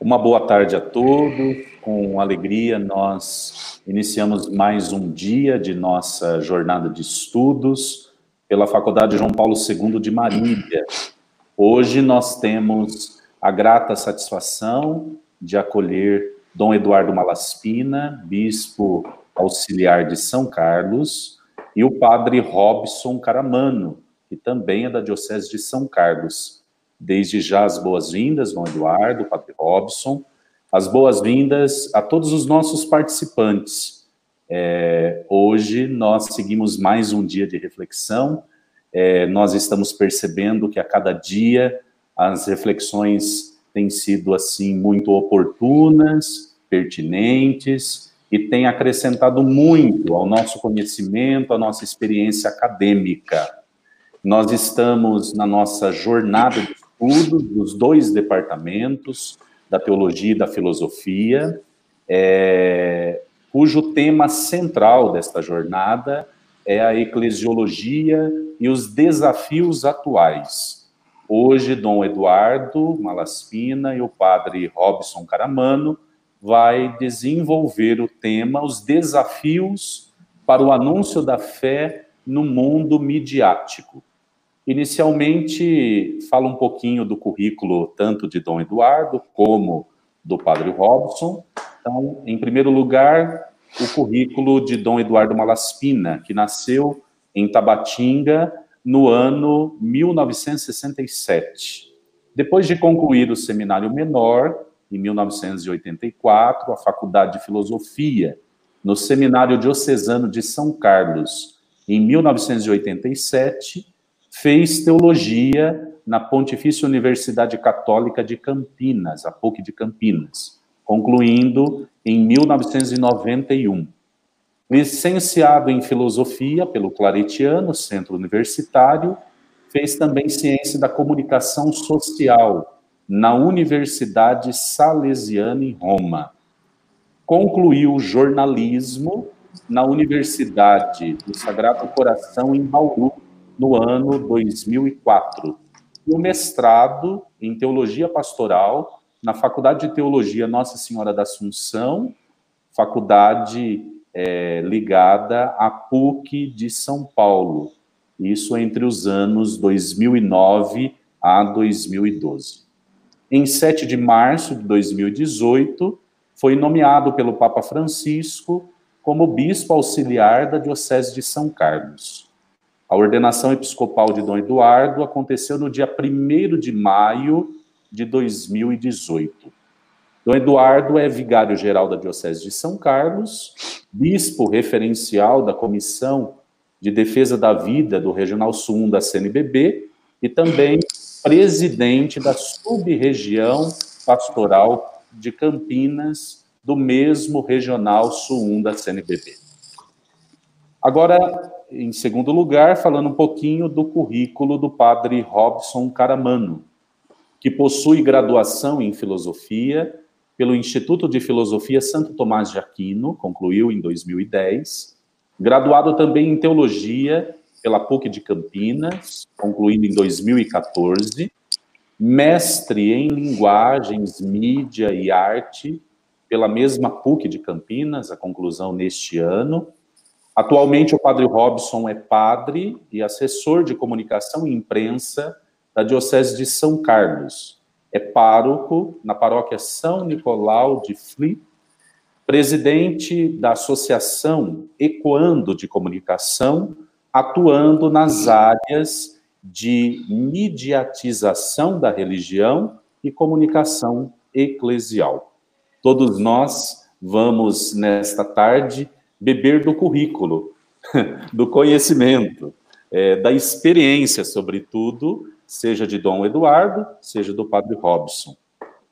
Uma boa tarde a todos. Com alegria, nós iniciamos mais um dia de nossa jornada de estudos pela Faculdade João Paulo II de Marília. Hoje nós temos a grata satisfação de acolher Dom Eduardo Malaspina, bispo auxiliar de São Carlos, e o padre Robson Caramano, que também é da Diocese de São Carlos. Desde já as boas-vindas, Dom Eduardo, Padre Robson, as boas-vindas a todos os nossos participantes. É, hoje nós seguimos mais um dia de reflexão. É, nós estamos percebendo que a cada dia as reflexões têm sido assim muito oportunas, pertinentes e têm acrescentado muito ao nosso conhecimento, à nossa experiência acadêmica. Nós estamos na nossa jornada de estudos dos dois departamentos, da teologia e da filosofia, é, cujo tema central desta jornada é a eclesiologia e os desafios atuais. Hoje, Dom Eduardo Malaspina e o padre Robson Caramano vai desenvolver o tema os desafios para o anúncio da fé no mundo midiático. Inicialmente, fala um pouquinho do currículo tanto de Dom Eduardo como do Padre Robson. Então, em primeiro lugar, o currículo de Dom Eduardo Malaspina, que nasceu em Tabatinga no ano 1967. Depois de concluir o seminário menor, em 1984, a Faculdade de Filosofia, no Seminário Diocesano de São Carlos, em 1987, fez teologia na Pontifícia Universidade Católica de Campinas, a PUC de Campinas, concluindo em 1991. Licenciado em Filosofia pelo Claretiano, Centro Universitário, fez também Ciência da Comunicação Social na Universidade Salesiana em Roma. Concluiu jornalismo na Universidade do Sagrado Coração em Bauru, no ano 2004. E o mestrado em Teologia Pastoral na Faculdade de Teologia Nossa Senhora da Assunção, faculdade é, ligada à PUC de São Paulo. Isso entre os anos 2009 a 2012. Em 7 de março de 2018, foi nomeado pelo Papa Francisco como bispo auxiliar da Diocese de São Carlos. A ordenação episcopal de Dom Eduardo aconteceu no dia 1 de maio de 2018. Dom Eduardo é vigário-geral da Diocese de São Carlos, bispo referencial da Comissão de Defesa da Vida do Regional Sul 1 da CNBB e também presidente da sub-região pastoral de Campinas, do mesmo Regional Sul 1 da CNBB. Agora, em segundo lugar, falando um pouquinho do currículo do padre Robson Caramano, que possui graduação em filosofia pelo Instituto de Filosofia Santo Tomás de Aquino, concluiu em 2010, graduado também em teologia pela PUC de Campinas, concluindo em 2014, mestre em linguagens, mídia e arte pela mesma PUC de Campinas, a conclusão neste ano, Atualmente, o padre Robson é padre e assessor de comunicação e imprensa da Diocese de São Carlos. É pároco na paróquia São Nicolau de Fli, presidente da Associação Ecoando de Comunicação, atuando nas áreas de mediatização da religião e comunicação eclesial. Todos nós vamos, nesta tarde, beber do currículo, do conhecimento, é, da experiência, sobretudo, seja de Dom Eduardo, seja do Padre Robson.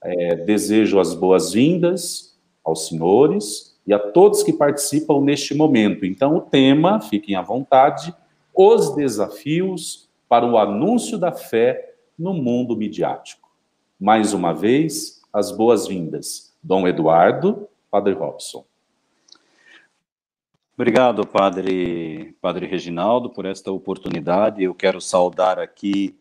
É, desejo as boas-vindas aos senhores e a todos que participam neste momento. Então, o tema, fiquem à vontade, os desafios para o anúncio da fé no mundo midiático. Mais uma vez, as boas-vindas, Dom Eduardo, Padre Robson. Obrigado, Padre, Padre Reginaldo, por esta oportunidade. Eu quero saudar aqui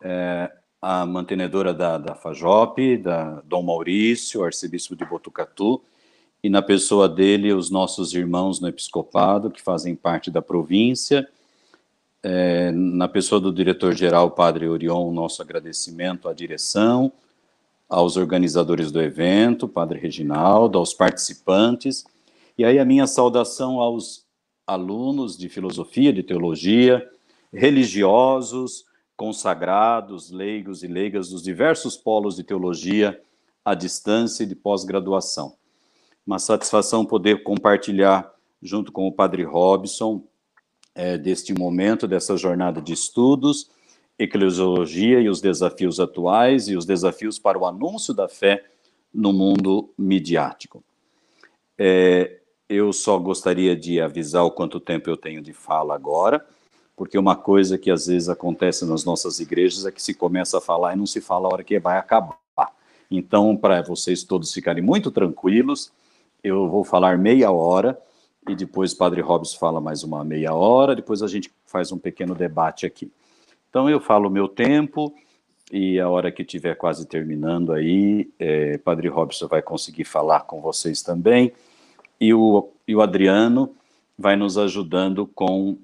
é, a mantenedora da, da FAJOP, da Dom Maurício, arcebispo de Botucatu, e na pessoa dele, os nossos irmãos no episcopado, que fazem parte da província. É, na pessoa do diretor-geral, Padre Orion, nosso agradecimento à direção, aos organizadores do evento, Padre Reginaldo, aos participantes e aí a minha saudação aos alunos de filosofia, de teologia, religiosos, consagrados, leigos e leigas dos diversos polos de teologia à distância e de pós-graduação. Uma satisfação poder compartilhar, junto com o Padre Robson, é, deste momento, dessa jornada de estudos, eclesiologia e os desafios atuais e os desafios para o anúncio da fé no mundo midiático. É, eu só gostaria de avisar o quanto tempo eu tenho de fala agora, porque uma coisa que às vezes acontece nas nossas igrejas é que se começa a falar e não se fala a hora que vai acabar. Então, para vocês todos ficarem muito tranquilos, eu vou falar meia hora e depois o Padre Robson fala mais uma meia hora, depois a gente faz um pequeno debate aqui. Então, eu falo o meu tempo e a hora que estiver quase terminando aí, é, Padre Robson vai conseguir falar com vocês também e o, e o Adriano vai nos ajudando com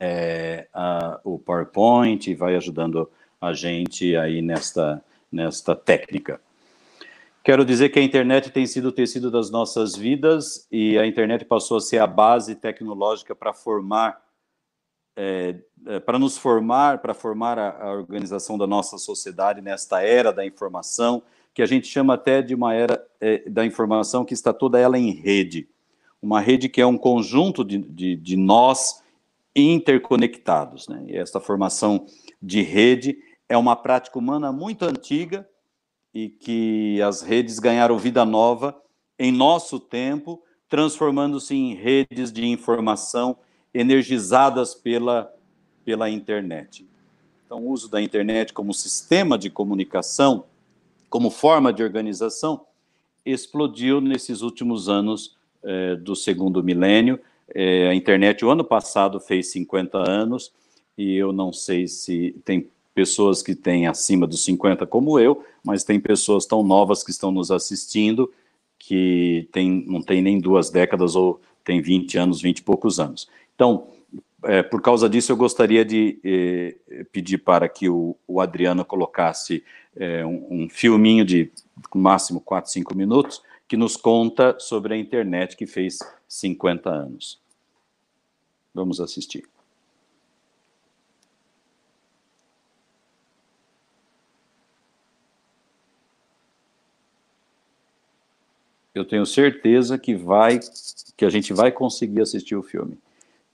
é, a, o PowerPoint e vai ajudando a gente aí nesta, nesta técnica. Quero dizer que a internet tem sido o tecido das nossas vidas e a internet passou a ser a base tecnológica para formar, é, é, para nos formar, para formar a, a, organização da nossa sociedade nesta era da informação, que a gente chama até de uma era é, da informação que está toda ela em rede. Uma rede que é um conjunto de, de, de nós interconectados. Né? E essa formação de rede é uma prática humana muito antiga e que as redes ganharam vida nova em nosso tempo, transformando-se em redes de informação energizadas pela, pela internet. Então, o uso da internet como sistema de comunicação como forma de organização, explodiu nesses últimos anos é, do segundo milênio. É, a internet, o ano passado, fez 50 anos, e eu não sei se tem pessoas que têm acima dos 50 como eu, mas tem pessoas tão novas que estão nos assistindo que tem, não tem nem duas décadas ou tem 20 anos, 20 e poucos anos. Então, é, por causa disso, eu gostaria de é, pedir para que o, o Adriano colocasse é, um, um, filminho de máximo 4, 5 minutos, que nos conta sobre a internet que fez 50 anos. Vamos assistir. Eu tenho certeza que vai, que a gente vai conseguir assistir o filme.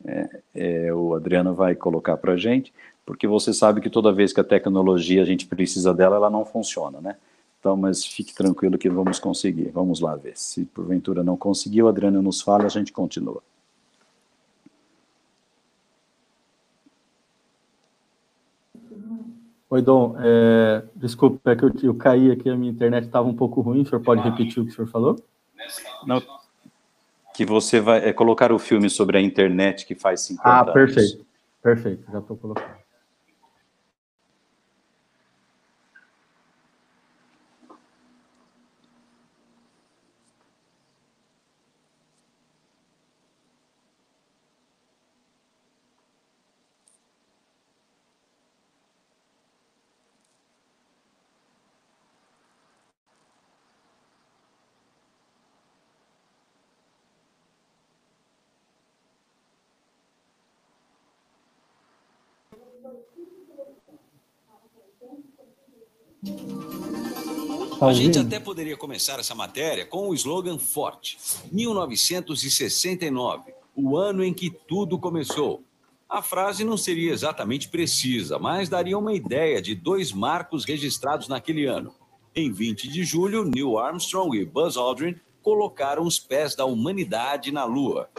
É, é, o Adriano vai colocar para a gente porque você sabe que toda vez que a tecnologia a gente precisa dela, ela não funciona, né? Então, mas fique tranquilo que vamos conseguir. Vamos lá ver. Se porventura não conseguiu, Adriano nos fala, a gente continua. Oi, Dom. É, desculpa, é que eu, eu caí aqui, a minha internet estava um pouco ruim. O senhor pode repetir o que o senhor falou? Não, que você vai é, colocar o filme sobre a internet que faz 50 ah, anos. Ah, perfeito. Perfeito, já estou colocando. A gente até poderia começar essa matéria com o um slogan forte: 1969, o ano em que tudo começou. A frase não seria exatamente precisa, mas daria uma ideia de dois marcos registrados naquele ano. Em 20 de julho, Neil Armstrong e Buzz Aldrin colocaram os pés da humanidade na Lua.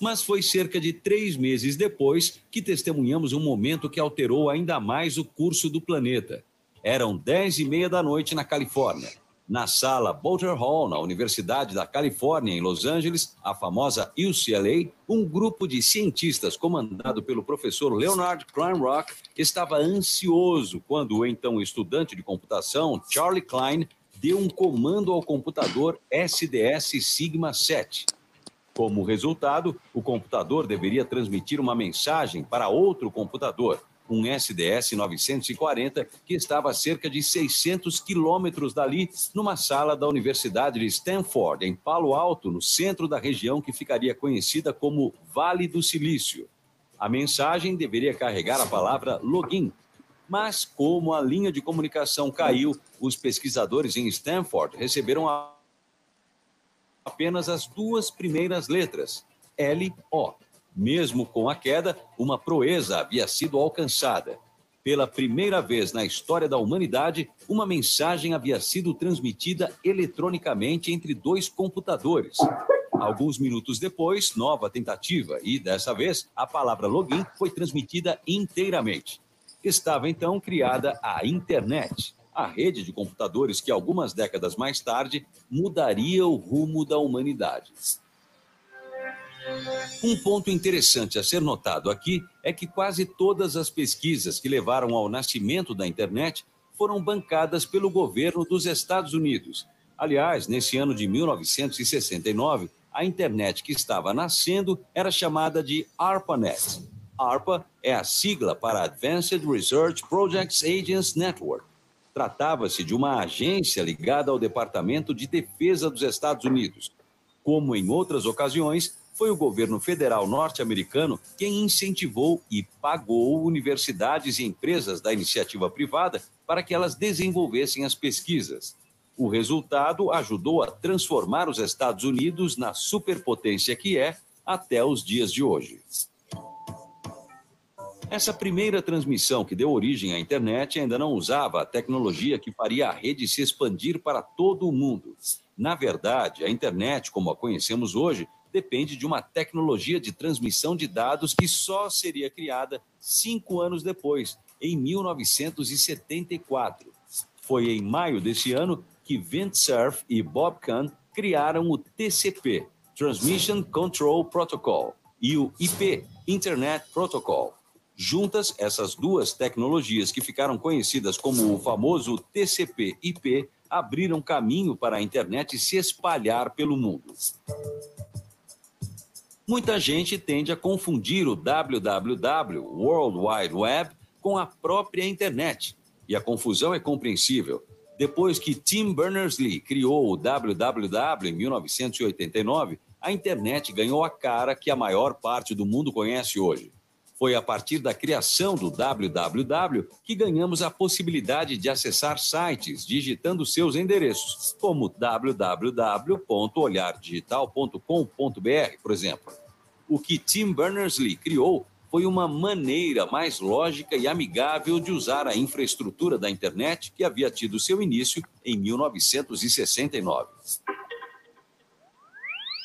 Mas foi cerca de três meses depois que testemunhamos um momento que alterou ainda mais o curso do planeta. Eram dez e meia da noite na Califórnia. Na sala Boulter Hall, na Universidade da Califórnia, em Los Angeles, a famosa UCLA, um grupo de cientistas comandado pelo professor Leonard Kleinrock estava ansioso quando o então estudante de computação, Charlie Klein, deu um comando ao computador SDS Sigma 7. Como resultado, o computador deveria transmitir uma mensagem para outro computador, um SDS 940 que estava a cerca de 600 quilômetros dali, numa sala da Universidade de Stanford, em Palo Alto, no centro da região que ficaria conhecida como Vale do Silício. A mensagem deveria carregar a palavra login. Mas, como a linha de comunicação caiu, os pesquisadores em Stanford receberam apenas as duas primeiras letras, L-O. Mesmo com a queda, uma proeza havia sido alcançada. Pela primeira vez na história da humanidade, uma mensagem havia sido transmitida eletronicamente entre dois computadores. Alguns minutos depois, nova tentativa e, dessa vez, a palavra login foi transmitida inteiramente. Estava então criada a internet, a rede de computadores que algumas décadas mais tarde mudaria o rumo da humanidade. Um ponto interessante a ser notado aqui é que quase todas as pesquisas que levaram ao nascimento da internet foram bancadas pelo governo dos Estados Unidos. Aliás, nesse ano de 1969, a internet que estava nascendo era chamada de ARPANET. ARPA é a sigla para Advanced Research Projects Agents Network. Tratava-se de uma agência ligada ao Departamento de Defesa dos Estados Unidos. Como em outras ocasiões, foi o governo federal norte-americano quem incentivou e pagou universidades e empresas da iniciativa privada para que elas desenvolvessem as pesquisas. O resultado ajudou a transformar os Estados Unidos na superpotência que é até os dias de hoje. Essa primeira transmissão que deu origem à internet ainda não usava a tecnologia que faria a rede se expandir para todo o mundo. Na verdade, a internet, como a conhecemos hoje, depende de uma tecnologia de transmissão de dados que só seria criada cinco anos depois, em 1974. Foi em maio desse ano que Vint Cerf e Bob Kahn criaram o TCP, Transmission Control Protocol, e o IP, Internet Protocol. Juntas, essas duas tecnologias que ficaram conhecidas como o famoso TCP/IP abriram caminho para a internet se espalhar pelo mundo. Muita gente tende a confundir o www, World Wide Web, com a própria internet. E a confusão é compreensível. Depois que Tim Berners-Lee criou o www em 1989, a internet ganhou a cara que a maior parte do mundo conhece hoje. Foi a partir da criação do www que ganhamos a possibilidade de acessar sites digitando seus endereços, como www.olhardigital.com.br, por exemplo. O que Tim Berners-Lee criou foi uma maneira mais lógica e amigável de usar a infraestrutura da internet que havia tido seu início em 1969.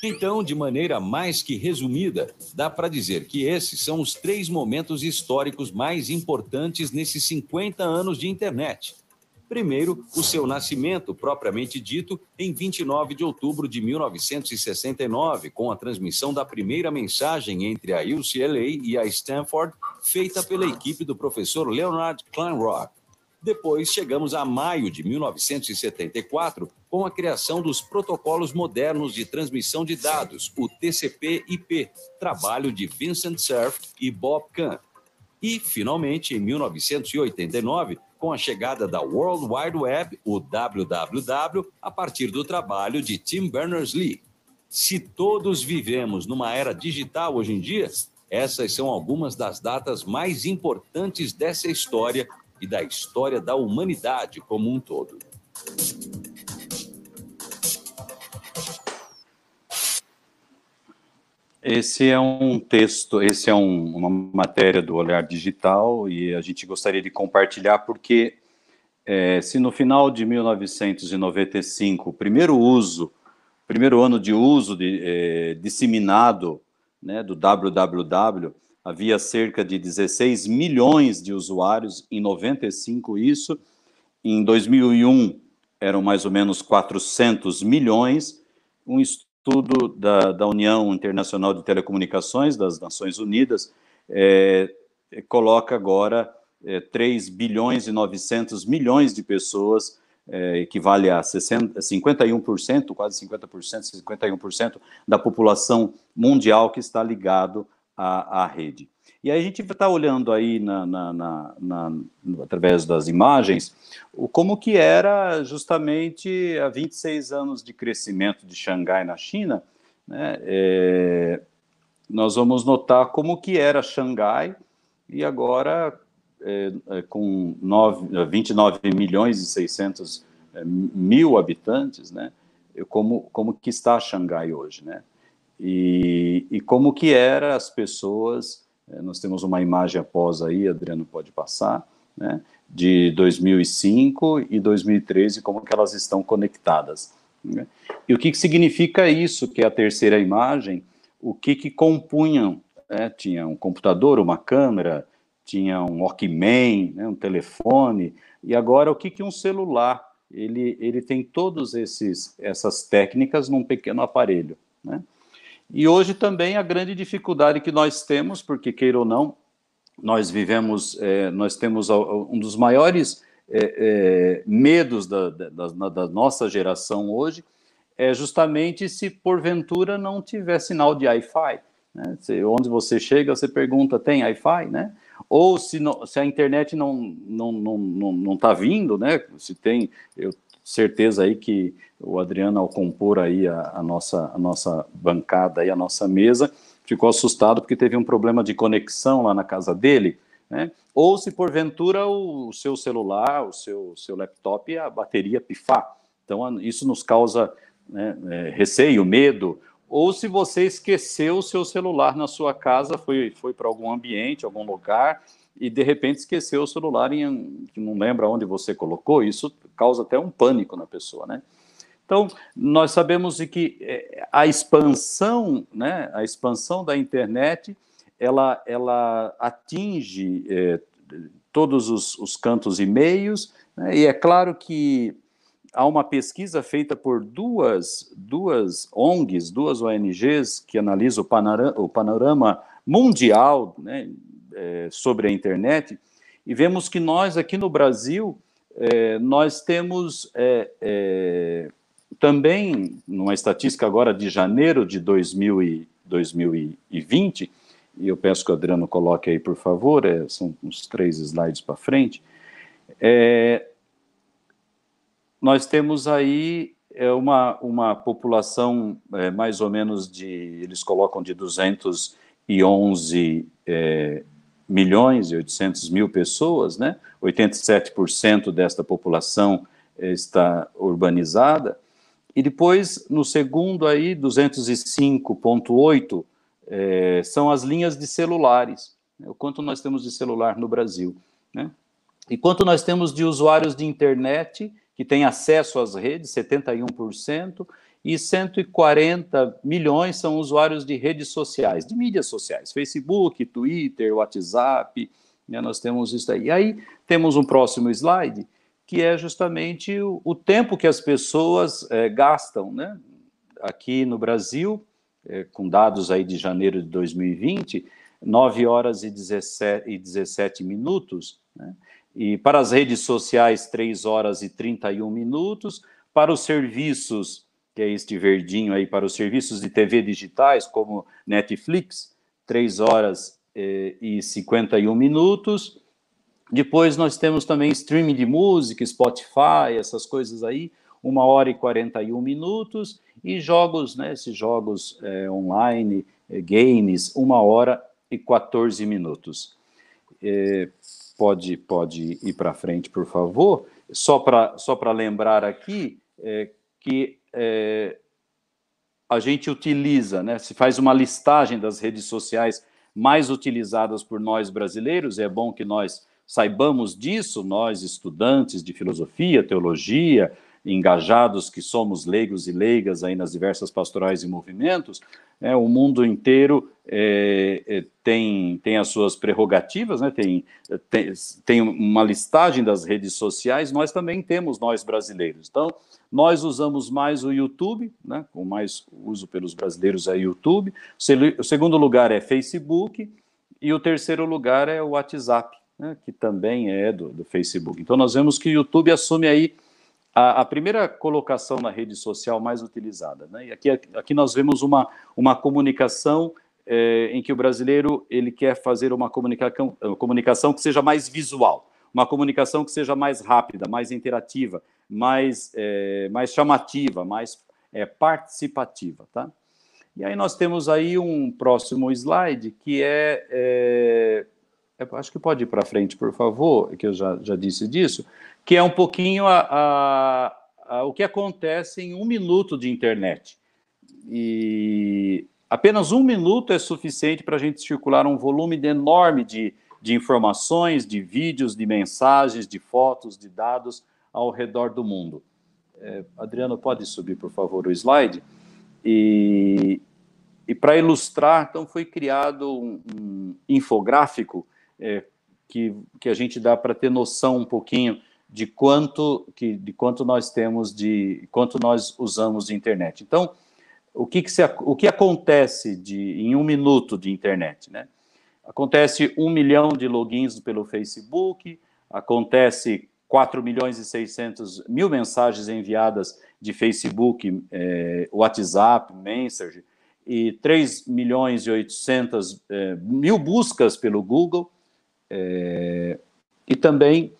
Então, de maneira mais que resumida, dá para dizer que esses são os três momentos históricos mais importantes nesses 50 anos de internet. Primeiro, o seu nascimento, propriamente dito, em 29 de outubro de 1969, com a transmissão da primeira mensagem entre a UCLA e a Stanford, feita pela equipe do professor Leonard Kleinrock. Depois chegamos a maio de 1974, com a criação dos protocolos modernos de transmissão de dados, o TCP/IP, trabalho de Vincent Cerf e Bob Kahn. E, finalmente, em 1989, com a chegada da World Wide Web, o WWW, a partir do trabalho de Tim Berners-Lee. Se todos vivemos numa era digital hoje em dia, essas são algumas das datas mais importantes dessa história e da história da humanidade como um todo. Esse é um texto, esse é um, uma matéria do Olhar Digital e a gente gostaria de compartilhar porque é, se no final de 1995, o primeiro uso, primeiro ano de uso de, é, disseminado né, do www, havia cerca de 16 milhões de usuários, em 95 isso, em 2001 eram mais ou menos 400 milhões, um estudo da, da União Internacional de Telecomunicações das Nações Unidas é, coloca agora é, 3 bilhões e 900 milhões de pessoas, é, equivale a 60, 51%, quase 50%, 51% da população mundial que está ligado à, à rede. E aí a gente está olhando aí na, na, na, através das imagens como que era justamente há 26 anos de crescimento de Xangai na China, né, é, nós vamos notar como que era Xangai e agora é, é, com 9, 29 milhões e 600 é, mil habitantes, né, como, como que está Xangai hoje, né, e, e como que era as pessoas é, nós temos uma imagem após aí, Adriano pode passar, né, de 2005 e 2013, como que elas estão conectadas. Né? E o que, que significa isso, que é a terceira imagem, o que, que compunham, né? tinha um computador, uma câmera, tinha um Walkman, né, um telefone, e agora o que, que um celular, ele, ele tem todas essas técnicas num pequeno aparelho, né? E hoje também a grande dificuldade que nós temos, porque queira ou não, nós vivemos, é, nós temos um dos maiores é, é, medos da, da, da, nossa geração hoje, é justamente se porventura não tiver sinal de Wi-Fi. Né? onde você chega, você pergunta, tem Wi-Fi, né? Ou se, não, se a internet não não não não, não tá vindo, né? Se tem, eu certeza aí que o Adriano, ao compor aí a, a, nossa, a nossa bancada e a nossa mesa, ficou assustado porque teve um problema de conexão lá na casa dele, né? Ou se porventura o, o seu celular, o seu, seu laptop, a bateria pifar. Então, isso nos causa né, é, receio, medo. Ou se você esqueceu o seu celular na sua casa, foi, foi para algum ambiente, algum lugar, e de repente esqueceu o celular que não lembra onde você colocou, isso causa até um pânico na pessoa, né? Então, nós sabemos de que é, a expansão, né, a expansão da internet, ela, ela atinge é, todos os, os, cantos e meios, né, e é claro que há uma pesquisa feita por duas, duas ONGs, duas ONGs, que analisam o panorama, o panorama mundial né, é, sobre a internet, e vemos que nós aqui no Brasil, é, nós temos também, numa estatística agora de janeiro de 2000 e 2020, e eu peço que o Adriano coloque aí, por favor, é, são uns três slides para frente, é, nós temos aí é uma, uma população é, mais ou menos de, eles colocam de 211 é, milhões e 800 mil pessoas, né? 87% desta população está urbanizada. E depois, no segundo aí, 205.8, é, são as linhas de celulares. Né? O quanto nós temos de celular no Brasil. Né? E quanto nós temos de usuários de internet que têm acesso às redes, 71%, e 140 milhões são usuários de redes sociais, de mídias sociais, Facebook, Twitter, WhatsApp, né, nós temos isso aí. E aí temos um próximo slide, que é justamente o, o tempo que as pessoas é, gastam, né? Aqui no Brasil, é, com dados aí de janeiro de 2020, 9 horas e 17, e 17 minutos, né? e para as redes sociais, 3 horas e 31 minutos, para os serviços que é este verdinho aí para os serviços de TV digitais, como Netflix, 3 horas eh, e 51 minutos. Depois nós temos também streaming de música, Spotify, essas coisas aí, 1 hora e 41 minutos. E jogos, né, esses jogos eh, online, eh, games, 1 hora e 14 minutos. Eh, pode, pode ir para frente, por favor. Só para só lembrar aqui é, que é, a gente utiliza, né? Se faz uma listagem das redes sociais mais utilizadas por nós brasileiros, é bom que nós saibamos disso, nós estudantes de filosofia, teologia, engajados que somos leigos e leigas aí nas diversas pastorais e movimentos, é, o mundo inteiro é, é, tem, tem as suas prerrogativas, né, tem, tem, tem uma listagem das redes sociais, nós também temos, nós brasileiros. Então, nós usamos mais o YouTube, né, com mais uso pelos brasileiros é YouTube. O segundo lugar é Facebook e o terceiro lugar é o WhatsApp, né, que também é do, do Facebook. Então, nós vemos que o YouTube assume aí a, a, primeira colocação na rede social mais utilizada. Né? E aqui, aqui nós vemos uma, uma comunicação é, em que o brasileiro ele quer fazer uma comunicação, comunicação que seja mais visual, uma comunicação que seja mais rápida, mais interativa, mais, é, mais chamativa, mais é, participativa. Tá? E aí nós temos aí um próximo slide que é acho que pode ir para frente, por favor, que eu já, já disse disso, que é um pouquinho a, a, a, o que acontece em um minuto de internet. E apenas um minuto é suficiente para a gente circular um volume enorme de, de informações, de vídeos, de mensagens, de fotos, de dados ao redor do mundo. É, Adriano, pode subir, por favor, o slide? E, e para ilustrar, então, foi criado um, um infográfico é, que, que a gente dá para ter noção um pouquinho de quanto que de quanto nós temos de quanto nós usamos de internet. Então, o que, que se, o que acontece de em um minuto de internet, né? Acontece um milhão de logins pelo Facebook, acontece 4 milhões e 600 mil mensagens enviadas de Facebook, eh, WhatsApp, Messenger, e 3 milhões e 800 eh, mil buscas pelo Google, eh, e também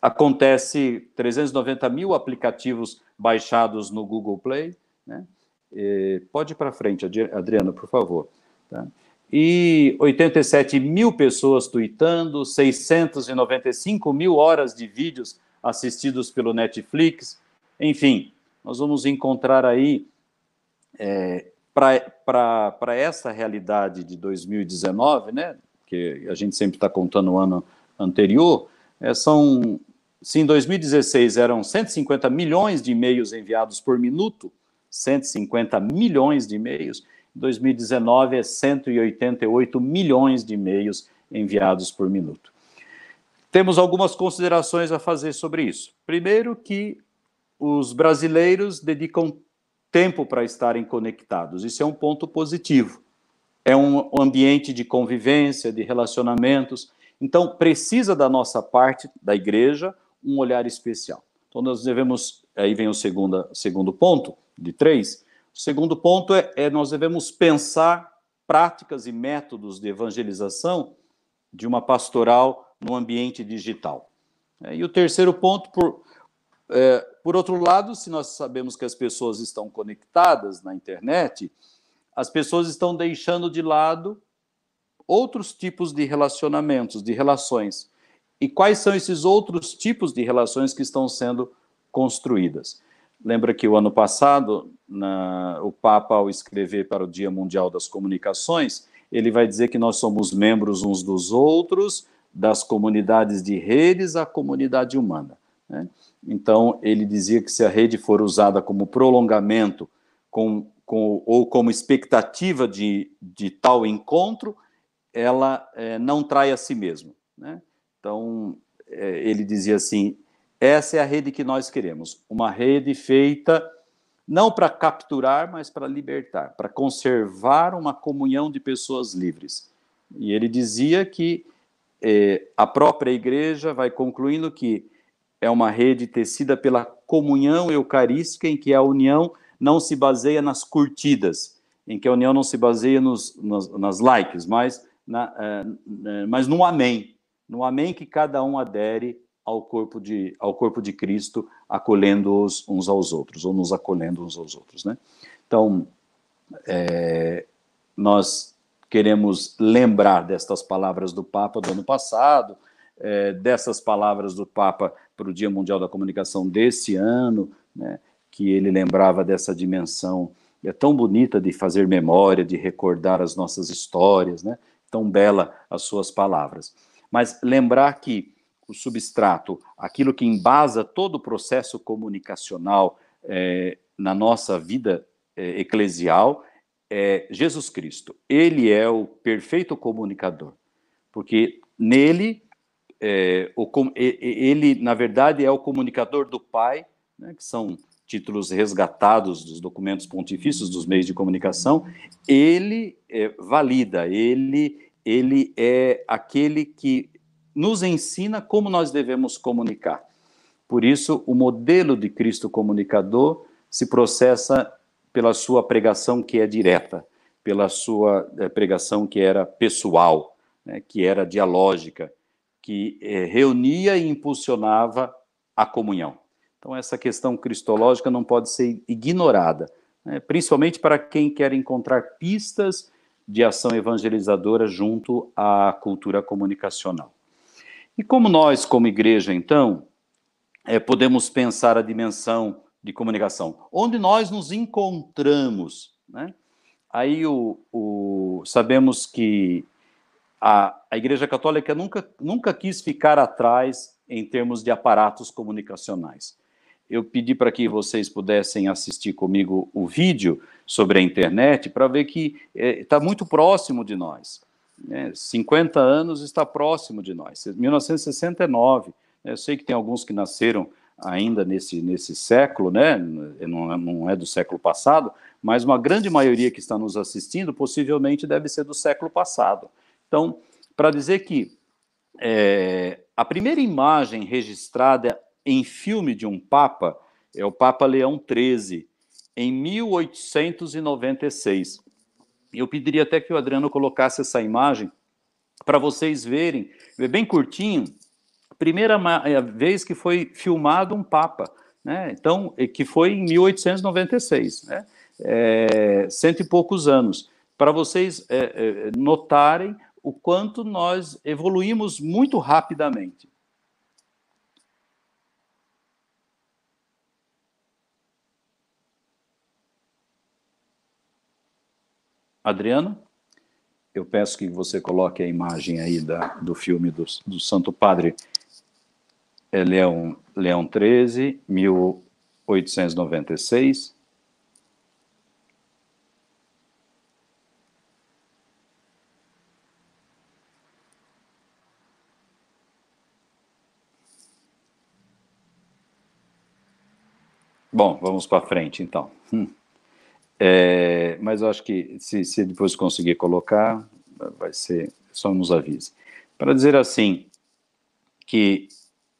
acontece 390 mil aplicativos baixados no Google Play. Né? E, pode ir para frente, Adriano, por favor. Tá? E 87 mil pessoas tweetando, 695 mil horas de vídeos assistidos pelo Netflix. Enfim, nós vamos encontrar aí, é, para essa realidade de 2019, né, que a gente sempre está contando o ano anterior, é, são se em 2016 eram 150 milhões de e-mails enviados por minuto, 150 milhões de e-mails, em 2019 é 188 milhões de e-mails enviados por minuto. Temos algumas considerações a fazer sobre isso. Primeiro, que os brasileiros dedicam tempo para estarem conectados. Isso é um ponto positivo. É um ambiente de convivência, de relacionamentos. Então, precisa da nossa parte, da igreja, um olhar especial. Então, nós devemos, aí vem o segundo, segundo ponto, de três. O segundo ponto é, é nós devemos pensar práticas e métodos de evangelização de uma pastoral no ambiente digital. É, e o terceiro ponto, por, é, por outro lado, se nós sabemos que as pessoas estão conectadas na internet, as pessoas estão deixando de lado outros tipos de relacionamentos, de relações. E quais são esses outros tipos de relações que estão sendo construídas? Lembra que o ano passado, na, o Papa, ao escrever para o Dia Mundial das Comunicações, ele vai dizer que nós somos membros uns dos outros, das comunidades de redes à comunidade humana. Né? Então, ele dizia que se a rede for usada como prolongamento com, com, ou como expectativa de, de tal encontro, ela é, não trai a si mesma. Né? Então, é, ele dizia assim: essa é a rede que nós queremos, uma rede feita não para capturar, mas para libertar, para conservar uma comunhão de pessoas livres. E ele dizia que é, a própria igreja vai concluindo que é uma rede tecida pela comunhão eucarística, em que a união não se baseia nas curtidas, em que a união não se baseia nos, nos nas likes, mas, na, é, mas no amém, no amém que cada um adere ao corpo de, ao corpo de Cristo, acolhendo-os uns aos outros, ou nos acolhendo uns aos outros. Né? Então, é, nós queremos lembrar destas palavras do Papa do ano passado, é, dessas palavras do Papa para o Dia Mundial da Comunicação desse ano, né, que ele lembrava dessa dimensão é tão bonita de fazer memória, de recordar as nossas histórias, né? Tão bela as suas palavras. Mas lembrar que o substrato, aquilo que embasa todo o processo comunicacional é, na nossa vida é, eclesial, é Jesus Cristo. Ele é o perfeito comunicador, porque nele, é, o, ele, na verdade, é o comunicador do Pai, né, que são títulos resgatados dos documentos pontifícios dos meios de comunicação, ele é, valida, ele, ele é aquele que nos ensina como nós devemos comunicar. Por isso, o modelo de Cristo comunicador se processa pela sua pregação que é direta, pela sua é, pregação que era pessoal, né, que era dialógica, que é, reunia e impulsionava a comunhão. Então, essa questão cristológica não pode ser ignorada, né? principalmente para quem quer encontrar pistas de ação evangelizadora junto à cultura comunicacional. E como nós, como igreja, então, é, podemos pensar a dimensão de comunicação? Onde nós nos encontramos, né? Aí o, o sabemos que a, a Igreja Católica nunca, nunca quis ficar atrás em termos de aparatos comunicacionais eu pedi para que vocês pudessem assistir comigo o vídeo sobre a internet para ver que está é, muito próximo de nós. Né? 50 anos está próximo de nós. 1969, né? eu sei que tem alguns que nasceram ainda nesse, nesse século, né? não, é, não é do século passado, mas uma grande maioria que está nos assistindo possivelmente deve ser do século passado. Então, para dizer que é, a primeira imagem registrada em filme de um Papa é o Papa Leão XIII, em 1896. Eu pediria até que o Adriano colocasse essa imagem para vocês verem, é bem curtinho, primeira é vez que foi filmado um Papa, né? Então, que foi em 1896, né? É, cento e poucos anos, para vocês é, é, notarem o quanto nós evoluímos muito rapidamente. Adriano, eu peço que você coloque a imagem aí da, do filme do, do Santo Padre é Leão, Leão 13, 1896. Bom, vamos para frente então. Hum. É, mas eu acho que se, se depois conseguir colocar, vai ser, só nos avise. Para dizer assim, que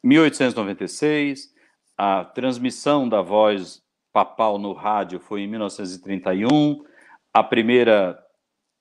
1896, a transmissão da voz papal no rádio foi em 1931, a primeira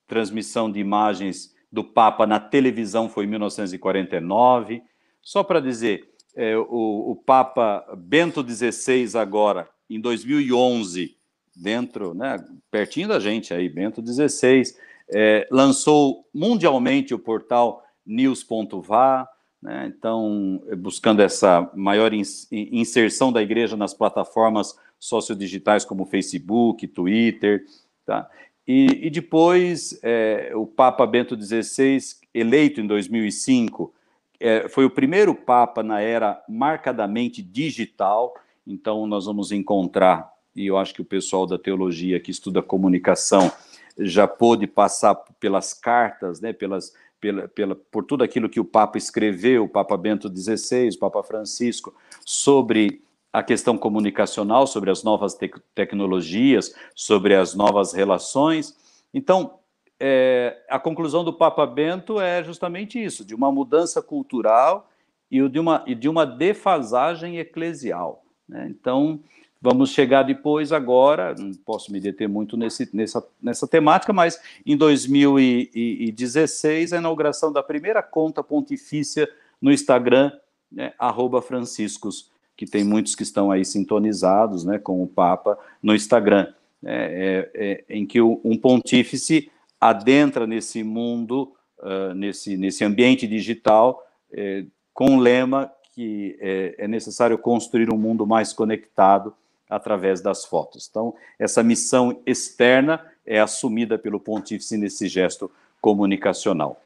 transmissão de imagens do Papa na televisão foi em 1949. Só para dizer, é, o, o Papa Bento XVI agora, em 2011, dentro, né, pertinho da gente aí, Bento XVI, é, lançou mundialmente o portal news.va, né, então buscando essa maior inserção da igreja nas plataformas sociodigitais como Facebook, Twitter, tá? E, e depois é, o Papa Bento XVI, eleito em 2005, é, foi o primeiro Papa na era marcadamente digital, então nós vamos encontrar e eu acho que o pessoal da teologia que estuda comunicação já pôde passar pelas cartas, né, pelas, pela, pela, por tudo aquilo que o Papa escreveu, o Papa Bento XVI, o Papa Francisco, sobre a questão comunicacional, sobre as novas te tecnologias, sobre as novas relações. Então, é, a conclusão do Papa Bento é justamente isso, de uma mudança cultural e de uma, e de uma defasagem eclesial. Né? Então, Vamos chegar depois agora, não posso me deter muito nesse, nessa, nessa temática, mas em 2016, a inauguração da primeira conta pontifícia no Instagram, né, franciscos, que tem muitos que estão aí sintonizados né, com o Papa no Instagram, é, é, é, em que um pontífice adentra nesse mundo, uh, nesse, nesse ambiente digital, é, com o lema que é, é necessário construir um mundo mais conectado através das fotos. Então, essa missão externa é assumida pelo pontífice nesse gesto comunicacional.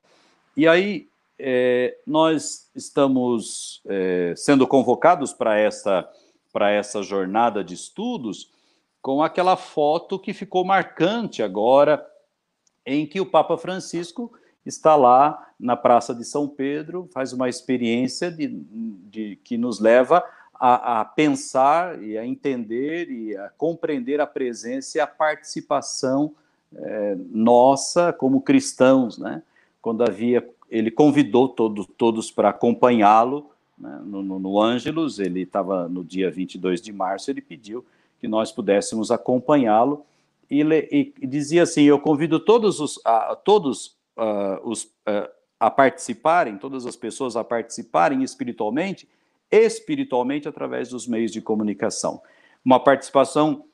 E aí, é, nós estamos é, sendo convocados para essa, essa jornada de estudos com aquela foto que ficou marcante agora, em que o Papa Francisco está lá na Praça de São Pedro, faz uma experiência de, de que nos leva a, a, pensar e a entender e a compreender a presença e a participação é, nossa como cristãos, né? Quando havia, ele convidou todo, todos para acompanhá-lo né? no, no, no Ângelos, ele estava no dia 22 de março, ele pediu que nós pudéssemos acompanhá-lo e, e, e, dizia assim: Eu convido todos os, a, todos uh, os, uh, a participarem, todas as pessoas a participarem espiritualmente, espiritualmente através dos meios de comunicação. Uma participação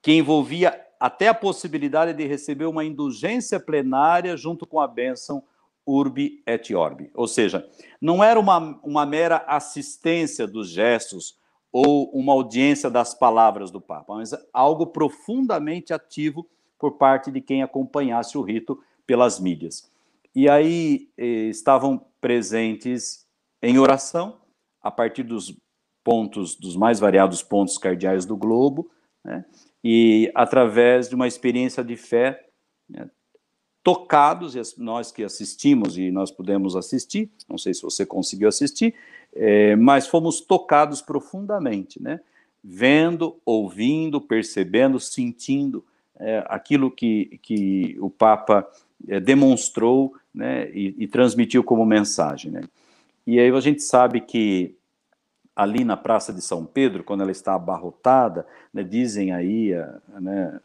que envolvia até a possibilidade de receber uma indulgência plenária junto com a bênção urbi et orbi. Ou seja, não era uma, uma mera assistência dos gestos ou uma audiência das palavras do Papa, mas algo profundamente ativo por parte de quem acompanhasse o rito pelas mídias. E aí eh, estavam presentes em oração, a partir dos pontos, dos mais variados pontos cardeais do globo, né, e através de uma experiência de fé, né, tocados, nós que assistimos e nós pudemos assistir, não sei se você conseguiu assistir, é, mas fomos tocados profundamente, né? Vendo, ouvindo, percebendo, sentindo é, aquilo que, que o Papa é, demonstrou né, e, e, transmitiu como mensagem. Né? E aí a gente sabe que ali na Praça de São Pedro, quando ela está abarrotada, né, dizem aí a, né,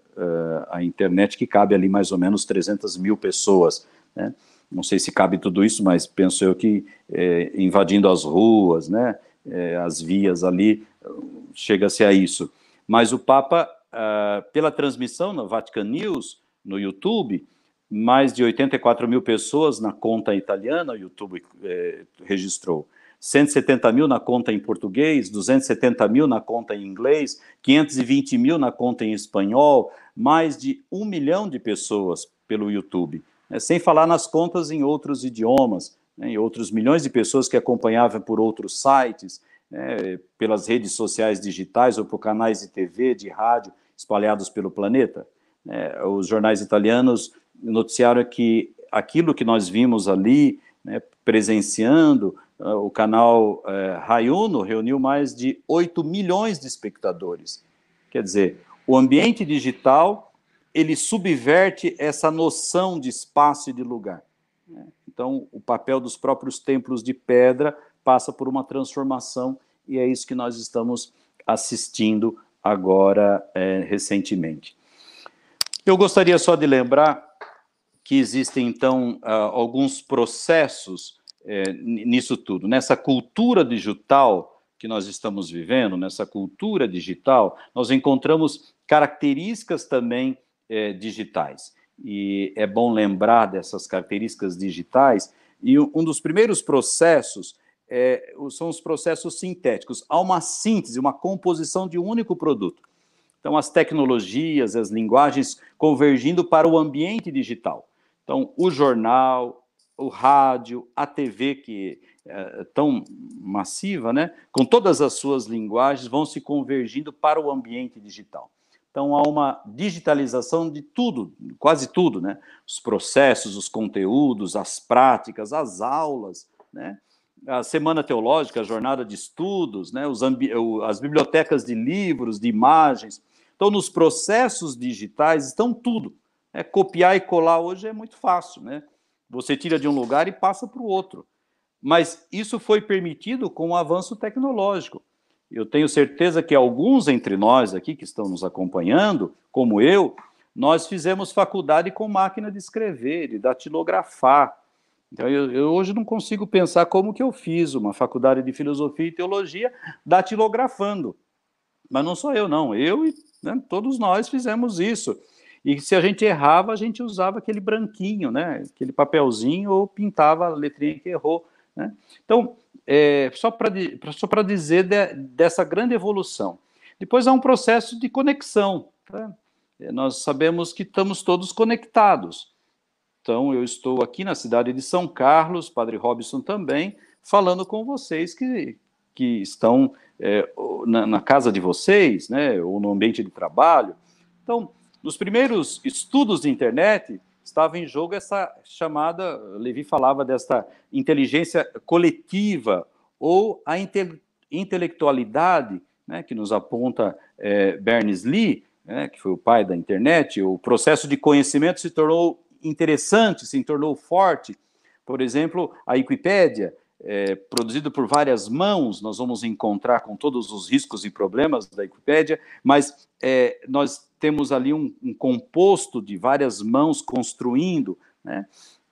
a internet que cabe ali mais ou menos 300 mil pessoas. Né? não sei se cabe tudo isso, mas penso eu que é, invadindo as ruas, né, é, as vias ali, chega-se a isso. Mas o Papa, ah, pela transmissão na Vatican News, no YouTube, mais de 84 mil pessoas na conta italiana, o YouTube registrou. 170 mil na conta em português, 270 mil na conta em inglês, 520 mil na conta em espanhol, mais de um milhão de pessoas pelo YouTube né, sem falar nas contas em outros idiomas, né, em outros milhões de pessoas que acompanhavam por outros sites, né, pelas redes sociais digitais ou por canais de TV, de rádio espalhados pelo planeta. Né. os jornais italianos noticiaram que aquilo que nós vimos ali, né, presenciando, o canal uh, Raiuno reuniu mais de 8 milhões de espectadores. Quer dizer, o ambiente digital ele subverte essa noção de espaço e de lugar. Né? Então, o papel dos próprios templos de pedra passa por uma transformação, e é isso que nós estamos assistindo agora é, recentemente. Eu gostaria só de lembrar que existem, então, uh, alguns processos é, nisso tudo. Nessa cultura digital que nós estamos vivendo, nessa cultura digital, nós encontramos características também é, digitais. E é bom lembrar dessas características digitais. E um dos primeiros processos é, são os processos sintéticos. Há uma síntese, uma composição de um único produto. Então, as tecnologias, as linguagens convergindo para o ambiente digital. Então, o jornal, o rádio, a TV, que é tão massiva, né? com todas as suas linguagens, vão se convergindo para o ambiente digital. Então, há uma digitalização de tudo, quase tudo, né? Os processos, os conteúdos, as práticas, as aulas, né? A semana teológica, a jornada de estudos, né? Os as bibliotecas de livros, de imagens. Então, nos processos digitais estão tudo. É, copiar e colar hoje é muito fácil, né? Você tira de um lugar e passa para o outro. Mas isso foi permitido com o avanço tecnológico. Eu tenho certeza que alguns entre nós aqui que estão nos acompanhando, como eu, nós fizemos faculdade com máquina de escrever, de datilografar. Então, eu, eu, hoje não consigo pensar como que eu fiz uma faculdade de filosofia e teologia datilografando. Mas não sou eu, não. Eu e né, todos nós fizemos isso. E se a gente errava, a gente usava aquele branquinho, né? Aquele papelzinho ou pintava a letrinha que errou. Né? Então, é, só para só dizer de, dessa grande evolução. Depois há um processo de conexão. Tá? Nós sabemos que estamos todos conectados. Então, eu estou aqui na cidade de São Carlos, Padre Robson também, falando com vocês que, que estão é, na, na, casa de vocês, né, ou no ambiente de trabalho. Então, nos primeiros estudos de internet, estava em jogo essa chamada, Levi falava desta inteligência coletiva, ou a inte, intelectualidade, né, que nos aponta é, Berners-Lee, né, que foi o pai da internet, o processo de conhecimento se tornou interessante, se tornou forte. Por exemplo, a Wikipédia, é, produzido por várias mãos, nós vamos encontrar com todos os riscos e problemas da Wikipédia, mas é, nós temos ali um, um, composto de várias mãos construindo, né?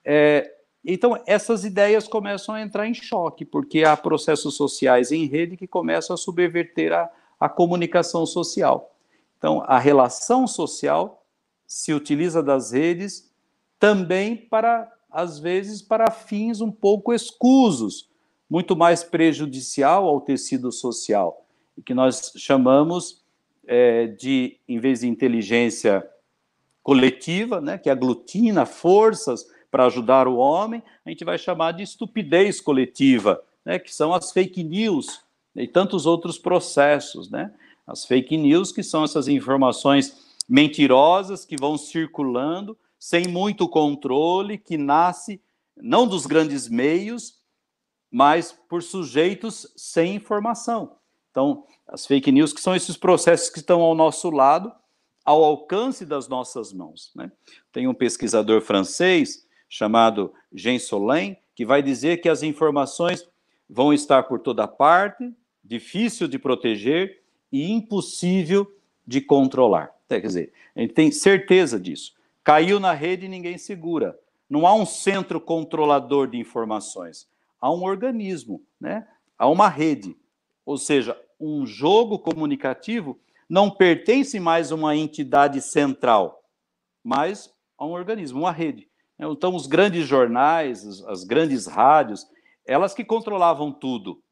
É, então, essas ideias começam a entrar em choque, porque há processos sociais em rede que começam a subverter a, a comunicação social. Então, a relação social se utiliza das redes também para às vezes para fins um pouco escusos, muito mais prejudicial ao tecido social, que nós chamamos é, de, em vez de inteligência coletiva, né, que aglutina forças para ajudar o homem, a gente vai chamar de estupidez coletiva, né, que são as fake news e tantos outros processos, né? As fake news, que são essas informações mentirosas que vão circulando sem muito controle, que nasce não dos grandes meios, mas por sujeitos sem informação. Então, as fake news, que são esses processos que estão ao nosso lado, ao alcance das nossas mãos. Né? Tem um pesquisador francês chamado Jean Solin, que vai dizer que as informações vão estar por toda parte, difícil de proteger e impossível de controlar. Quer dizer, a gente tem certeza disso. Caiu na rede e ninguém segura. Não há um centro controlador de informações. Há um organismo, né? há uma rede. Ou seja, um jogo comunicativo não pertence mais a uma entidade central, mas a um organismo, uma rede. Então, os grandes jornais, as grandes rádios, elas que controlavam tudo.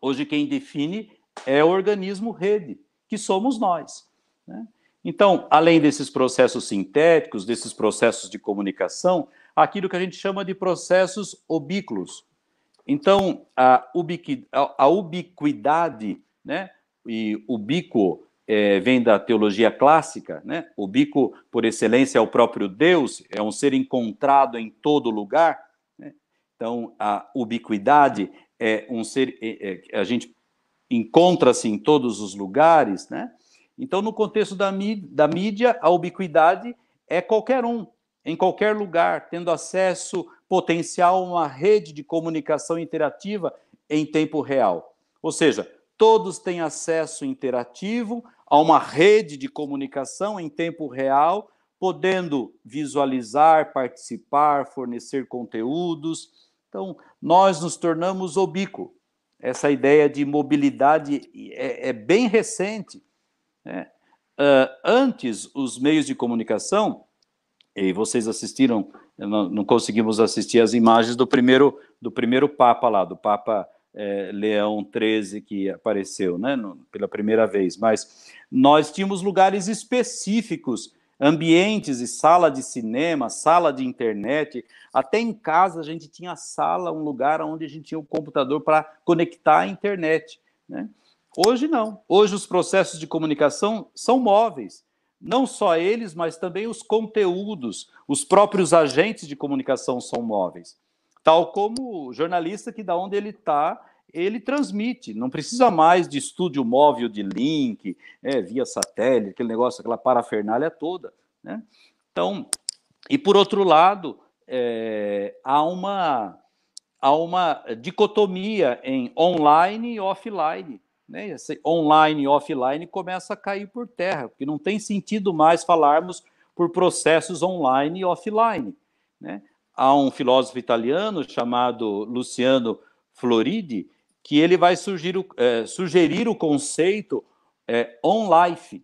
Hoje, quem define é o organismo rede, que somos nós. Né? Então, além desses processos sintéticos, desses processos de comunicação, aquilo que a gente chama de processos ubíquos. Então, a, ubiqui, a, a ubiquidade, né, e ubíquo é, vem da teologia clássica, né? Ubíquo, por excelência, é o próprio Deus, é um ser encontrado em todo lugar. Né? Então, a ubiquidade é um ser, é, é, a gente encontra-se em todos os lugares, né? Então, no contexto da mídia, da mídia, a ubiquidade é qualquer um, em qualquer lugar, tendo acesso potencial a uma rede de comunicação interativa em tempo real. Ou seja, todos têm acesso interativo a uma rede de comunicação em tempo real, podendo visualizar, participar, fornecer conteúdos. Então, nós nos tornamos ubíquo. Essa ideia de mobilidade é, é bem recente. Né? Uh, antes, os meios de comunicação, e vocês assistiram, não, não, conseguimos assistir as imagens do primeiro, do primeiro Papa lá, do Papa é, Leão XIII, que apareceu né, no, pela primeira vez, mas nós tínhamos lugares específicos, ambientes e sala de cinema, sala de internet, até em casa a gente tinha sala, um lugar onde a gente tinha um computador para conectar a internet, né? Hoje não. Hoje os processos de comunicação são móveis. Não só eles, mas também os conteúdos, os próprios agentes de comunicação são móveis. Tal como o jornalista que da onde ele está, ele transmite. Não precisa mais de estúdio móvel de link, é, via satélite, aquele negócio, aquela parafernália toda. Né? Então, e por outro lado, é, há uma há uma dicotomia em online e offline né, online e offline começa a cair por terra, porque não tem sentido mais falarmos por processos online e offline. Né? Há um filósofo italiano chamado Luciano Floridi que ele vai surgir, é, sugerir o conceito é, on life,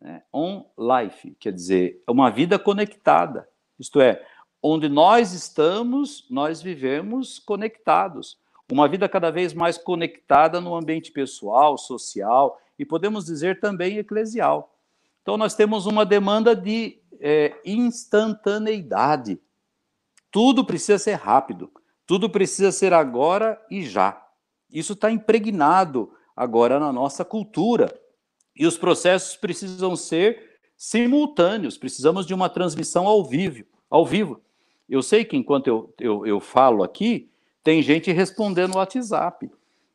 né? on life, quer dizer, uma vida conectada, isto é, onde nós estamos, nós vivemos conectados uma vida cada vez mais conectada no ambiente pessoal, social e podemos dizer também eclesial. Então, nós temos uma demanda de é, instantaneidade. Tudo precisa ser rápido, tudo precisa ser agora e já. Isso está impregnado agora na nossa cultura. E os processos precisam ser simultâneos, precisamos de uma transmissão ao vivo. Ao vivo. Eu sei que enquanto eu, eu, eu falo aqui, tem gente respondendo no WhatsApp.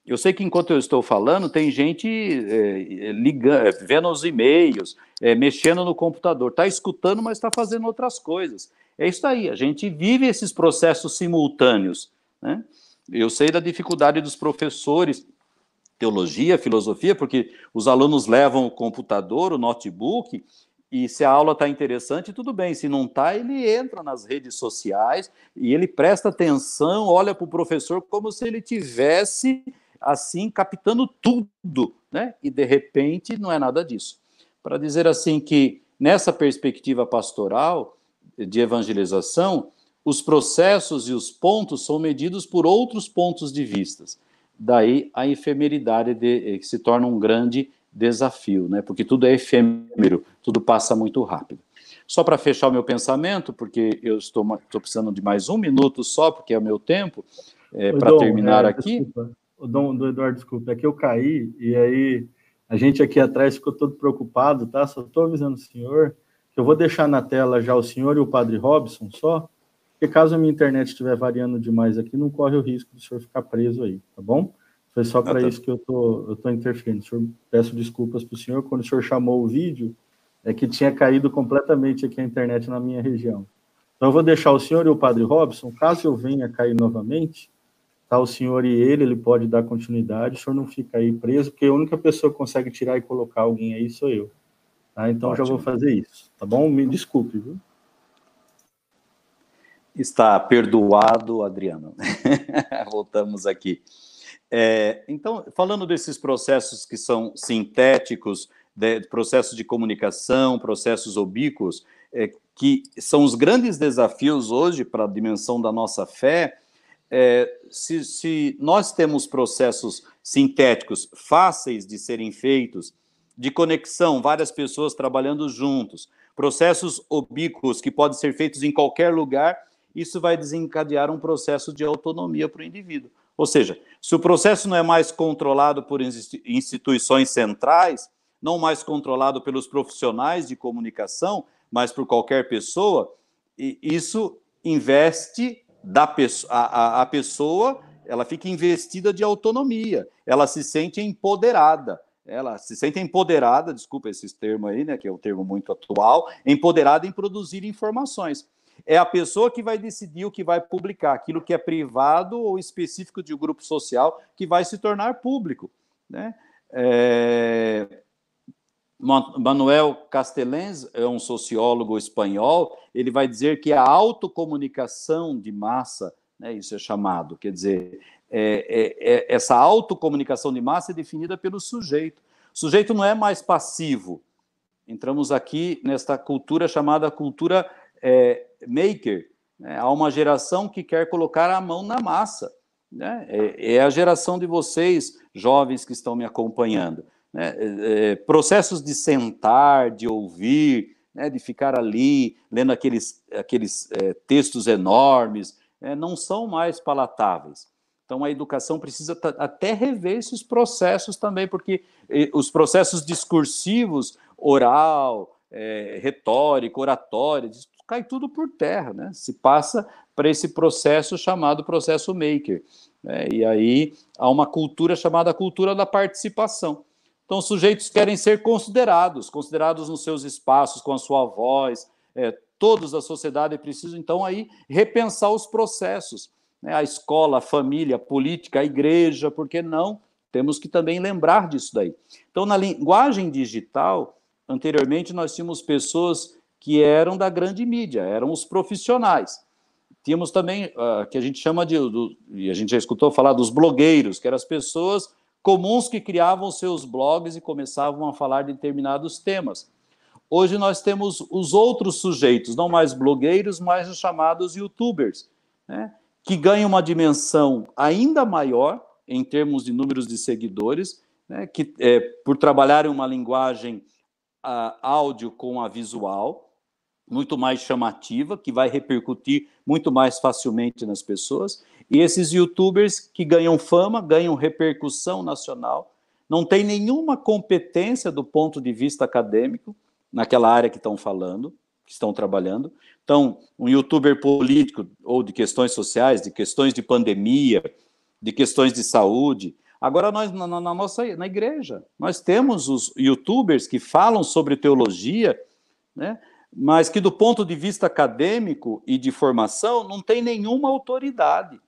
Eu sei que enquanto eu estou falando, tem gente é, ligando, é, vendo os e-mails, é, mexendo no computador, está escutando, mas está fazendo outras coisas. É isso aí, a gente vive esses processos simultâneos. Né? Eu sei da dificuldade dos professores, teologia, filosofia, porque os alunos levam o computador, o notebook, e se a aula está interessante, tudo bem. Se não está, ele entra nas redes sociais e ele presta atenção, olha para o professor como se ele tivesse assim captando tudo, né? E de repente não é nada disso. Para dizer assim que nessa perspectiva pastoral de evangelização, os processos e os pontos são medidos por outros pontos de vistas. Daí a efemeridade de, que se torna um grande desafio, né? Porque tudo é efêmero, tudo passa muito rápido. Só para fechar o meu pensamento, porque eu estou, estou precisando de mais um minuto só, porque é o meu tempo, é, para terminar é, aqui. Desculpa. O Dom do Eduardo, desculpa, é que eu caí e aí a gente aqui atrás ficou todo preocupado, tá? Só estou avisando o senhor que eu vou deixar na tela já o senhor e o padre Robson só, porque caso a minha internet estiver variando demais aqui, não corre o risco do senhor ficar preso aí, tá bom? Foi só para ah, tá. isso que eu tô, eu tô interferindo. Senhor, peço desculpas para o senhor. Quando o senhor chamou o vídeo, é que tinha caído completamente aqui a internet na minha região. Então, eu vou deixar o senhor e o padre Robson, caso eu venha cair novamente, tá o senhor e ele, ele pode dar continuidade, o senhor não fica aí preso, porque a única pessoa que consegue tirar e colocar alguém aí sou eu. Tá? Então, Ótimo. já vou fazer isso, tá bom? Me desculpe, viu? Está perdoado, Adriano. Voltamos aqui. É, então, falando desses processos que são sintéticos, de, processos de comunicação, processos ubíquos, é, que são os grandes desafios hoje para a dimensão da nossa fé, é, se, se, nós temos processos sintéticos fáceis de serem feitos, de conexão, várias pessoas trabalhando juntos, processos ubíquos que podem ser feitos em qualquer lugar, isso vai desencadear um processo de autonomia para o indivíduo. Ou seja, se o processo não é mais controlado por instituições centrais, não mais controlado pelos profissionais de comunicação, mas por qualquer pessoa, isso investe da pessoa, a, a pessoa, ela fica investida de autonomia, ela se sente empoderada, ela se sente empoderada, desculpa esse termo aí, né, que é um termo muito atual, empoderada em produzir informações é a pessoa que vai decidir o que vai publicar, aquilo que é privado ou específico de um grupo social que vai se tornar público. Né? É... Manuel Castellens é um sociólogo espanhol, ele vai dizer que a autocomunicação de massa, né, isso é chamado, quer dizer, é, é, é, essa autocomunicação de massa é definida pelo sujeito. O sujeito não é mais passivo. Entramos aqui nesta cultura chamada cultura é, maker. Né? Há uma geração que quer colocar a mão na massa. Né? É, é, a geração de vocês, jovens que estão me acompanhando. Né? É, é processos de sentar, de ouvir, né? de ficar ali lendo aqueles, aqueles é, textos enormes, né? não são mais palatáveis. Então, a educação precisa até rever esses processos também, porque os processos discursivos, oral, é, retórico, oratório, cai tudo por terra, né? Se passa para esse processo chamado processo maker. Né? E aí há uma cultura chamada cultura da participação. Então, os sujeitos querem ser considerados, considerados nos seus espaços, com a sua voz. É, todos da sociedade precisam, então, aí repensar os processos. Né? A escola, a família, a política, a igreja, por que não? Temos que também lembrar disso daí. Então, na linguagem digital, anteriormente nós tínhamos pessoas que eram da grande mídia, eram os profissionais. Tínhamos também, uh, que a gente chama de, do, e a gente já escutou falar dos blogueiros, que eram as pessoas comuns que criavam seus blogs e começavam a falar de determinados temas. Hoje nós temos os outros sujeitos, não mais blogueiros, mas os chamados youtubers, né? que ganha uma dimensão ainda maior em termos de números de seguidores, né, que é, por trabalhar em uma linguagem a, áudio com a visual, muito mais chamativa, que vai repercutir muito mais facilmente nas pessoas, e esses youtubers que ganham fama, ganham repercussão nacional, não tem nenhuma competência do ponto de vista acadêmico naquela área que estão falando, que estão trabalhando. Então, um youtuber político ou de questões sociais, de questões de pandemia, de questões de saúde. Agora, nós, na, na nossa na igreja, nós temos os youtubers que falam sobre teologia, né? Mas que, do ponto de vista acadêmico e de formação, não tem nenhuma autoridade.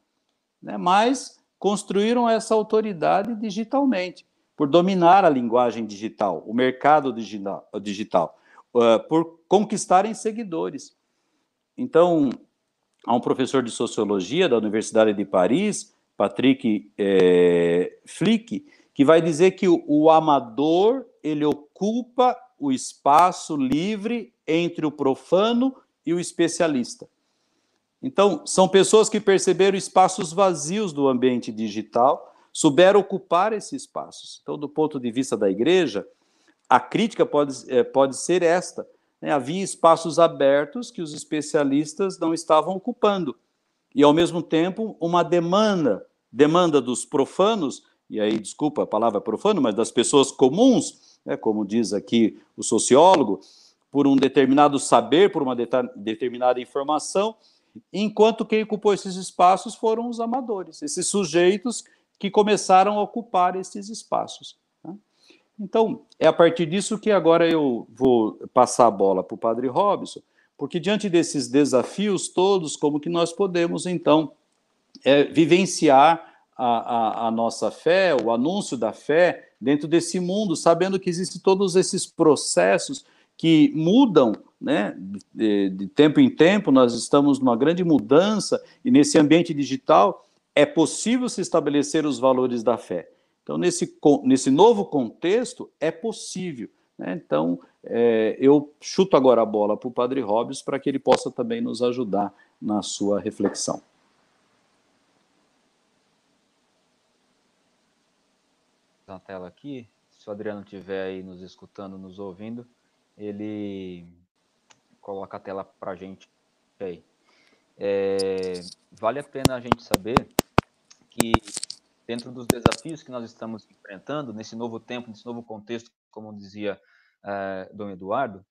Né? Mas construíram essa autoridade digitalmente, por dominar a linguagem digital, o mercado digital, uh, por conquistarem seguidores. Então, há um professor de sociologia da Universidade de Paris, Patrick é, Flick, que vai dizer que o, o amador ele ocupa o espaço livre entre o profano e o especialista. Então, são pessoas que perceberam espaços vazios do ambiente digital, souberam ocupar esses espaços. Então, do ponto de vista da igreja, a crítica pode, é, pode ser esta: né? havia espaços abertos que os especialistas não estavam ocupando. E, ao mesmo tempo, uma demanda, demanda dos profanos, e aí, desculpa a palavra profano, mas das pessoas comuns, né, como diz aqui o sociólogo, por um determinado saber, por uma determinada informação, enquanto quem ocupou esses espaços foram os amadores, esses sujeitos que começaram a ocupar esses espaços. Então, é a partir disso que agora eu vou passar a bola para o Padre Robson, porque diante desses desafios todos, como que nós podemos, então, é, vivenciar a, a, a, nossa fé, o anúncio da fé, dentro desse mundo, sabendo que existem todos esses processos que mudam, né, de, de tempo em tempo, nós estamos numa grande mudança, e nesse ambiente digital é possível se estabelecer os valores da fé. Então, nesse, nesse novo contexto, é possível. Né? Então, é, eu chuto agora a bola para o Padre Robbins para que ele possa também nos ajudar na sua reflexão. Na tela aqui, se o Adriano estiver aí nos escutando, nos ouvindo, ele coloca a tela para a gente aí. É, vale a pena a gente saber que dentro dos desafios que nós estamos enfrentando nesse novo tempo, nesse novo contexto, como dizia uh, Dom Eduardo,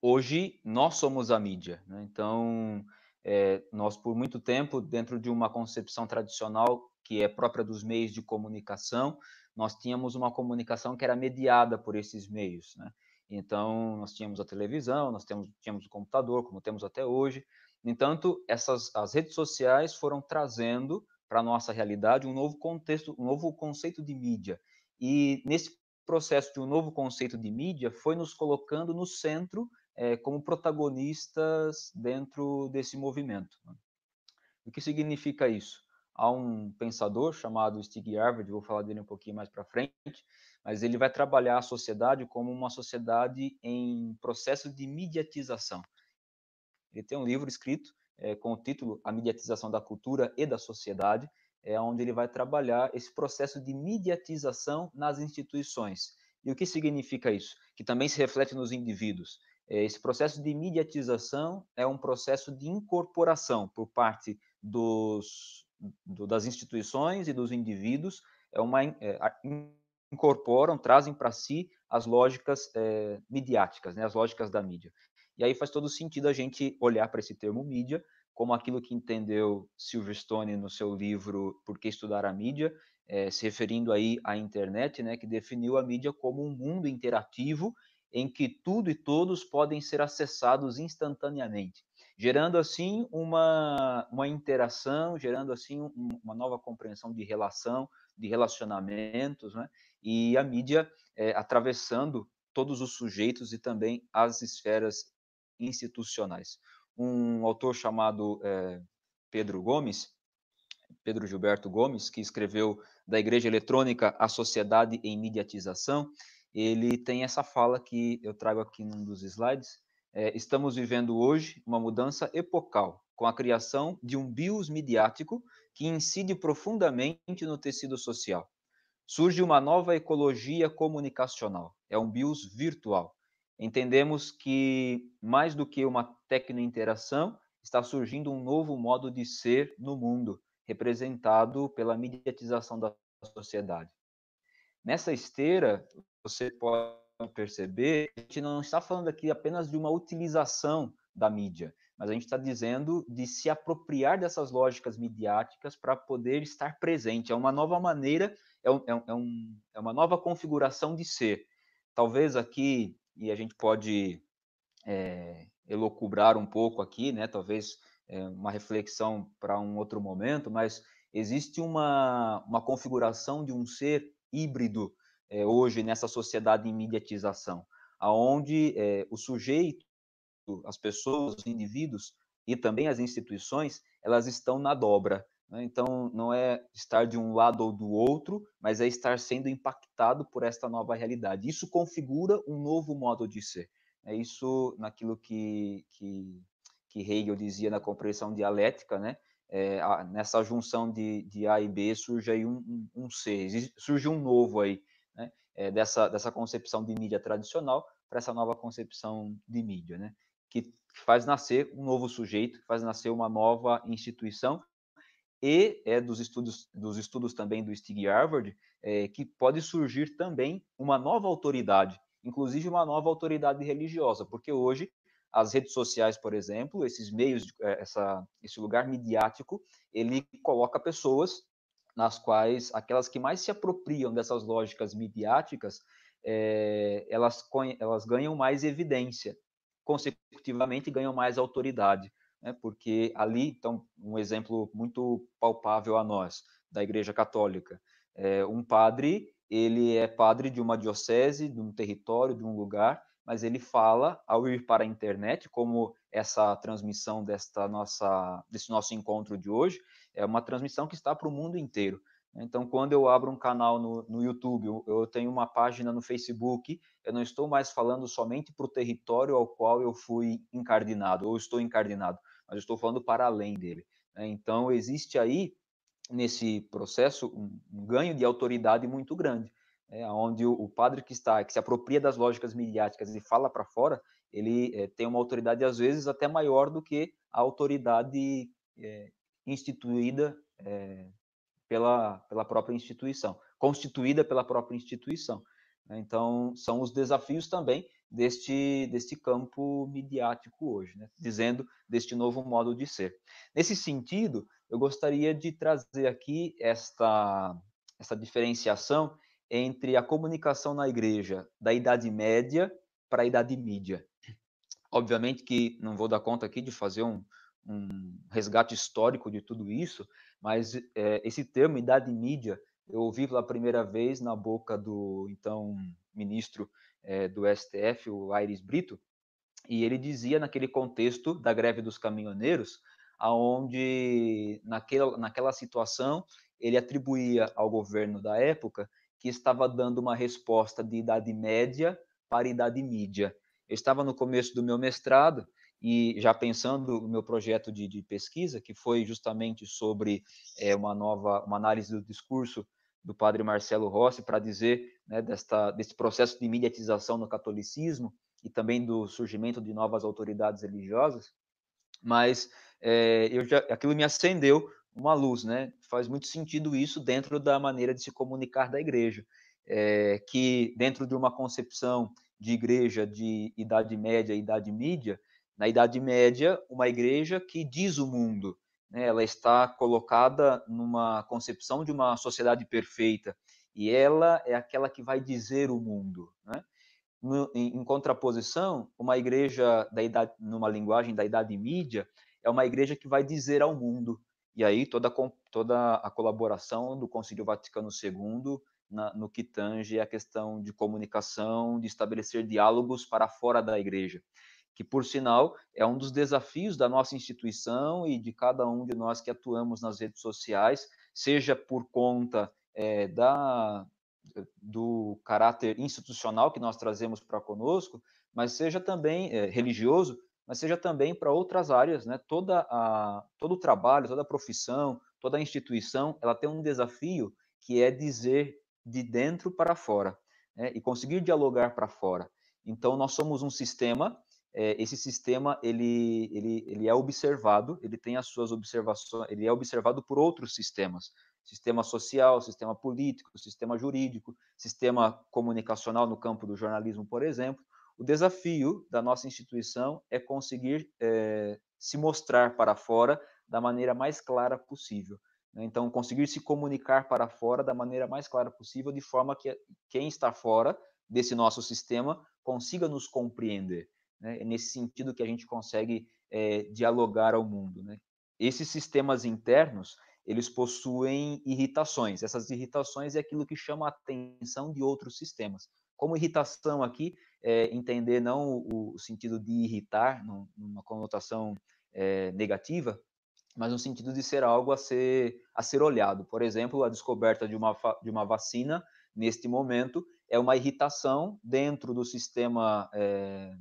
hoje nós somos a mídia. Né? Então, é, nós, por muito tempo, dentro de uma concepção tradicional que é própria dos meios de comunicação, nós tínhamos uma comunicação que era mediada por esses meios. Né? Então, nós tínhamos a televisão, nós tínhamos, tínhamos o computador, como temos até hoje. No entanto, essas, as redes sociais foram trazendo para a nossa realidade um novo contexto, um novo conceito de mídia. E nesse processo de um novo conceito de mídia foi nos colocando no centro é, como protagonistas dentro desse movimento. Né? O que significa isso? Há um pensador chamado Stig Harvard, vou falar dele um pouquinho mais para frente, mas ele vai trabalhar a sociedade como uma sociedade em processo de mediatização. Ele tem um livro escrito é, com o título A Mediatização da Cultura e da Sociedade, é onde ele vai trabalhar esse processo de mediatização nas instituições. E o que significa isso? Que também se reflete nos indivíduos. É, esse processo de mediatização é um processo de incorporação por parte dos, do, das instituições e dos indivíduos, é uma, é, incorporam, trazem para si as lógicas é, midiáticas, né, as lógicas da mídia. E aí faz todo sentido a gente olhar para esse termo mídia como aquilo que entendeu Silverstone no seu livro Por que Estudar a Mídia, é, se referindo aí à internet, né, que definiu a mídia como um mundo interativo em que tudo e todos podem ser acessados instantaneamente, gerando assim uma, uma interação, gerando assim um, uma nova compreensão de relação, de relacionamentos, né? e a mídia é, atravessando todos os sujeitos e também as esferas institucionais. Um autor chamado é, Pedro Gomes, Pedro Gilberto Gomes, que escreveu da Igreja Eletrônica a Sociedade em Mediatização, ele tem essa fala que eu trago aqui num dos slides, É, estamos vivendo hoje uma mudança epocal, com a criação de um bios midiático que incide profundamente no tecido social. Surge uma nova ecologia comunicacional, é um bios virtual. Entendemos que, mais do que uma tecnointeração, está surgindo um novo modo de ser no mundo, representado pela mediatização da sociedade. Nessa esteira, você pode perceber, a gente não está falando aqui apenas de uma utilização da mídia, mas a gente está dizendo de se apropriar dessas lógicas midiáticas para poder estar presente. É uma nova maneira, é, um, é, um, é, é uma nova configuração de ser. Talvez aqui, e a gente pode é, elocubrar um pouco aqui, né? Talvez é, uma reflexão para um outro momento, mas existe uma, uma configuração de um ser híbrido é, hoje nessa sociedade em mediatização, aonde é, o sujeito, as pessoas, os indivíduos e também as instituições, elas estão na dobra. Né? Então, não é estar de um lado ou do outro, mas é estar sendo impactado por esta nova realidade. Isso configura um novo modo de ser. É isso naquilo que, que, que Hegel dizia na compreensão dialética, né? É, nessa junção de, de A e B surge aí um, um, um C, surge um novo aí, né? É, dessa, dessa concepção de mídia tradicional para essa nova concepção de mídia, né? Que faz nascer um novo sujeito, faz nascer uma nova instituição e é dos estudos dos estudos também do Stig Harvard é, que pode surgir também uma nova autoridade, inclusive uma nova autoridade religiosa, porque hoje as redes sociais, por exemplo, esses meios, é, essa, esse lugar midiático, ele coloca pessoas nas quais aquelas que mais se apropriam dessas lógicas midiáticas, é, elas, elas ganham mais evidência, consecutivamente ganham mais autoridade, né? porque ali, então, um exemplo muito palpável a nós, da Igreja Católica, é, um padre, ele é padre de uma diocese, de um território, de um lugar, mas ele fala ao ir para a internet, como essa transmissão desta nossa, desse nosso encontro de hoje, é uma transmissão que está para o mundo inteiro. Então, quando eu abro um canal no, no YouTube, eu tenho uma página no Facebook, eu não estou mais falando somente para o território ao qual eu fui encardinado, ou estou encardinado, mas eu estou falando para além dele. Né? Então, existe aí, nesse processo, um, um ganho de autoridade muito grande é, onde o, o, padre que está, que se apropria das lógicas midiáticas e fala para fora, ele é, tem uma autoridade às vezes até maior do que a autoridade é, instituída é, pela, pela própria instituição, constituída pela própria instituição. Né? Então, são os desafios também deste, deste campo midiático hoje, né? dizendo deste novo modo de ser. Nesse sentido, eu gostaria de trazer aqui esta, essa diferenciação entre a comunicação na igreja da Idade Média para a Idade Mídia. Obviamente que não vou dar conta aqui de fazer um, um resgate histórico de tudo isso, mas é, esse termo Idade Mídia eu ouvi pela primeira vez na boca do então ministro é, do STF, o Aires Brito, e ele dizia naquele contexto da greve dos caminhoneiros, aonde naquela, naquela situação ele atribuía ao governo da época que estava dando uma resposta de idade média para idade mídia. Eu estava no começo do meu mestrado e já pensando no meu projeto de, de pesquisa, que foi justamente sobre é, uma nova, uma análise do discurso do padre Marcelo Rossi para dizer né, desta, desse processo de mediatização no catolicismo e também do surgimento de novas autoridades religiosas, mas é, eu já, aquilo me acendeu uma luz, né? Faz muito sentido isso dentro da maneira de se comunicar da igreja, é, que dentro de uma concepção de igreja de idade média e idade mídia, na idade média, uma igreja que diz o mundo, né? ela está colocada numa concepção de uma sociedade perfeita e ela é aquela que vai dizer o mundo, né? No, em, em contraposição, uma igreja da idade, numa linguagem da idade mídia, é uma igreja que vai dizer ao mundo, e aí toda, toda a colaboração do Concílio Vaticano II na, no que tange a questão de comunicação, de estabelecer diálogos para fora da igreja, que, por sinal, é um dos desafios da nossa instituição e de cada um de nós que atuamos nas redes sociais, seja por conta é, da, do, caráter institucional que nós trazemos para conosco, mas seja também é, religioso, mas seja também para outras áreas, né? Toda a, todo o trabalho, toda a profissão, toda a instituição, ela tem um desafio que é dizer de dentro para fora né? e conseguir dialogar para fora. Então, nós somos um sistema. É, esse sistema ele, ele, ele é observado, ele tem as suas observações, ele é observado por outros sistemas, sistema social, sistema político, sistema jurídico, sistema comunicacional no campo do jornalismo, por exemplo. O desafio da nossa instituição é conseguir é, se mostrar para fora da maneira mais clara possível. Né? Então, conseguir se comunicar para fora da maneira mais clara possível, de forma que quem está fora desse nosso sistema consiga nos compreender. Né? É nesse sentido que a gente consegue é, dialogar ao mundo. Né? Esses sistemas internos, eles possuem irritações. Essas irritações é aquilo que chama a atenção de outros sistemas. Como irritação aqui, é, entender não o, o, sentido de irritar, numa conotação é, negativa, mas no sentido de ser algo a ser, a ser olhado. Por exemplo, a descoberta de uma, de uma vacina, neste momento, é uma irritação dentro do sistema é,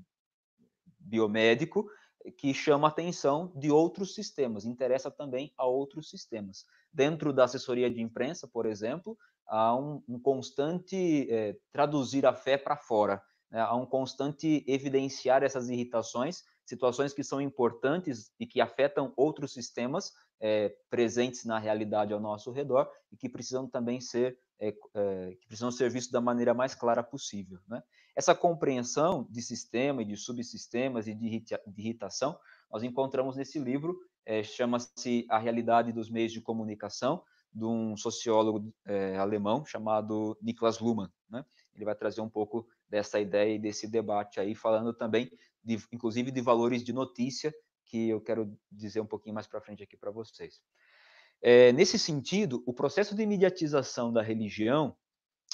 biomédico que chama atenção de outros sistemas, interessa também a outros sistemas. Dentro da assessoria de imprensa, por exemplo, há um, um constante é, traduzir a fé para fora, né? há um constante evidenciar essas irritações situações que são importantes e que afetam outros sistemas é, presentes na realidade ao nosso redor e que precisam também ser é, é, que precisam ser vistos da maneira mais clara possível. Né? Essa compreensão de sistema e de subsistemas e de, de irritação nós encontramos nesse livro, é, chama-se A Realidade dos Meios de Comunicação, de um sociólogo é, alemão chamado Niklas Luhmann. Né? Ele vai trazer um pouco dessa ideia e desse debate aí, falando também de, inclusive de valores de notícia, que eu quero dizer um pouquinho mais para frente aqui para vocês. É, nesse sentido, o processo de mediatização da religião,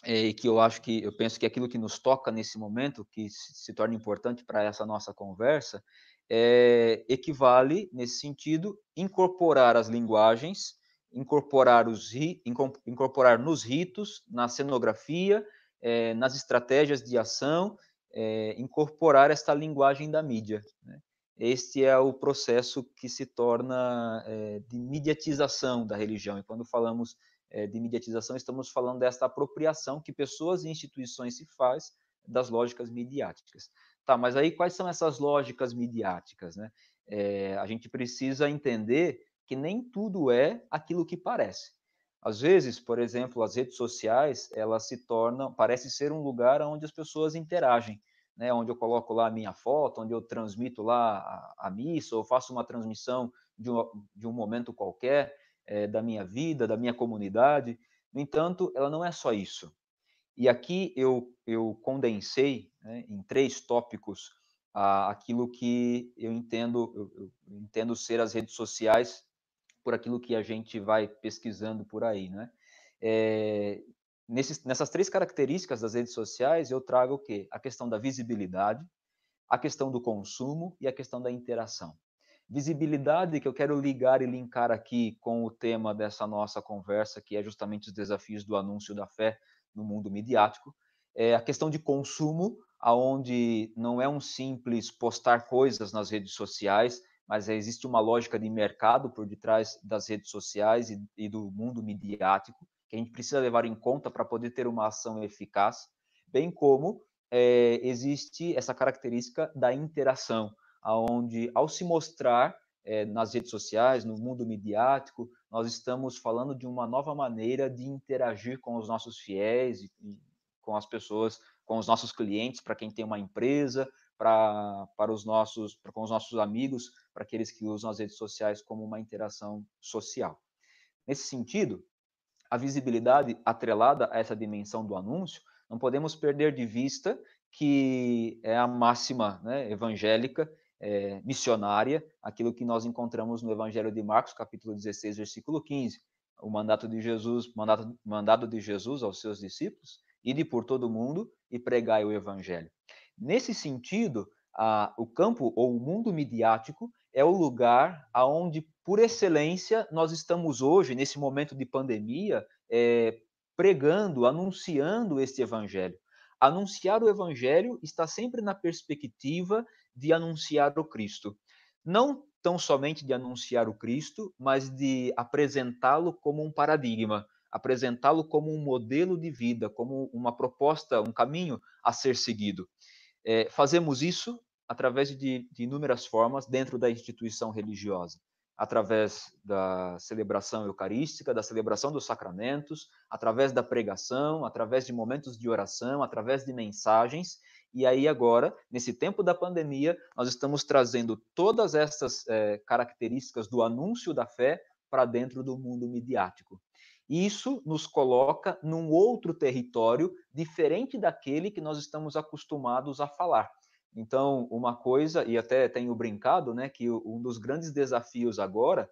é, que eu acho que, eu penso que é aquilo que nos toca nesse momento, que se, se torna importante para essa nossa conversa, é, equivale, nesse sentido, incorporar as linguagens, incorporar, os, incorporar nos ritos, na cenografia, nas estratégias de ação incorporar esta linguagem da mídia. Né? Este é o processo que se torna é, de mediatização da religião. E quando falamos é, de mediatização, estamos falando desta apropriação que pessoas e instituições se faz das lógicas midiáticas. Tá, mas aí quais são essas lógicas midiáticas? Né? É, a gente precisa entender que nem tudo é aquilo que parece. Às vezes, por exemplo, as redes sociais, elas se tornam, parece ser um lugar onde as pessoas interagem, né, onde eu coloco lá a minha foto, onde eu transmito lá a, a missa, ou faço uma transmissão de um, de um momento qualquer é, da minha vida, da minha comunidade. No entanto, ela não é só isso. E aqui eu, eu condensei né, em três tópicos a, aquilo que eu entendo, eu, eu entendo ser as redes sociais por aquilo que a gente vai pesquisando por aí, né? É, nesses, nessas três características das redes sociais, eu trago o quê? A questão da visibilidade, a questão do consumo e a questão da interação. Visibilidade que eu quero ligar e linkar aqui com o tema dessa nossa conversa, que é justamente os desafios do anúncio da fé no mundo midiático. É a questão de consumo, aonde não é um simples postar coisas nas redes sociais, mas existe uma lógica de mercado por detrás das redes sociais e, e do mundo midiático que a gente precisa levar em conta para poder ter uma ação eficaz, bem como é, existe essa característica da interação, aonde ao se mostrar é, nas redes sociais, no mundo midiático, nós estamos falando de uma nova maneira de interagir com os nossos fiéis e, e com as pessoas, com os nossos clientes, para quem tem uma empresa, para, para os nossos, para, com os nossos amigos, para aqueles que usam as redes sociais como uma interação social. Nesse sentido, a visibilidade atrelada a essa dimensão do anúncio, não podemos perder de vista que é a máxima né, evangélica, é, missionária, aquilo que nós encontramos no Evangelho de Marcos, capítulo 16, versículo 15. O mandato de Jesus, mandato, mandado de Jesus aos seus discípulos, ide por todo o mundo e pregai o Evangelho. Nesse sentido, a, o campo ou o mundo midiático é o lugar aonde, por excelência, nós estamos hoje, nesse momento de pandemia, é, pregando, anunciando este evangelho. Anunciar o evangelho está sempre na perspectiva de anunciar o Cristo. Não tão somente de anunciar o Cristo, mas de apresentá-lo como um paradigma, apresentá-lo como um modelo de vida, como uma proposta, um caminho a ser seguido. É, fazemos isso através de, de inúmeras formas dentro da instituição religiosa através da celebração eucarística, da celebração dos sacramentos, através da pregação, através de momentos de oração, através de mensagens. E aí, agora, nesse tempo da pandemia, nós estamos trazendo todas essas é, características do anúncio da fé para dentro do mundo midiático. Isso nos coloca num outro território diferente daquele que nós estamos acostumados a falar. Então, uma coisa, e até tenho brincado, né, que um dos grandes desafios agora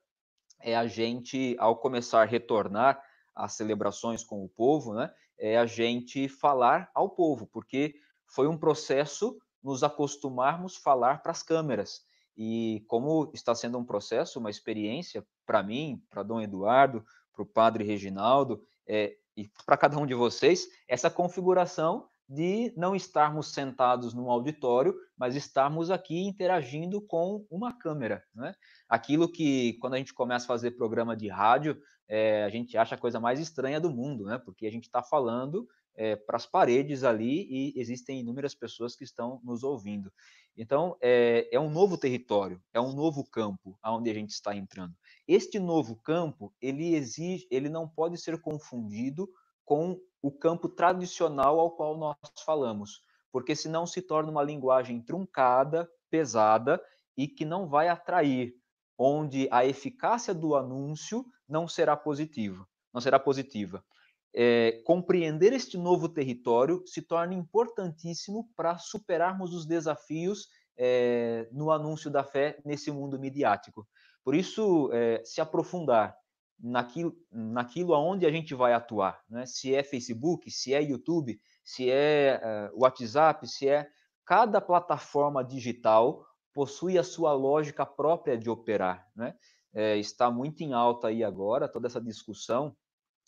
é a gente, ao começar a retornar às celebrações com o povo, né, é a gente falar ao povo, porque foi um processo nos acostumarmos falar para as câmeras. E como está sendo um processo, uma experiência para mim, para Dom Eduardo, para o Padre Reginaldo é, e para cada um de vocês, essa configuração de não estarmos sentados num auditório, mas estarmos aqui interagindo com uma câmera. Né? Aquilo que, quando a gente começa a fazer programa de rádio, é, a gente acha a coisa mais estranha do mundo, né? porque a gente está falando é, para as paredes ali e existem inúmeras pessoas que estão nos ouvindo. Então, é, é um novo território, é um novo campo aonde a gente está entrando. Este novo campo, ele exige, ele não pode ser confundido com o campo tradicional ao qual nós falamos, porque senão se torna uma linguagem truncada, pesada e que não vai atrair, onde a eficácia do anúncio não será positiva, não será positiva. É, compreender este novo território se torna importantíssimo para superarmos os desafios é, no anúncio da fé nesse mundo midiático. Por isso, é, se aprofundar naquilo, naquilo aonde a gente vai atuar, né? Se é Facebook, se é YouTube, se é uh, WhatsApp, se é cada plataforma digital possui a sua lógica própria de operar, né? É, está muito em alta aí agora toda essa discussão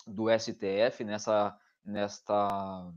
do STF nessa nesta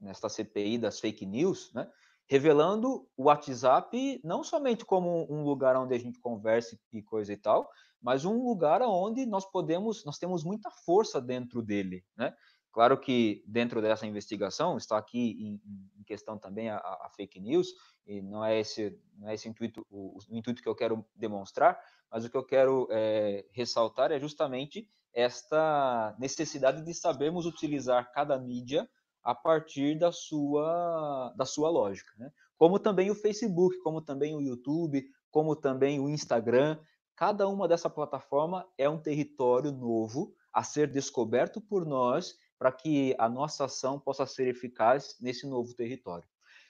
nesta CPI das fake news, né? Revelando o WhatsApp não somente como um lugar onde a gente conversa e coisa e tal, mas um lugar onde nós podemos, nós temos muita força dentro dele, né? Claro que dentro dessa investigação está aqui em, questão também a, a, fake news e não é esse não é esse intuito o, o, intuito que eu quero demonstrar, mas o que eu quero é, ressaltar é justamente esta necessidade de sabermos utilizar cada mídia a partir da sua da sua lógica, né? Como também o Facebook, como também o YouTube, como também o Instagram, Cada uma dessa plataforma é um território novo a ser descoberto por nós para que a nossa ação possa ser eficaz nesse novo território.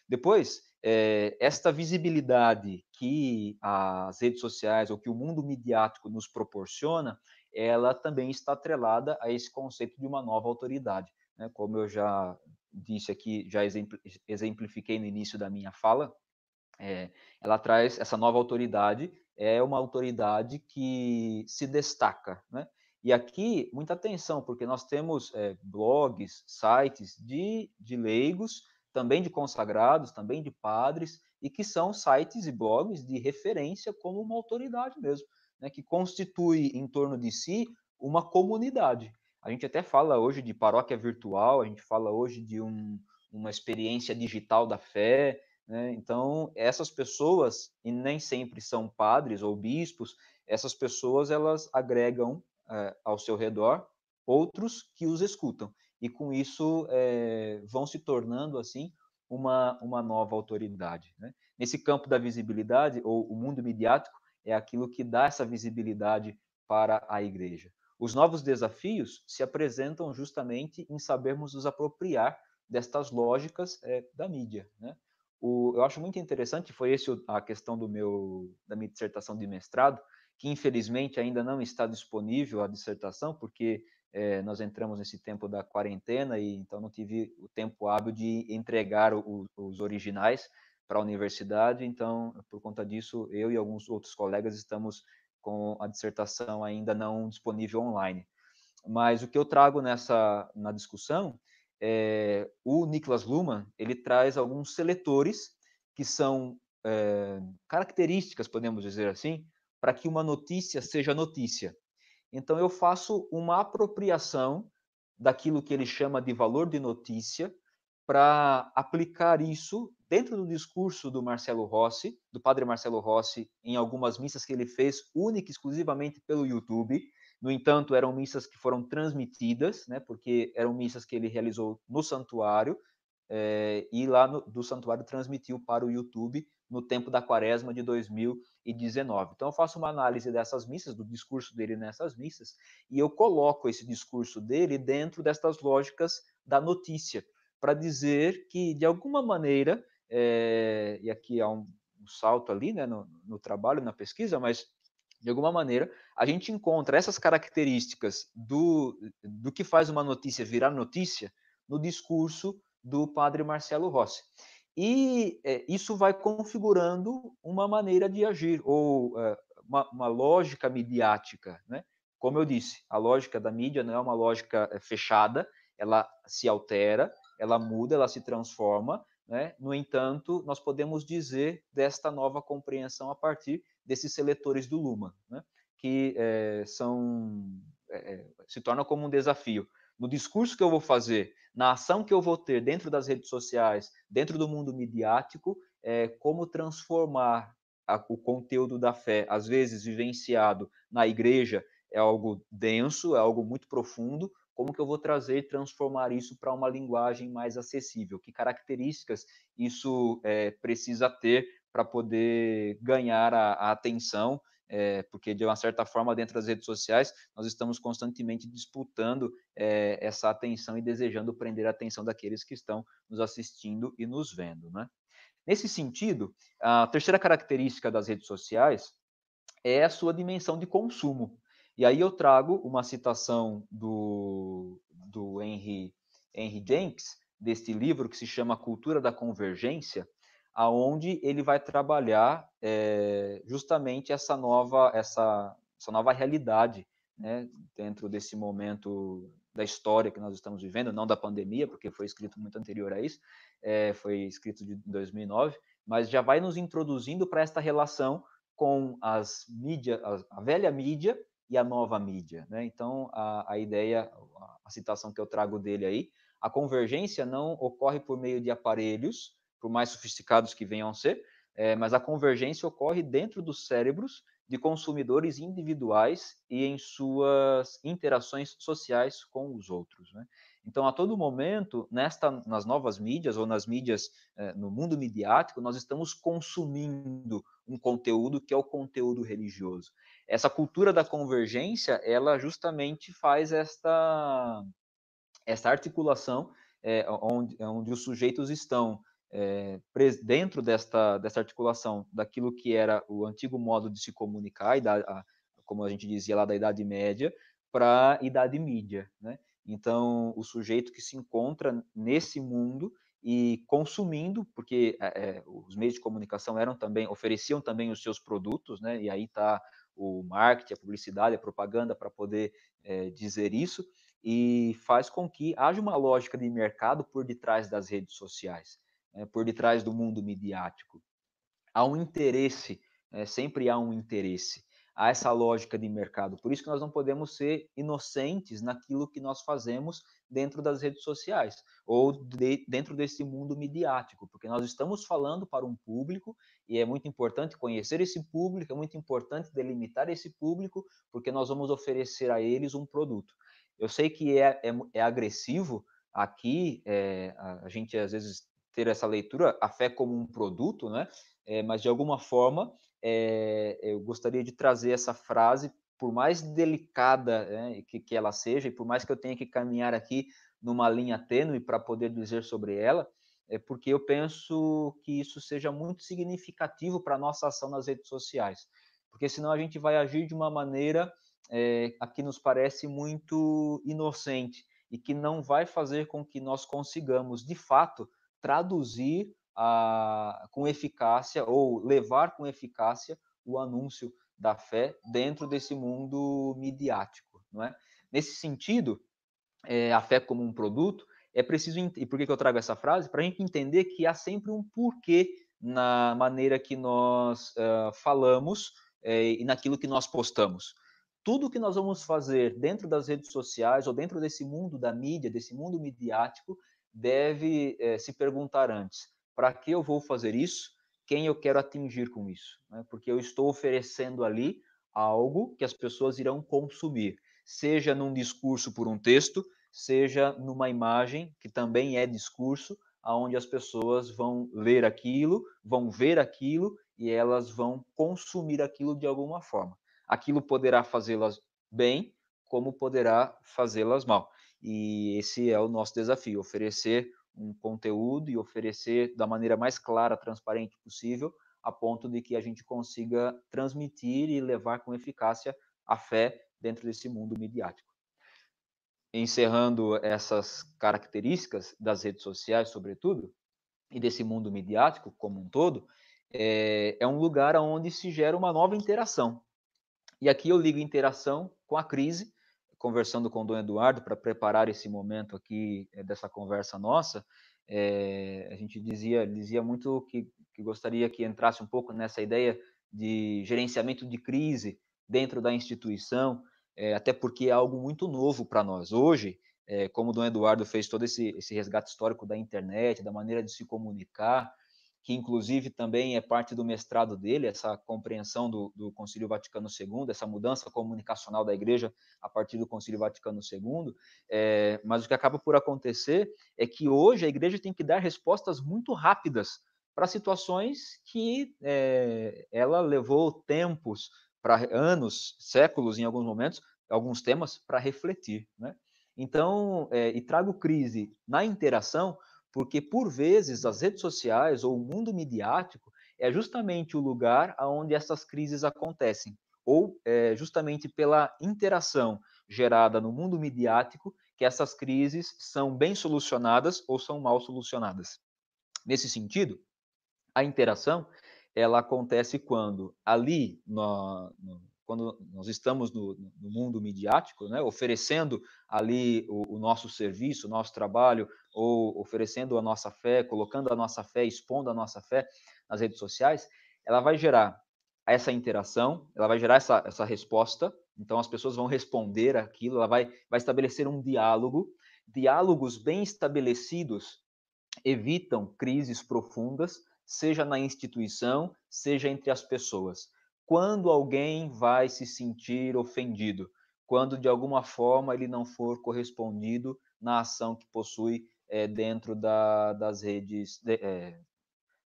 Depois, é, esta visibilidade que as redes sociais ou que o mundo midiático nos proporciona, ela também está atrelada a esse conceito de uma nova autoridade. Né? Como eu já disse aqui, já exemplifiquei no início da minha fala, é, ela traz essa nova autoridade é uma autoridade que se destaca, né? E aqui, muita atenção, porque nós temos é, blogs, sites de, de leigos, também de consagrados, também de padres, e que são sites e blogs de referência como uma autoridade mesmo, né, que constitui em torno de si uma comunidade. A gente até fala hoje de paróquia virtual, a gente fala hoje de um, uma experiência digital da fé, né? Então, essas pessoas, e nem sempre são padres ou bispos, essas pessoas elas agregam é, ao seu redor outros que os escutam. E com isso é, vão se tornando, assim, uma, uma nova autoridade. Né? Nesse campo da visibilidade, ou o mundo midiático, é aquilo que dá essa visibilidade para a igreja. Os novos desafios se apresentam justamente em sabermos nos apropriar destas lógicas é, da mídia. Né? O, eu acho muito interessante, foi esse a questão do meu da minha dissertação de mestrado, que infelizmente ainda não está disponível a dissertação, porque é, nós entramos nesse tempo da quarentena e então não tive o tempo hábil de entregar o, os originais para a universidade. Então, por conta disso, eu e alguns outros colegas estamos com a dissertação ainda não disponível online. Mas o que eu trago nessa na discussão é, o Niklas Luhmann ele traz alguns seletores que são é, características, podemos dizer assim, para que uma notícia seja notícia. Então, eu faço uma apropriação daquilo que ele chama de valor de notícia para aplicar isso dentro do discurso do Marcelo Rossi, do padre Marcelo Rossi, em algumas missas que ele fez única e exclusivamente pelo YouTube. No entanto, eram missas que foram transmitidas, né, porque eram missas que ele realizou no santuário, é, e lá no, do santuário transmitiu para o YouTube no tempo da quaresma de 2019. Então, eu faço uma análise dessas missas, do discurso dele nessas missas, e eu coloco esse discurso dele dentro destas lógicas da notícia, para dizer que, de alguma maneira, é, e aqui há um, um salto ali né, no, no trabalho, na pesquisa, mas de alguma maneira, a gente encontra essas características do, do que faz uma notícia virar notícia no discurso do padre Marcelo Rossi. E é, isso vai configurando uma maneira de agir, ou é, uma, uma, lógica midiática. Né? Como eu disse, a lógica da mídia não é uma lógica fechada, ela se altera, ela muda, ela se transforma. Né? No entanto, nós podemos dizer desta nova compreensão a partir desses seletores do Luma, né? que é, são é, se torna como um desafio no discurso que eu vou fazer, na ação que eu vou ter dentro das redes sociais, dentro do mundo midiático, é, como transformar a, o conteúdo da fé, às vezes vivenciado na igreja, é algo denso, é algo muito profundo, como que eu vou trazer e transformar isso para uma linguagem mais acessível? Que características isso é, precisa ter para poder ganhar a, a atenção é, porque de uma certa forma dentro das redes sociais nós estamos constantemente disputando é, essa atenção e desejando prender a atenção daqueles que estão nos assistindo e nos vendo, né? Nesse sentido, a terceira característica das redes sociais é a sua dimensão de consumo. E aí eu trago uma citação do, do Henry, Henry Jenks, deste livro que se chama Cultura da Convergência, aonde ele vai trabalhar é, justamente essa nova, essa, essa nova realidade né, dentro desse momento da história que nós estamos vivendo, não da pandemia, porque foi escrito muito anterior a isso, é, foi escrito de 2009, mas já vai nos introduzindo para esta relação com as mídias, a, velha mídia e a nova mídia. Né? Então, a, a ideia, a, citação que eu trago dele aí, a convergência não ocorre por meio de aparelhos, por mais sofisticados que venham a ser, é, mas a convergência ocorre dentro dos cérebros de consumidores individuais e em suas interações sociais com os outros. Né? Então, a todo momento, nesta, nas novas mídias ou nas mídias é, no mundo midiático, nós estamos consumindo um conteúdo que é o conteúdo religioso. Essa cultura da convergência, ela justamente faz esta, esta articulação é, onde, onde os sujeitos estão é, dentro desta, desta articulação daquilo que era o antigo modo de se comunicar, da, a, como a gente dizia lá da Idade Média, para a Idade Mídia. Né? Então, o sujeito que se encontra nesse mundo e consumindo, porque é, os meios de comunicação eram também ofereciam também os seus produtos, né? E aí está o marketing, a publicidade, a propaganda para poder é, dizer isso e faz com que haja uma lógica de mercado por detrás das redes sociais é, por detrás do mundo midiático. Há um interesse, é, sempre há um interesse, há essa lógica de mercado. Por isso que nós não podemos ser inocentes naquilo que nós fazemos dentro das redes sociais ou de, dentro desse mundo midiático, porque nós estamos falando para um público e é muito importante conhecer esse público, é muito importante delimitar esse público, porque nós vamos oferecer a eles um produto. Eu sei que é, é, é agressivo aqui, é, a gente às vezes ter essa leitura, a fé como um produto, né? É, mas de alguma forma é, eu gostaria de trazer essa frase, por mais delicada né, que, que ela seja, e por mais que eu tenha que caminhar aqui numa linha tênue para poder dizer sobre ela, é porque eu penso que isso seja muito significativo para a nossa ação nas redes sociais, porque senão a gente vai agir de uma maneira é, a que nos parece muito inocente e que não vai fazer com que nós consigamos, de fato, traduzir a, com eficácia ou levar com eficácia o anúncio da fé dentro desse mundo midiático, não é? Nesse sentido, é, a fé como um produto, é preciso. E por que, eu trago essa frase? Para a gente entender que há sempre um porquê na maneira que nós uh, falamos eh, e naquilo que nós postamos. Tudo que nós vamos fazer dentro das redes sociais ou dentro desse mundo da mídia, desse mundo midiático, deve eh, se perguntar antes: para que eu vou fazer isso? Quem eu quero atingir com isso? Né? Porque eu estou oferecendo ali algo que as pessoas irão consumir, seja num discurso por um texto, seja numa imagem, que também é discurso, aonde as pessoas vão ler aquilo, vão ver aquilo e elas vão consumir aquilo de alguma forma. Aquilo poderá fazê-las bem, como poderá fazê-las mal. E esse é o nosso desafio: oferecer um conteúdo e oferecer da maneira mais clara, transparente possível, a ponto de que a gente consiga transmitir e levar com eficácia a fé dentro desse mundo midiático encerrando essas características das redes sociais, sobretudo, e desse mundo midiático como um todo, é, é um lugar onde se gera uma nova interação. E aqui eu ligo interação com a crise, conversando com o Dom Eduardo para preparar esse momento aqui é, dessa conversa nossa, é, a gente dizia, dizia muito que, que gostaria que entrasse um pouco nessa ideia de gerenciamento de crise dentro da instituição, é, até porque é algo muito novo para nós. Hoje, é, como o Dom Eduardo fez todo esse, esse resgate histórico da internet, da maneira de se comunicar, que inclusive também é parte do mestrado dele, essa compreensão do, do Concílio Vaticano II, essa mudança comunicacional da Igreja a partir do Concílio Vaticano II. É, mas o que acaba por acontecer é que hoje a Igreja tem que dar respostas muito rápidas para situações que é, ela levou tempos para anos, séculos, em alguns momentos, alguns temas para refletir, né? Então, é, e trago crise na interação, porque por vezes as redes sociais ou o mundo midiático é justamente o lugar onde essas crises acontecem, ou é, justamente pela interação gerada no mundo midiático que essas crises são bem solucionadas ou são mal solucionadas. Nesse sentido, a interação ela acontece quando ali, no, quando nós estamos no, no, mundo midiático, né, oferecendo ali o, o, nosso serviço, o nosso trabalho, ou oferecendo a nossa fé, colocando a nossa fé, expondo a nossa fé nas redes sociais, ela vai gerar essa interação, ela vai gerar essa, essa resposta, então as pessoas vão responder aquilo, ela vai, vai estabelecer um diálogo, diálogos bem estabelecidos evitam crises profundas, seja na instituição, seja entre as pessoas. Quando alguém vai se sentir ofendido, quando de alguma forma ele não for correspondido na ação que possui é, dentro da, das redes, de, é,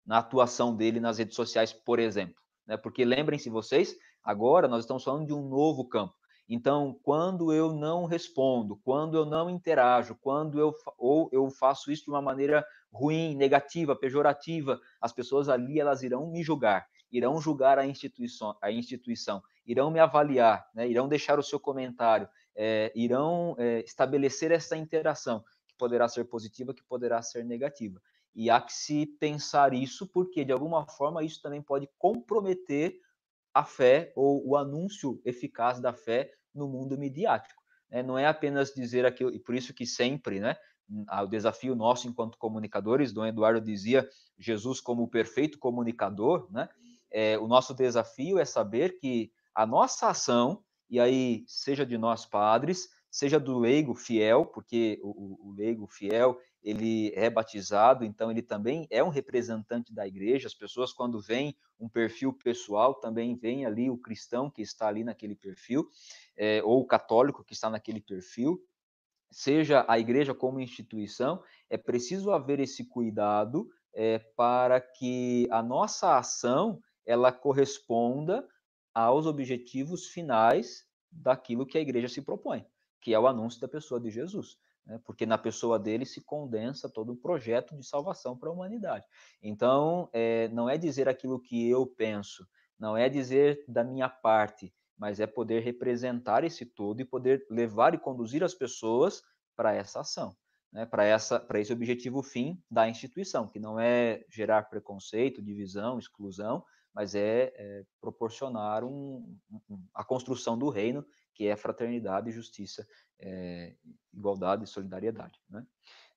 na atuação dele nas redes sociais, por exemplo. Né? Porque lembrem-se vocês, agora nós estamos falando de um novo campo. Então, quando eu não respondo, quando eu não interajo, quando eu ou eu faço isso de uma maneira ruim, negativa, pejorativa, as pessoas ali elas irão me julgar, irão julgar a instituição, a instituição, irão me avaliar, né, irão deixar o seu comentário, é, irão é, estabelecer essa interação que poderá ser positiva, que poderá ser negativa. E há que se pensar isso, porque de alguma forma isso também pode comprometer a fé ou o anúncio eficaz da fé no mundo midiático. Né? Não é apenas dizer aquilo, e por isso que sempre, né, o desafio nosso enquanto comunicadores, Dom Eduardo dizia Jesus como o perfeito comunicador, né? É, o nosso desafio é saber que a nossa ação, e aí seja de nós padres, seja do leigo fiel, porque o, o, leigo fiel ele é batizado, então ele também é um representante da igreja. As pessoas quando veem um perfil pessoal também veem ali o cristão que está ali naquele perfil, é, ou o católico que está naquele perfil. Seja a igreja como instituição, é preciso haver esse cuidado é, para que a nossa ação ela corresponda aos objetivos finais daquilo que a igreja se propõe que é o anúncio da pessoa de Jesus. Né? Porque na pessoa dele se condensa todo um projeto de salvação para a humanidade. Então, é, não é dizer aquilo que eu penso, não é dizer da minha parte, mas é poder representar esse todo e poder levar e conduzir as pessoas para essa ação. Né, para esse objetivo fim da instituição, que não é gerar preconceito, divisão, exclusão, mas é, é proporcionar um, um, a construção do reino que é fraternidade, justiça, é, igualdade e solidariedade. Né?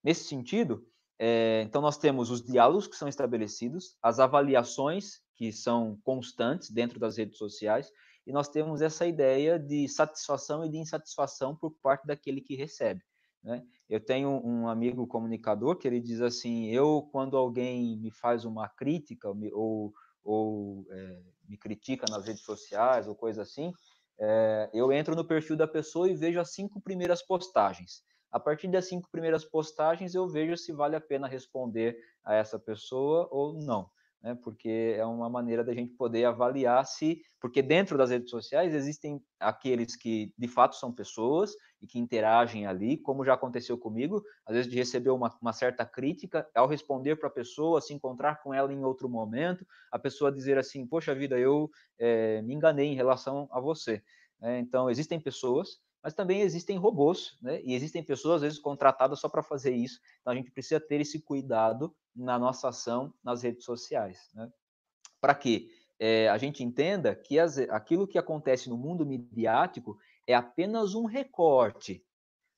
Nesse sentido, é, então nós temos os diálogos que são estabelecidos, as avaliações que são constantes dentro das redes sociais, e nós temos essa ideia de satisfação e de insatisfação por parte daquele que recebe. Né? Eu tenho um amigo comunicador que ele diz assim: eu, quando alguém me faz uma crítica ou, ou é, me critica nas redes sociais ou coisa assim, é, eu entro no perfil da pessoa e vejo as cinco primeiras postagens. A partir das cinco primeiras postagens, eu vejo se vale a pena responder a essa pessoa ou não né? Porque é uma maneira da gente poder avaliar se, porque dentro das redes sociais existem aqueles que de fato são pessoas e que interagem ali, como já aconteceu comigo, às vezes de receber uma, uma certa crítica, ao responder para a pessoa, se encontrar com ela em outro momento, a pessoa dizer assim, poxa vida, eu é, me enganei em relação a você. É, então existem pessoas mas também existem robôs, né? E existem pessoas, às vezes, contratadas só para fazer isso. Então, a gente precisa ter esse cuidado na nossa ação nas redes sociais, né? Para que é, a gente entenda que as, aquilo que acontece no mundo midiático é apenas um recorte,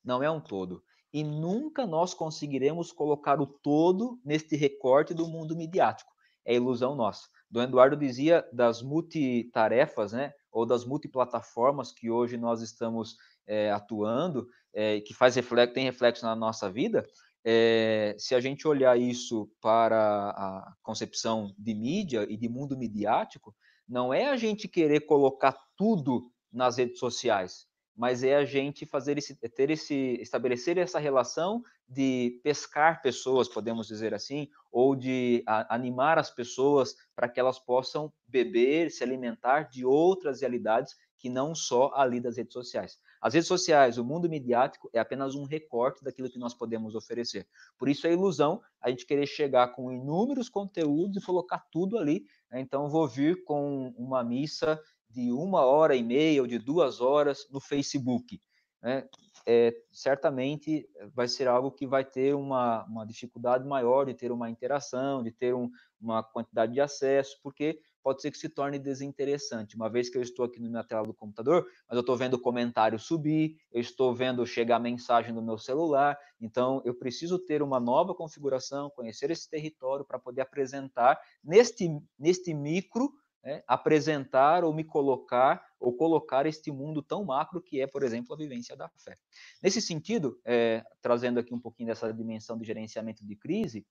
não é um todo. E nunca nós conseguiremos colocar o todo neste recorte do mundo midiático. É ilusão nossa. Dom Eduardo dizia das multitarefas, né? Ou das multiplataformas que hoje nós estamos é, atuando, é, que faz reflexo, tem reflexo na nossa vida, é, se a gente olhar isso para a concepção de mídia e de mundo midiático, não é a gente querer colocar tudo nas redes sociais, mas é a gente fazer esse, ter esse, estabelecer essa relação de pescar pessoas, podemos dizer assim, ou de a, animar as pessoas para que elas possam beber, se alimentar de outras realidades que não só ali das redes sociais. As redes sociais, o mundo midiático é apenas um recorte daquilo que nós podemos oferecer. Por isso é ilusão a gente querer chegar com inúmeros conteúdos e colocar tudo ali. Né? Então, vou vir com uma missa de uma hora e meia ou de duas horas no Facebook. Né? É, certamente vai ser algo que vai ter uma, uma dificuldade maior de ter uma interação, de ter um, uma quantidade de acesso, porque pode ser que se torne desinteressante. Uma vez que eu estou aqui na tela do computador, mas eu estou vendo o comentário subir, eu estou vendo chegar mensagem no meu celular, então eu preciso ter uma nova configuração, conhecer esse território para poder apresentar neste, neste micro, né, apresentar ou me colocar ou colocar este mundo tão macro que é, por exemplo, a vivência da fé. Nesse sentido, é, trazendo aqui um pouquinho dessa dimensão de gerenciamento de crise,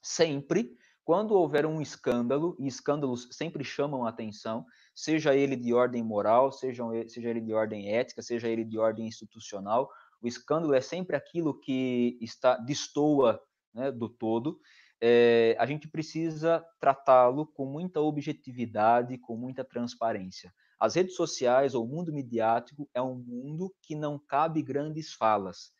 sempre quando houver um escândalo, e escândalos sempre chamam a atenção, seja ele de ordem moral, seja, seja ele de ordem ética, seja ele de ordem institucional, o escândalo é sempre aquilo que está destoa né, do todo. É, a gente precisa tratá-lo com muita objetividade, com muita transparência. As redes sociais ou o mundo midiático é um mundo que não cabe grandes falas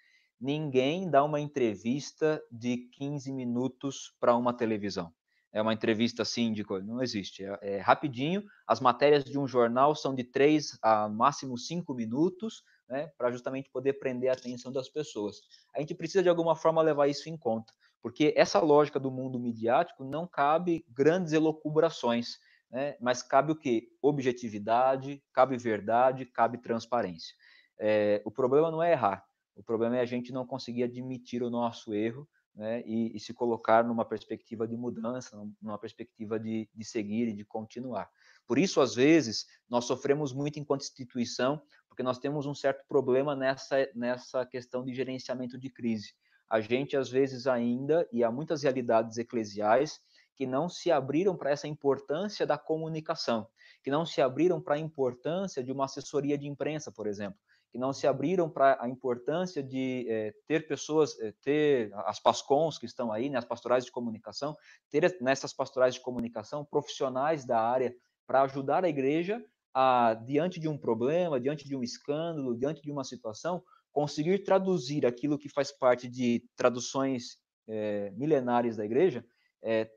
ninguém dá uma entrevista de 15 minutos para uma televisão. É uma entrevista assim de coisa, não existe. É, é, rapidinho. As matérias de um jornal são de três a máximo cinco minutos, né, para justamente poder prender a atenção das pessoas. A gente precisa de alguma forma levar isso em conta, porque essa lógica do mundo midiático não cabe grandes elocubrações, né, mas cabe o que? Objetividade, cabe verdade, cabe transparência. É, o problema não é errar, o problema é a gente não conseguir admitir o nosso erro né, e, e, se colocar numa perspectiva de mudança, numa perspectiva de, de seguir e de continuar. Por isso, às vezes, nós sofremos muito enquanto instituição, porque nós temos um certo problema nessa, nessa questão de gerenciamento de crise. A gente, às vezes, ainda, e há muitas realidades eclesiais que não se abriram para essa importância da comunicação, que não se abriram para a importância de uma assessoria de imprensa, por exemplo que não se abriram para a importância de é, ter pessoas, é, ter as PASCONs que estão aí, né, as pastorais de comunicação, ter nessas pastorais de comunicação profissionais da área para ajudar a igreja a, diante de um problema, diante de um escândalo, diante de uma situação, conseguir traduzir aquilo que faz parte de traduções é, milenares da igreja,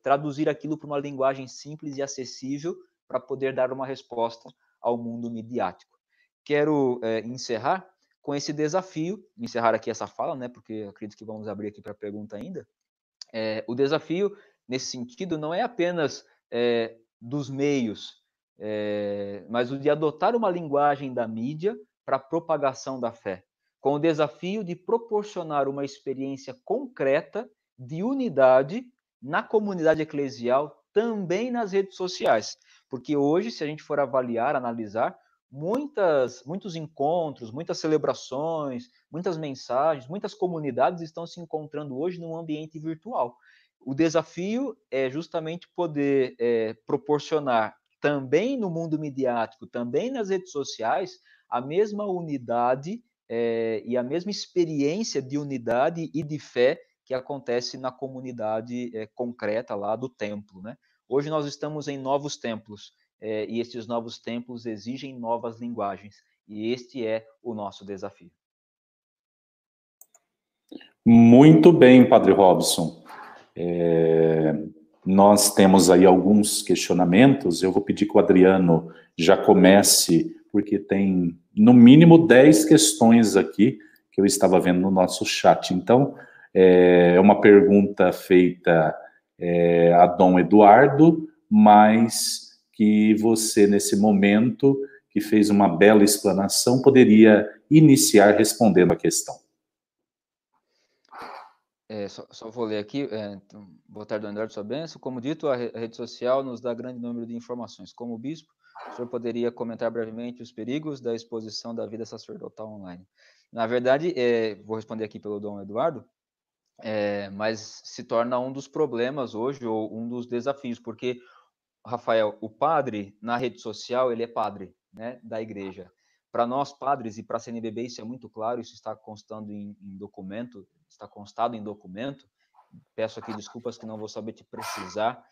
traduzir aquilo para uma linguagem simples e acessível para poder dar uma resposta ao mundo midiático quero é, encerrar com esse desafio, encerrar aqui essa fala, né, porque acredito que vamos abrir aqui para pergunta ainda. É, o desafio, nesse sentido, não é apenas é, dos meios, mas o de adotar uma linguagem da mídia para a propagação da fé. com o desafio de proporcionar uma experiência concreta de unidade na comunidade eclesial, também nas redes sociais. Porque hoje, se a gente for avaliar, analisar, muitas, muitos encontros, muitas celebrações, muitas mensagens, muitas comunidades estão se encontrando hoje num ambiente virtual. O desafio é justamente poder é, proporcionar também no mundo midiático, também nas redes sociais, a mesma unidade é, e a mesma experiência de unidade e de fé que acontece na comunidade é, concreta lá do templo. Né? Hoje nós estamos em novos templos é, e estes novos templos exigem novas linguagens e este é o nosso desafio. Muito bem, Padre Robson. É, nós temos aí alguns questionamentos. Eu vou pedir que o Adriano já comece, porque tem no mínimo 10 questões aqui que eu estava vendo no nosso chat. Então, é uma pergunta feita é, a Dom Eduardo, mas que você, nesse momento, que fez uma bela explanação, poderia iniciar respondendo a questão. É, só, só, vou ler aqui. É, então, boa tarde, Eduardo, sua benção. Como dito, a, re, a, rede social nos dá grande número de informações. Como bispo, o senhor poderia comentar brevemente os perigos da exposição da vida sacerdotal online? Na verdade, é, vou responder aqui pelo Dom Eduardo, é, mas se torna um dos problemas hoje, ou um dos desafios, porque, Rafael, o padre na rede social, ele é padre né, da igreja. Para nós, padres, e para a CNBB, isso é muito claro, isso está constando em, em documento, está constado em documento. Peço aqui desculpas que não vou saber te precisar,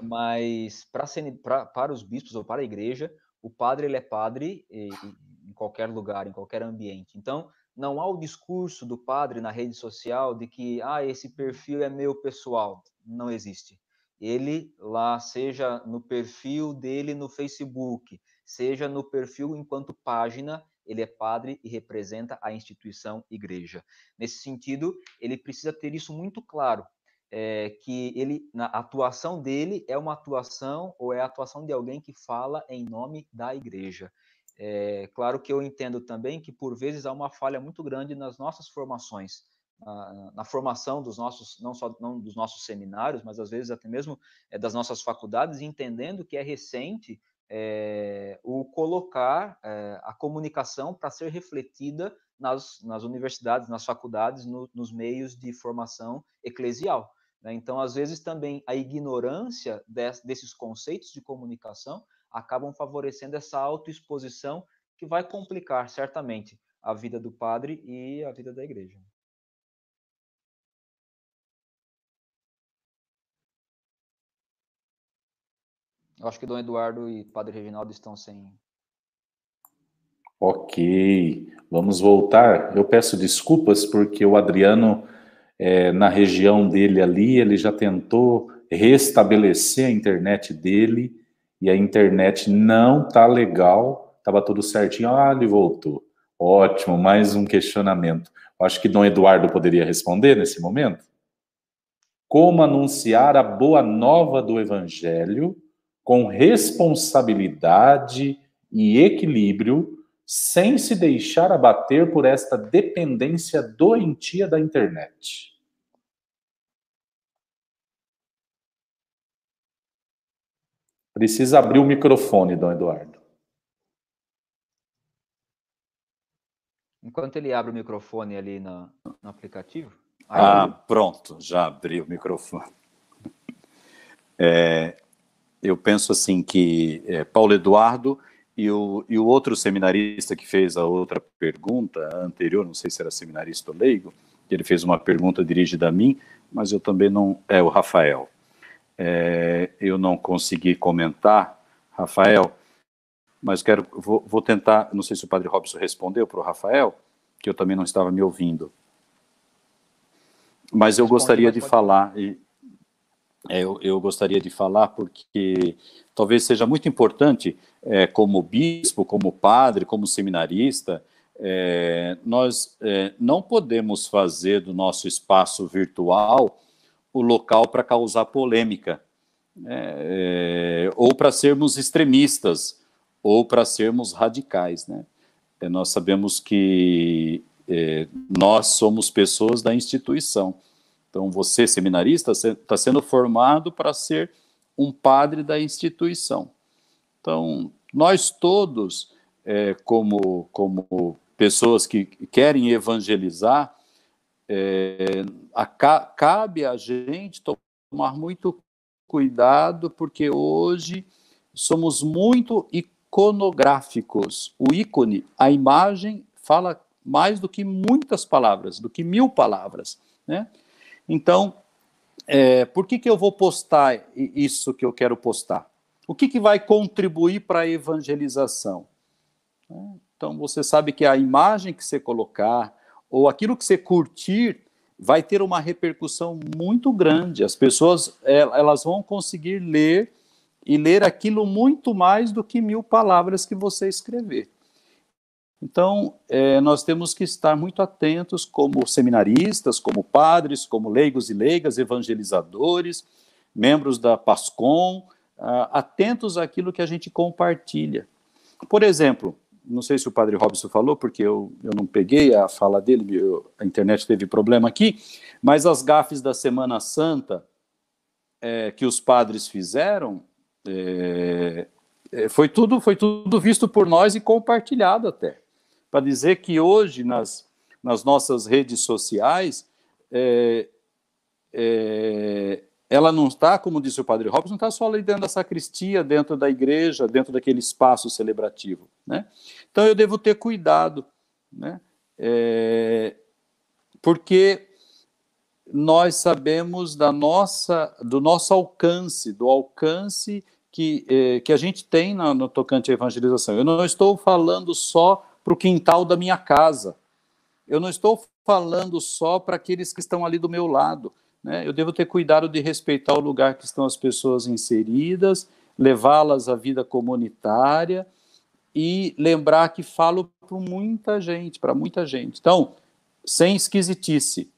mas para, para, para os bispos ou para a igreja, o padre ele é padre e, e, em qualquer lugar, em qualquer ambiente. Então, não há o discurso do padre na rede social de que ah, esse perfil é meu pessoal. Não existe. Ele lá, seja no perfil dele no Facebook, seja no perfil enquanto página, ele é padre e representa a instituição igreja. Nesse sentido, ele precisa ter isso muito claro, é, que ele, na atuação dele é uma atuação ou é a atuação de alguém que fala em nome da igreja. É, claro que eu entendo também que por vezes há uma falha muito grande nas nossas formações, na, formação dos nossos, não só não dos nossos seminários, mas às vezes até mesmo é, das nossas faculdades, entendendo que é recente é, o colocar é, a comunicação para ser refletida nas, nas universidades, nas faculdades, no, nos meios de formação eclesial. Né? Então, às vezes, também a ignorância des, desses conceitos de comunicação acabam favorecendo essa autoexposição que vai complicar, certamente, a vida do padre e a vida da igreja. Eu acho que Dom Eduardo e Padre Reginaldo estão sem. Ok, vamos voltar. Eu peço desculpas porque o Adriano, é, na região dele ali, ele já tentou restabelecer a internet dele e a internet não tá legal, estava tudo certinho. Ah, ele voltou. Ótimo, mais um questionamento. Acho que Dom Eduardo poderia responder nesse momento. Como anunciar a boa nova do Evangelho com responsabilidade e equilíbrio, sem se deixar abater por esta dependência doentia da internet. Precisa abrir o microfone, Dom Eduardo. Enquanto ele abre o microfone ali no, no aplicativo. Ah, pronto, já abri o microfone. É, eu penso assim que é, Paulo Eduardo e o, e o outro seminarista que fez a outra pergunta anterior, não sei se era seminarista ou leigo, que ele fez uma pergunta dirigida a mim, mas eu também não. É o Rafael. É, eu não consegui comentar, Rafael, mas quero, vou, vou, tentar. Não sei se o Padre Robson respondeu para o Rafael, que eu também não estava me ouvindo. Mas eu gostaria de falar. E, eu, eu, gostaria de falar porque talvez seja muito importante, é, como bispo, como padre, como seminarista, é, nós é, não podemos fazer do nosso espaço virtual o local para causar polêmica, né, é, ou para sermos extremistas, ou para sermos radicais. Né? É, nós sabemos que é, nós somos pessoas da instituição. Então, você, seminarista, está sendo formado para ser um padre da instituição. Então, nós todos, é, como, como pessoas que querem evangelizar, é, a, cabe a gente tomar muito cuidado, porque hoje somos muito iconográficos. O ícone, a imagem, fala mais do que muitas palavras, do que mil palavras. Né? Então, é, por que, que eu vou postar isso que eu quero postar? O que, que vai contribuir para a evangelização? Então, você sabe que a imagem que você colocar, ou aquilo que você curtir, vai ter uma repercussão muito grande. As pessoas é, elas vão conseguir ler e ler aquilo muito mais do que mil palavras que você escrever. Então, é, nós temos que estar muito atentos, como seminaristas, como padres, como leigos e leigas, evangelizadores, membros da PASCOM, uh, atentos àquilo que a gente compartilha. Por exemplo, não sei se o padre Robson falou, porque eu, eu não peguei a fala dele, eu, a internet teve problema aqui, mas as gafes da Semana Santa é, que os padres fizeram, é, é foi, tudo, foi tudo visto por nós e compartilhado até para dizer que hoje, nas, nas nossas redes sociais, é, é, ela não está, como disse o padre Robson, não está só ali dentro da sacristia, dentro da igreja, dentro daquele espaço celebrativo. Né? Então eu devo ter cuidado, né? É, porque nós sabemos da nossa, do nosso alcance, do alcance que, é, que a gente tem no, no tocante à evangelização. Eu não estou falando só para o quintal da minha casa. Eu não estou falando só para aqueles que estão ali do meu lado. Né? Eu devo ter cuidado de respeitar o lugar que estão as pessoas inseridas, levá-las à vida comunitária e lembrar que falo para muita gente, para muita gente. Então, sem esquisitice,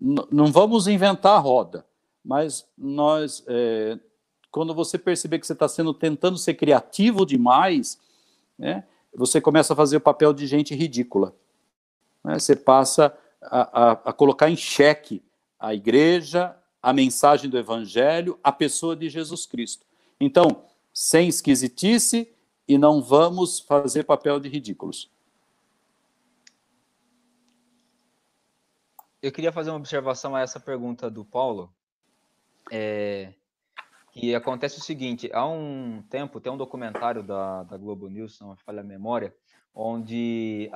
não vamos inventar a roda, mas nós, é, quando você perceber que você está sendo tentando ser criativo demais, né, você começa a fazer o papel de gente ridícula. Né? Você passa a, a, a colocar em xeque a igreja, a mensagem do evangelho, a pessoa de Jesus Cristo. Então, sem esquisitice e não vamos fazer papel de ridículos. Eu queria fazer uma observação a essa pergunta do Paulo. É, e acontece o seguinte: há um tempo tem um documentário da, da Globo News, não falha a memória, onde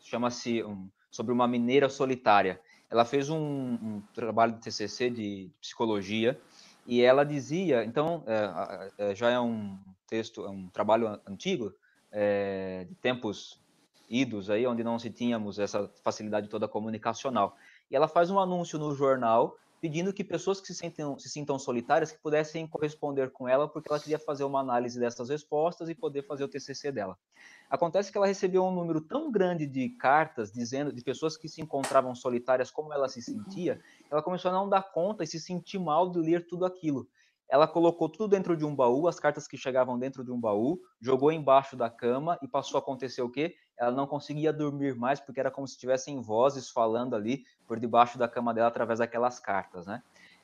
chama-se um, sobre uma mineira solitária. Ela fez um, um, trabalho de TCC de psicologia e ela dizia, então é, é, já é um texto, é um trabalho antigo é, de tempos idos aí, onde não se tínhamos essa facilidade toda comunicacional. E ela faz um anúncio no jornal pedindo que pessoas que se, sentem, se sintam solitárias que pudessem corresponder com ela, porque ela queria fazer uma análise dessas respostas e poder fazer o TCC dela. Acontece que ela recebeu um número tão grande de cartas dizendo de pessoas que se encontravam solitárias como ela se sentia, ela começou a não dar conta e se sentir mal de ler tudo aquilo ela colocou tudo dentro de um baú, as cartas que chegavam dentro de um baú, jogou embaixo da cama e passou a acontecer o quê? Ela não conseguia dormir mais porque era como se tivessem vozes falando ali por debaixo da cama dela através daquelas cartas, né?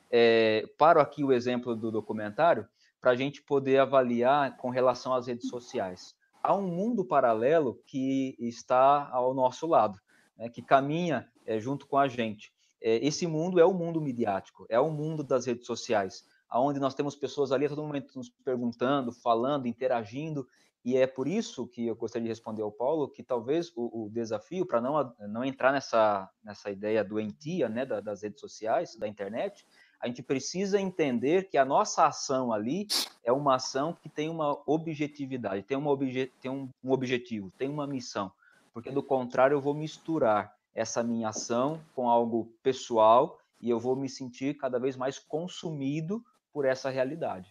É, paro aqui o exemplo do documentário para a gente poder avaliar com relação às redes sociais. Há um mundo paralelo que está ao nosso lado, né, que caminha é, junto com a gente. É, esse mundo é o mundo midiático, é o mundo das redes sociais onde nós temos pessoas ali a todo momento nos perguntando, falando, interagindo, e é por isso que eu gostaria de responder ao Paulo que talvez o, o desafio para não, não entrar nessa, nessa ideia doentia né, da, das redes sociais, da internet, a gente precisa entender que a nossa ação ali é uma ação que tem uma objetividade, tem, uma obje, tem um, um objetivo, tem uma missão, porque do contrário eu vou misturar essa minha ação com algo pessoal e eu vou me sentir cada vez mais consumido por essa realidade.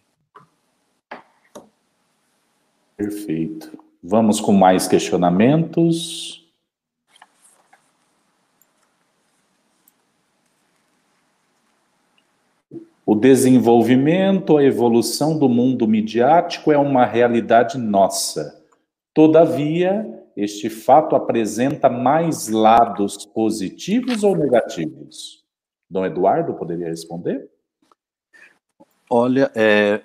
Perfeito. Vamos com mais questionamentos. O desenvolvimento, a evolução do mundo midiático é uma realidade nossa. Todavia, este fato apresenta mais lados positivos ou negativos? Dom Eduardo poderia responder? Olha, é,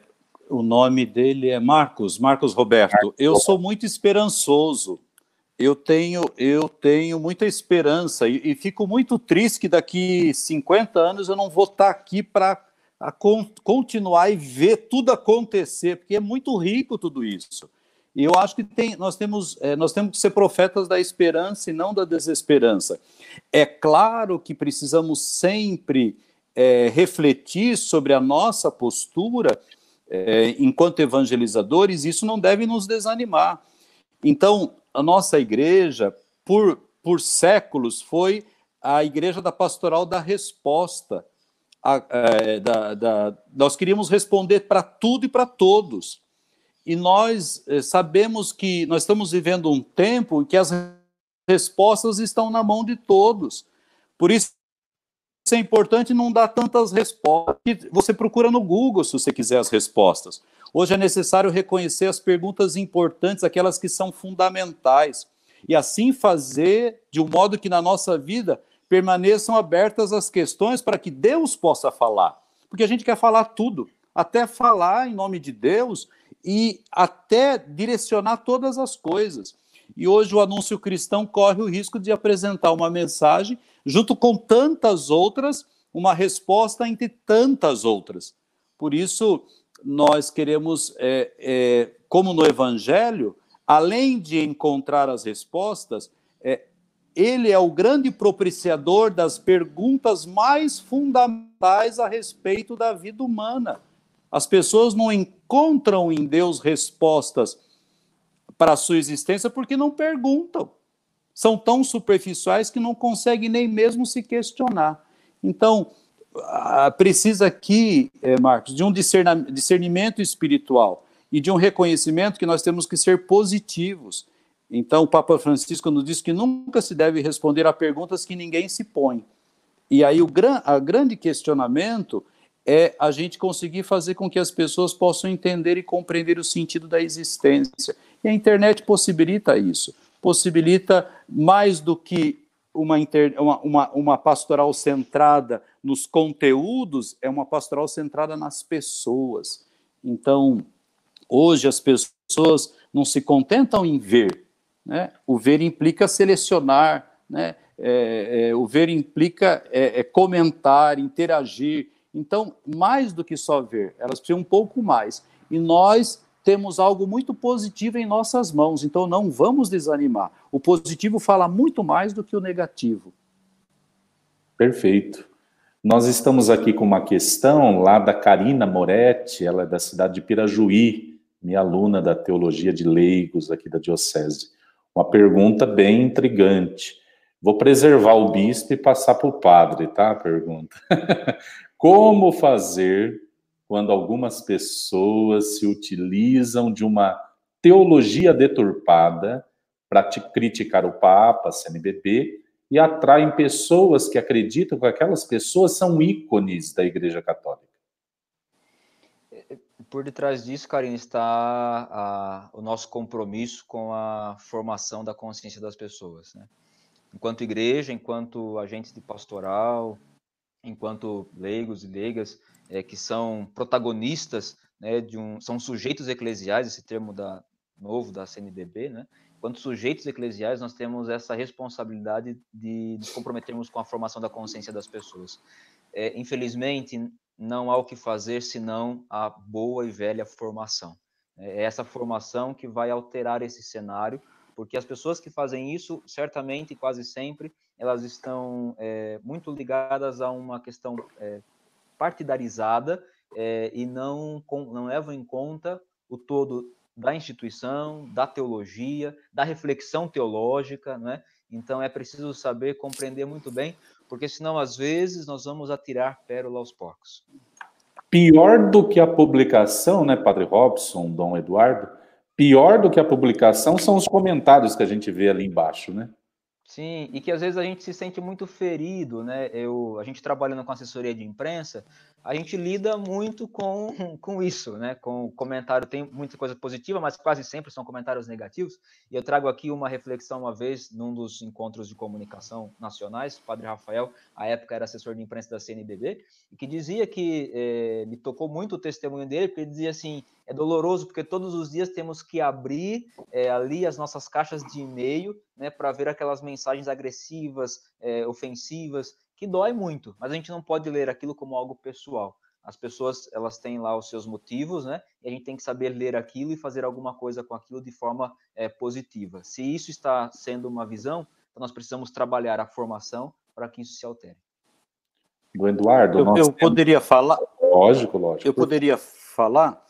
o nome dele é Marcos, Marcos Roberto. Eu sou muito esperançoso. Eu tenho, eu tenho muita esperança e, e, fico muito triste que daqui 50 anos eu não vou estar aqui para continuar e ver tudo acontecer, porque é muito rico tudo isso. E eu acho que tem, nós, temos, é, nós temos que ser profetas da esperança e não da desesperança. É claro que precisamos sempre é, refletir sobre a nossa postura é, enquanto evangelizadores, isso não deve nos desanimar. Então, a nossa igreja, por, por séculos, foi a igreja da pastoral da resposta. A, é, da, da, nós queríamos responder para tudo e para todos e nós eh, sabemos que nós estamos vivendo um tempo em que as respostas estão na mão de todos. Por isso é importante não dar tantas respostas. Você procura no Google se você quiser as respostas. Hoje é necessário reconhecer as perguntas importantes, aquelas que são fundamentais, e assim fazer de um modo que na nossa vida permaneçam abertas as questões para que Deus possa falar. Porque a gente quer falar tudo, até falar em nome de Deus e até direcionar todas as coisas. E hoje o anúncio cristão corre o risco de apresentar uma mensagem, junto com tantas outras, uma resposta entre tantas outras. Por isso, nós queremos, é, é, como no Evangelho, além de encontrar as respostas, é, ele é o grande propiciador das perguntas mais fundamentais a respeito da vida humana. As pessoas não encontram em Deus respostas para a sua existência porque não perguntam. São tão superficiais que não conseguem nem mesmo se questionar. Então, precisa aqui, eh, Marcos, de um discernimento espiritual e de um reconhecimento que nós temos que ser positivos. Então, o Papa Francisco nos diz que nunca se deve responder a perguntas que ninguém se põe. E aí o gran, a grande questionamento é a gente conseguir fazer com que as pessoas possam entender e compreender o sentido da existência. E a internet possibilita isso. Possibilita mais do que uma, inter, uma, uma, uma pastoral centrada nos conteúdos, é uma pastoral centrada nas pessoas. Então, hoje as pessoas não se contentam em ver. Né? O ver implica selecionar, né? É, é, o ver implica é, é comentar, interagir, então, mais do que só ver, elas precisam um pouco mais. E nós temos algo muito positivo em nossas mãos, então não vamos desanimar. O positivo fala muito mais do que o negativo. Perfeito. Nós estamos aqui com uma questão lá da Karina Moretti, ela é da cidade de Pirajuí, minha aluna da Teologia de Leigos aqui da Diocese. Uma pergunta bem intrigante. Vou preservar o bispo e passar para o padre, tá? A pergunta. Como fazer quando algumas pessoas se utilizam de uma teologia deturpada para criticar o Papa, CNBB, e atraem pessoas que acreditam que aquelas pessoas são ícones da Igreja Católica? Por detrás disso, Karine, está a, o nosso compromisso com a formação da consciência das pessoas. Né? Enquanto igreja, enquanto agentes de pastoral, enquanto leigos e leigas, é, que são protagonistas, né, de um, são sujeitos eclesiais, esse termo da, novo da CNBB, né? Enquanto sujeitos eclesiais, nós temos essa responsabilidade de nos comprometermos com a formação da consciência das pessoas. É, infelizmente, não há o que fazer senão a boa e velha formação. É essa formação que vai alterar esse cenário, porque as pessoas que fazem isso, certamente, quase sempre, elas estão é, muito ligadas a uma questão é, partidarizada é, e não, com, não levam em conta o todo da instituição, da teologia, da reflexão teológica, né? Então é preciso saber compreender muito bem, porque senão às vezes nós vamos atirar pérola aos porcos. Pior do que a publicação, né, Padre Robson, Dom Eduardo, pior do que a publicação são os comentários que a gente vê ali embaixo, né? Sim, e que às vezes a gente se sente muito ferido, né? Eu, a gente trabalhando com assessoria de imprensa, a gente lida muito com, com isso, né? Com o comentário, tem muita coisa positiva, mas quase sempre são comentários negativos. E eu trago aqui uma reflexão uma vez num dos encontros de comunicação nacionais, o padre Rafael, à época era assessor de imprensa da CNBB, e que dizia que eh, me tocou muito o testemunho dele, porque ele dizia assim: é doloroso porque todos os dias temos que abrir eh, ali as nossas caixas de e-mail, né, para ver aquelas mensagens agressivas, eh, ofensivas que dói muito, mas a gente não pode ler aquilo como algo pessoal. As pessoas, elas têm lá os seus motivos, né? E a gente tem que saber ler aquilo e fazer alguma coisa com aquilo de forma é, positiva. Se isso está sendo uma visão, então nós precisamos trabalhar a formação para que isso se altere. Do Eduardo, eu, eu poderia falar. Lógico, lógico. Eu poderia falar.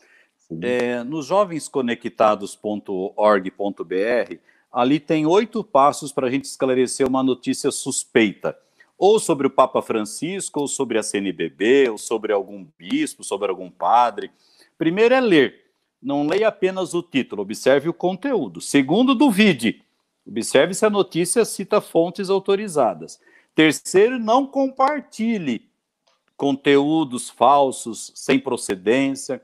É, no jovensconectados.org.br, ali tem oito passos para a gente esclarecer uma notícia suspeita ou sobre o Papa Francisco, ou sobre a CNBB, ou sobre algum bispo, sobre algum padre. Primeiro é ler. Não leia apenas o título, observe o conteúdo. Segundo, duvide. Observe se a notícia cita fontes autorizadas. Terceiro, não compartilhe conteúdos falsos, sem procedência.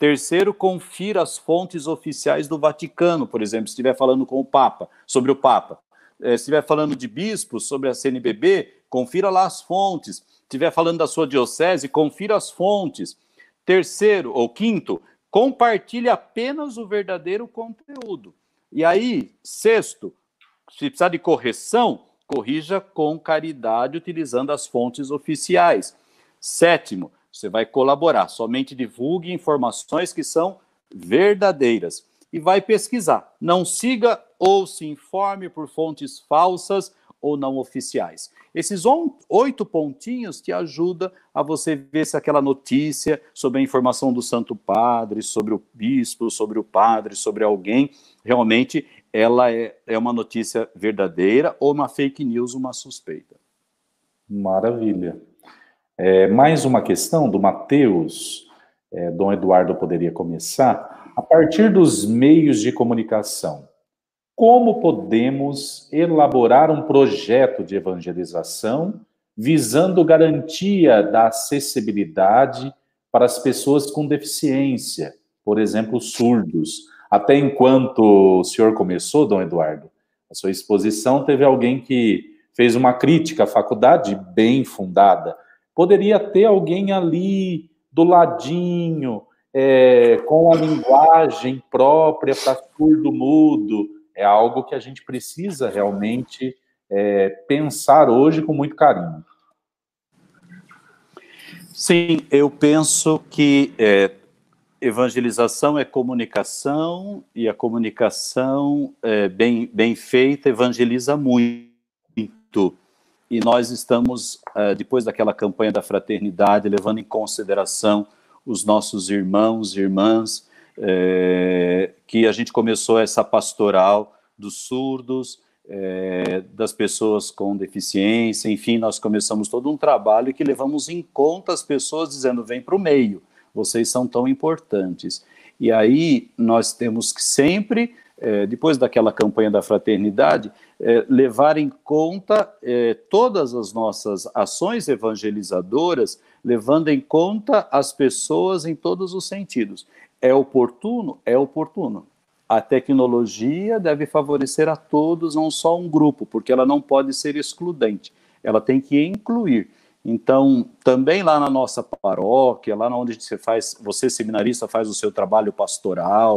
Terceiro, confira as fontes oficiais do Vaticano, por exemplo, se estiver falando com o Papa, sobre o Papa. Eh, se estiver falando de bispos, sobre a CNBB, confira lá as fontes. Se estiver falando da sua diocese, confira as fontes. Terceiro ou quinto, compartilhe apenas o verdadeiro conteúdo. E aí, sexto, se precisar de correção, corrija com caridade utilizando as fontes oficiais. Sétimo, você vai colaborar, somente divulgue informações que são verdadeiras e vai pesquisar. Não siga ou se informe por fontes falsas ou não oficiais. Esses oito pontinhos te ajudam a você ver se aquela notícia sobre a informação do Santo Padre, sobre o bispo, sobre o padre, sobre alguém, realmente ela é, é uma notícia verdadeira ou uma fake news, uma suspeita. Maravilha. É, mais uma questão do Mateus, é, Dom Eduardo poderia começar. A partir dos meios de comunicação, como podemos elaborar um projeto de evangelização visando garantia da acessibilidade para as pessoas com deficiência, por exemplo, surdos. Até enquanto o senhor começou, Dom Eduardo, a sua exposição teve alguém que fez uma crítica à faculdade bem fundada. Poderia ter alguém ali do ladinho, é, com a linguagem própria para surdo-mudo, é algo que a gente precisa realmente é, pensar hoje com muito carinho. Sim, eu penso que é, evangelização é comunicação e a comunicação é, bem, bem feita evangeliza muito. E nós estamos, é, depois daquela campanha da fraternidade, levando em consideração os nossos irmãos e irmãs é, que a gente começou essa pastoral dos surdos, é, das pessoas com deficiência, enfim, nós começamos todo um trabalho que levamos em conta as pessoas dizendo: vem para o meio, vocês são tão importantes. E aí nós temos que sempre, é, depois daquela campanha da fraternidade, é, levar em conta é, todas as nossas ações evangelizadoras, levando em conta as pessoas em todos os sentidos. É oportuno? É oportuno. A tecnologia deve favorecer a todos, não só um grupo, porque ela não pode ser excludente, ela tem que incluir. Então, também lá na nossa paróquia, lá onde você faz, você seminarista faz o seu trabalho pastoral,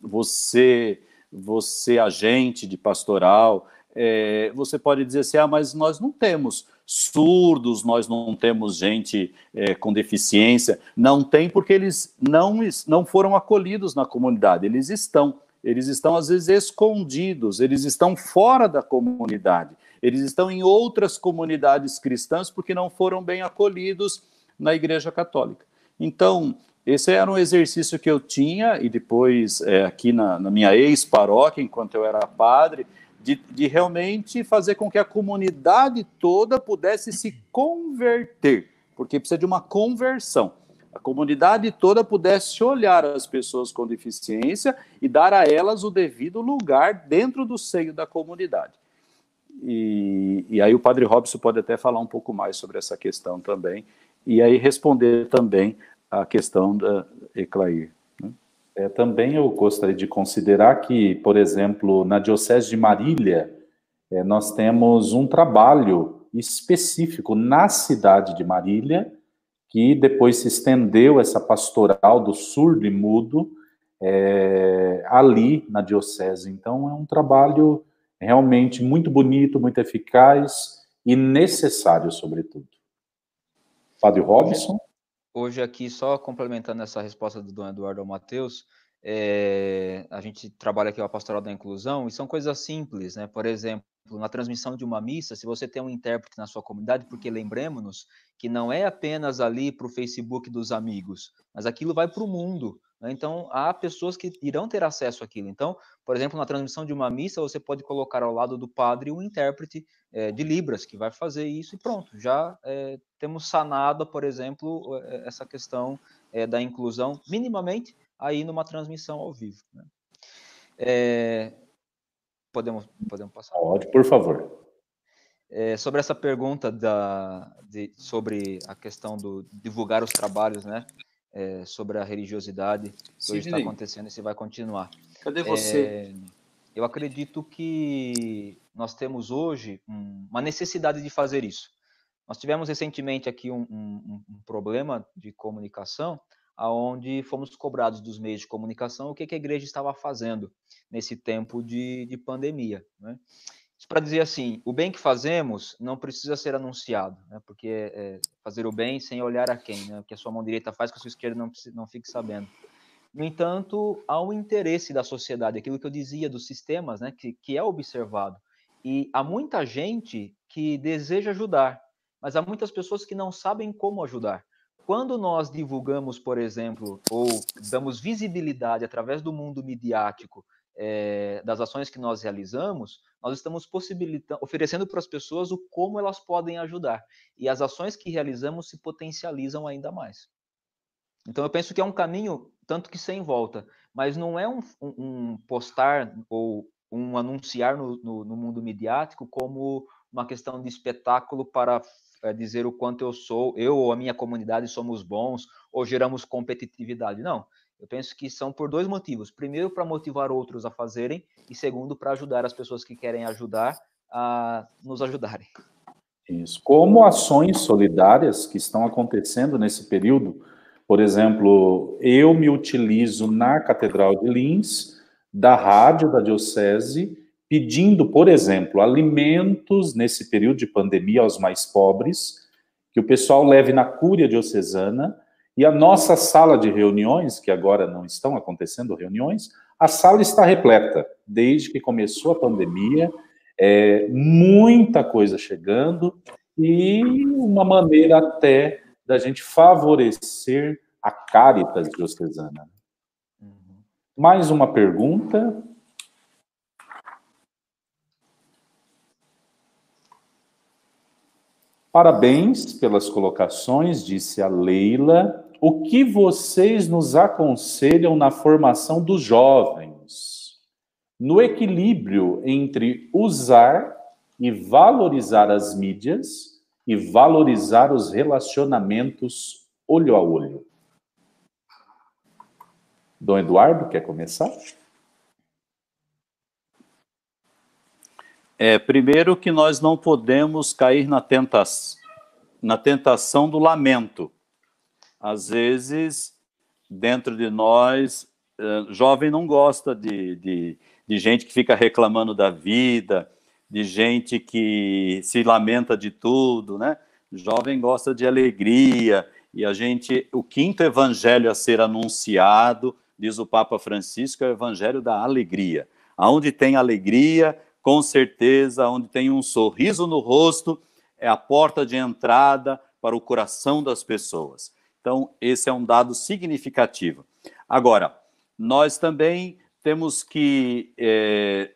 você, você agente de pastoral, é, você pode dizer assim, ah, mas nós não temos surdos, nós não temos gente é, com deficiência. Não tem porque eles não, não foram acolhidos na comunidade, eles estão. Eles estão, às vezes, escondidos, eles estão fora da comunidade, eles estão em outras comunidades cristãs porque não foram bem acolhidos na Igreja Católica. Então, esse era um exercício que eu tinha, e depois, é, aqui na, na minha ex-paróquia, enquanto eu era padre, de, de realmente fazer com que a comunidade toda pudesse se converter, porque precisa de uma conversão. A comunidade toda pudesse olhar as pessoas com deficiência e dar a elas o devido lugar dentro do seio da comunidade. e, e aí o Padre Robson pode até falar um pouco mais sobre essa questão também, e aí responder também a questão da Eclair. Né? É, também eu gostaria de considerar que, por exemplo, na Diocese de Marília, é, nós temos um trabalho específico na cidade de Marília, que depois se estendeu essa pastoral do surdo e mudo é, ali na diocese. Então é um trabalho realmente muito bonito, muito eficaz e necessário, sobretudo. Padre Robson? Hoje aqui, só complementando essa resposta do Dom Eduardo ao Matheus, é, a gente trabalha aqui a pastoral da inclusão e são coisas simples, né? Por exemplo, na transmissão de uma missa, se você tem um intérprete na sua comunidade, porque lembremos-nos que não é apenas ali para o Facebook dos amigos, mas aquilo vai para o mundo. Né? Então, há pessoas que irão ter acesso àquilo. Então, por exemplo, na transmissão de uma missa, você pode colocar ao lado do padre um intérprete é, de Libras, que vai fazer isso e pronto. Já é, temos sanado, por exemplo, eh, essa questão é, da inclusão, minimamente, aí numa transmissão ao vivo. Né? podemos, podemos passar? Pode, por favor. É, sobre essa pergunta da, de, sobre a questão do divulgar os trabalhos, né? É, sobre a religiosidade que hoje está acontecendo e se vai continuar. Cadê você? É, eu acredito que nós temos hoje um, uma necessidade de fazer isso. Nós tivemos recentemente aqui um, um, um problema de comunicação, aonde fomos cobrados dos meios de comunicação o que, que a igreja estava fazendo nesse tempo de, de pandemia. Né? Para dizer assim, o bem que fazemos não precisa ser anunciado, né? porque é, fazer o bem sem olhar a quem, né? o que a sua mão direita faz, que a sua esquerda não, não fique sabendo. No entanto, há um interesse da sociedade, aquilo que eu dizia dos sistemas, né? que, que é observado. E há muita gente que deseja ajudar, mas há muitas pessoas que não sabem como ajudar. Quando nós divulgamos, por exemplo, ou damos visibilidade através do mundo midiático é, das ações que nós realizamos, nós estamos possibilitando, oferecendo para as pessoas o como elas podem ajudar. E as ações que realizamos se potencializam ainda mais. Então eu penso que é um caminho tanto que sem volta, mas não é um, um, postar ou um anunciar no, no, no, mundo midiático como uma questão de espetáculo para é, dizer o quanto eu sou, eu ou a minha comunidade somos bons ou geramos competitividade. Não, eu penso que são por dois motivos. Primeiro, para motivar outros a fazerem, e segundo, para ajudar as pessoas que querem ajudar a nos ajudarem. Isso. Como ações solidárias que estão acontecendo nesse período, por exemplo, eu me utilizo na Catedral de Lins, da rádio da Diocese, pedindo, por exemplo, alimentos nesse período de pandemia aos mais pobres, que o pessoal leve na cúria diocesana e a nossa sala de reuniões, que agora não estão acontecendo reuniões, a sala está repleta. Desde que começou a pandemia, é, muita coisa chegando e uma maneira até da gente favorecer a Caritas diocesana. Uhum. Mais uma pergunta. Parabéns pelas colocações, disse a Leila o que vocês nos aconselham na formação dos jovens, no equilíbrio entre usar e valorizar as mídias e valorizar os relacionamentos olho a olho? Dom Eduardo, quer começar? É, primeiro que nós não podemos cair na, tenta na tentação do lamento às vezes, dentro de nós, eh, jovem não gosta de, de, de gente que fica reclamando da vida, de gente que se lamenta de tudo, né? Jovem gosta de alegria, e a gente, o quinto evangelho a ser anunciado, diz o Papa Francisco, é o evangelho da alegria. Aonde tem alegria, com certeza, onde tem um sorriso no rosto, é a porta de entrada para o coração das pessoas. Então, esse é um dado significativo. Agora, nós também temos que é,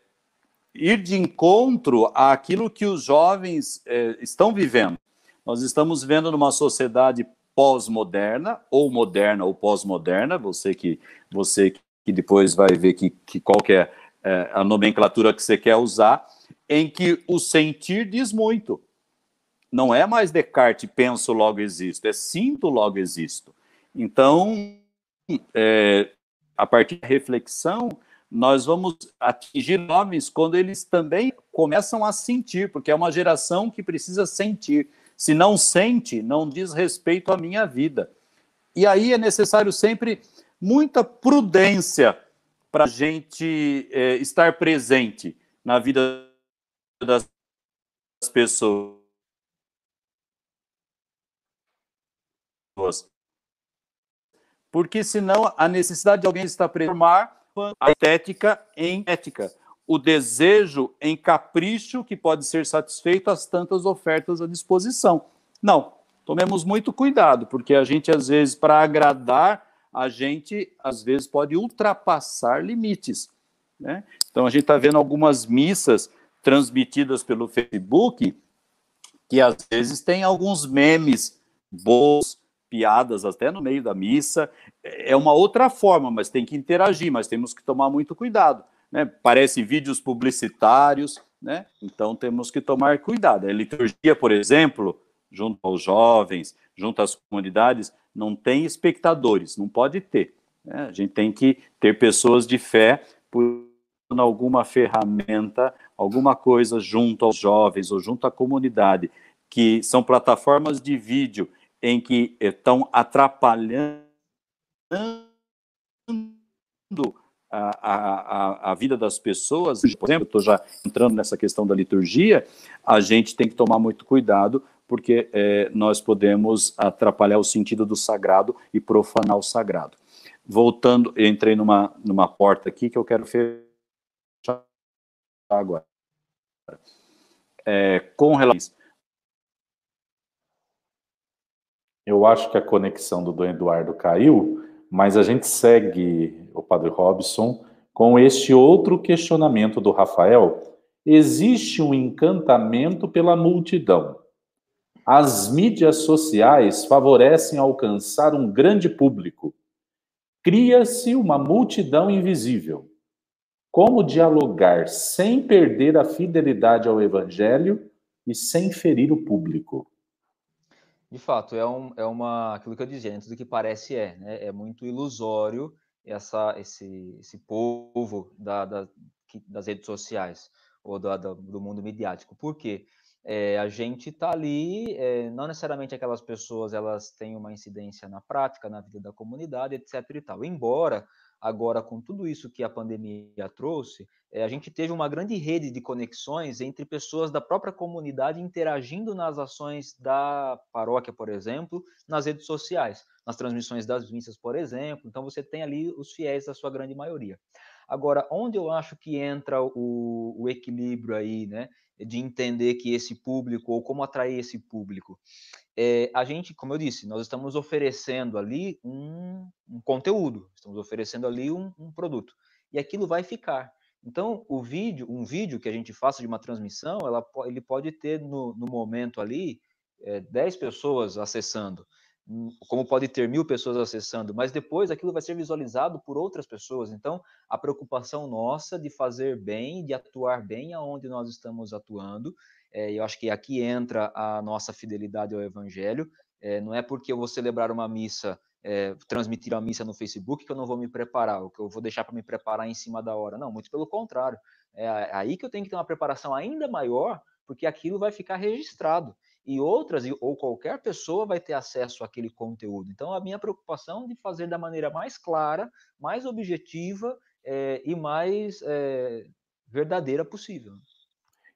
ir de encontro àquilo que os jovens é, estão vivendo. Nós estamos vivendo numa sociedade pós-moderna, ou moderna ou pós-moderna, você que, você que depois vai ver que, que qual que é, é a nomenclatura que você quer usar, em que o sentir diz muito. Não é mais Descartes, penso, logo existo, é sinto, logo existo. Então, é, a partir da reflexão, nós vamos atingir homens quando eles também começam a sentir, porque é uma geração que precisa sentir. Se não sente, não diz respeito à minha vida. E aí é necessário sempre muita prudência para a gente é, estar presente na vida das pessoas. Porque senão a necessidade de alguém estar transformar a estética em ética, o desejo em capricho que pode ser satisfeito às tantas ofertas à disposição. Não, tomemos muito cuidado, porque a gente às vezes para agradar a gente às vezes pode ultrapassar limites. Né? Então a gente está vendo algumas missas transmitidas pelo Facebook que às vezes tem alguns memes bons, piadas até no meio da missa. É uma outra forma, mas tem que interagir, mas temos que tomar muito cuidado. Né? Parece vídeos publicitários, né? então temos que tomar cuidado. A liturgia, por exemplo, junto aos jovens, junto às comunidades, não tem espectadores, não pode ter. Né? A gente tem que ter pessoas de fé por alguma ferramenta, alguma coisa junto aos jovens ou junto à comunidade, que são plataformas de vídeo em que estão atrapalhando a, a, a, vida das pessoas, por exemplo, estou já entrando nessa questão da liturgia, a gente tem que tomar muito cuidado, porque é, nós podemos atrapalhar o sentido do sagrado e profanar o sagrado. Voltando, entrei numa, numa porta aqui que eu quero fechar agora. É, com relação Eu acho que a conexão do Dom Eduardo caiu, mas a gente segue o Padre Robson com este outro questionamento do Rafael. Existe um encantamento pela multidão. As mídias sociais favorecem alcançar um grande público. Cria-se uma multidão invisível. Como dialogar sem perder a fidelidade ao evangelho e sem ferir o público? De fato, é, um, é uma, aquilo que eu dizia, dentro do que parece é, né? É muito ilusório essa, esse, esse povo da, da, das redes sociais ou do, do mundo midiático. Por quê? É, a gente está ali, é, não necessariamente aquelas pessoas elas têm uma incidência na prática, na vida da comunidade, etc. e tal. Embora agora com tudo isso que a pandemia trouxe, é, a gente teve uma grande rede de conexões entre pessoas da própria comunidade interagindo nas ações da paróquia, por exemplo, nas redes sociais, nas transmissões das missas, por exemplo. Então você tem ali os fiéis da sua grande maioria. Agora, onde eu acho que entra o, o equilíbrio aí, né, de entender que esse público ou como atrair esse público, é, a gente, como eu disse, nós estamos oferecendo ali um, um conteúdo, estamos oferecendo ali um, um, produto, e aquilo vai ficar. Então, o vídeo, um vídeo que a gente faça de uma transmissão, ela, ele pode ter no, no momento ali é, 10 pessoas acessando, hum, como pode ter mil pessoas acessando, mas depois aquilo vai ser visualizado por outras pessoas. Então, a preocupação nossa de fazer bem, de atuar bem aonde nós estamos atuando, é, eu acho que aqui entra a nossa fidelidade ao Evangelho. É, não é porque eu vou celebrar uma missa, é, transmitir a missa no Facebook, que eu não vou me preparar, ou que eu vou deixar para me preparar em cima da hora. Não, muito pelo contrário. É aí que eu tenho que ter uma preparação ainda maior, porque aquilo vai ficar registrado. E outras, ou qualquer pessoa vai ter acesso àquele conteúdo. Então, a minha preocupação é de fazer da maneira mais clara, mais objetiva é, e mais é, verdadeira possível.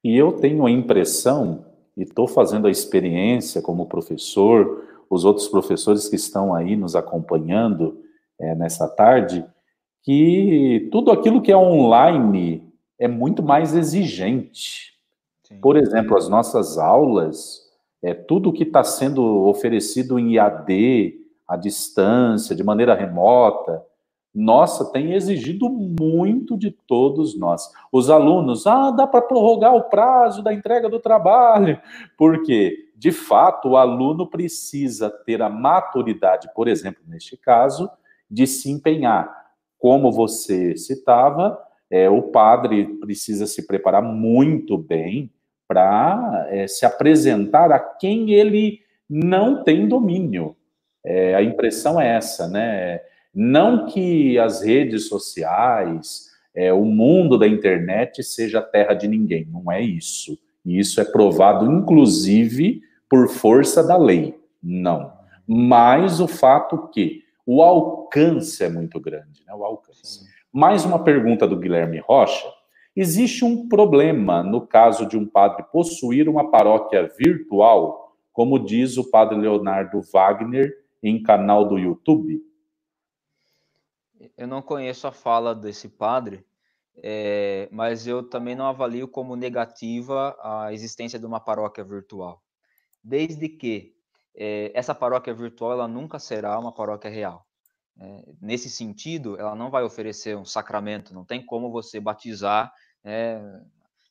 E eu tenho a impressão, e estou fazendo a experiência como professor, os outros professores que estão aí nos acompanhando é, nessa tarde, que tudo aquilo que é online é muito mais exigente. Sim. Por exemplo, as nossas aulas, é, tudo que está sendo oferecido em IAD, à distância, de maneira remota, nossa, tem exigido muito de todos nós. Os alunos, ah, dá para prorrogar o prazo da entrega do trabalho, porque, de fato, o aluno precisa ter a maturidade, por exemplo, neste caso, de se empenhar. Como você citava, é, o padre precisa se preparar muito bem para é, se apresentar a quem ele não tem domínio. É, a impressão é essa, né? Não que as redes sociais, é, o mundo da internet seja terra de ninguém, não é isso. E isso é provado, inclusive, por força da lei. Não. Mas o fato que o alcance é muito grande, né? O alcance. Sim. Mais uma pergunta do Guilherme Rocha. Existe um problema no caso de um padre possuir uma paróquia virtual, como diz o padre Leonardo Wagner em canal do YouTube? Eu não conheço a fala desse padre, é, mas eu também não avalio como negativa a existência de uma paróquia virtual. Desde que é, essa paróquia virtual ela nunca será uma paróquia real. É, nesse sentido, ela não vai oferecer um sacramento, não tem como você batizar. É,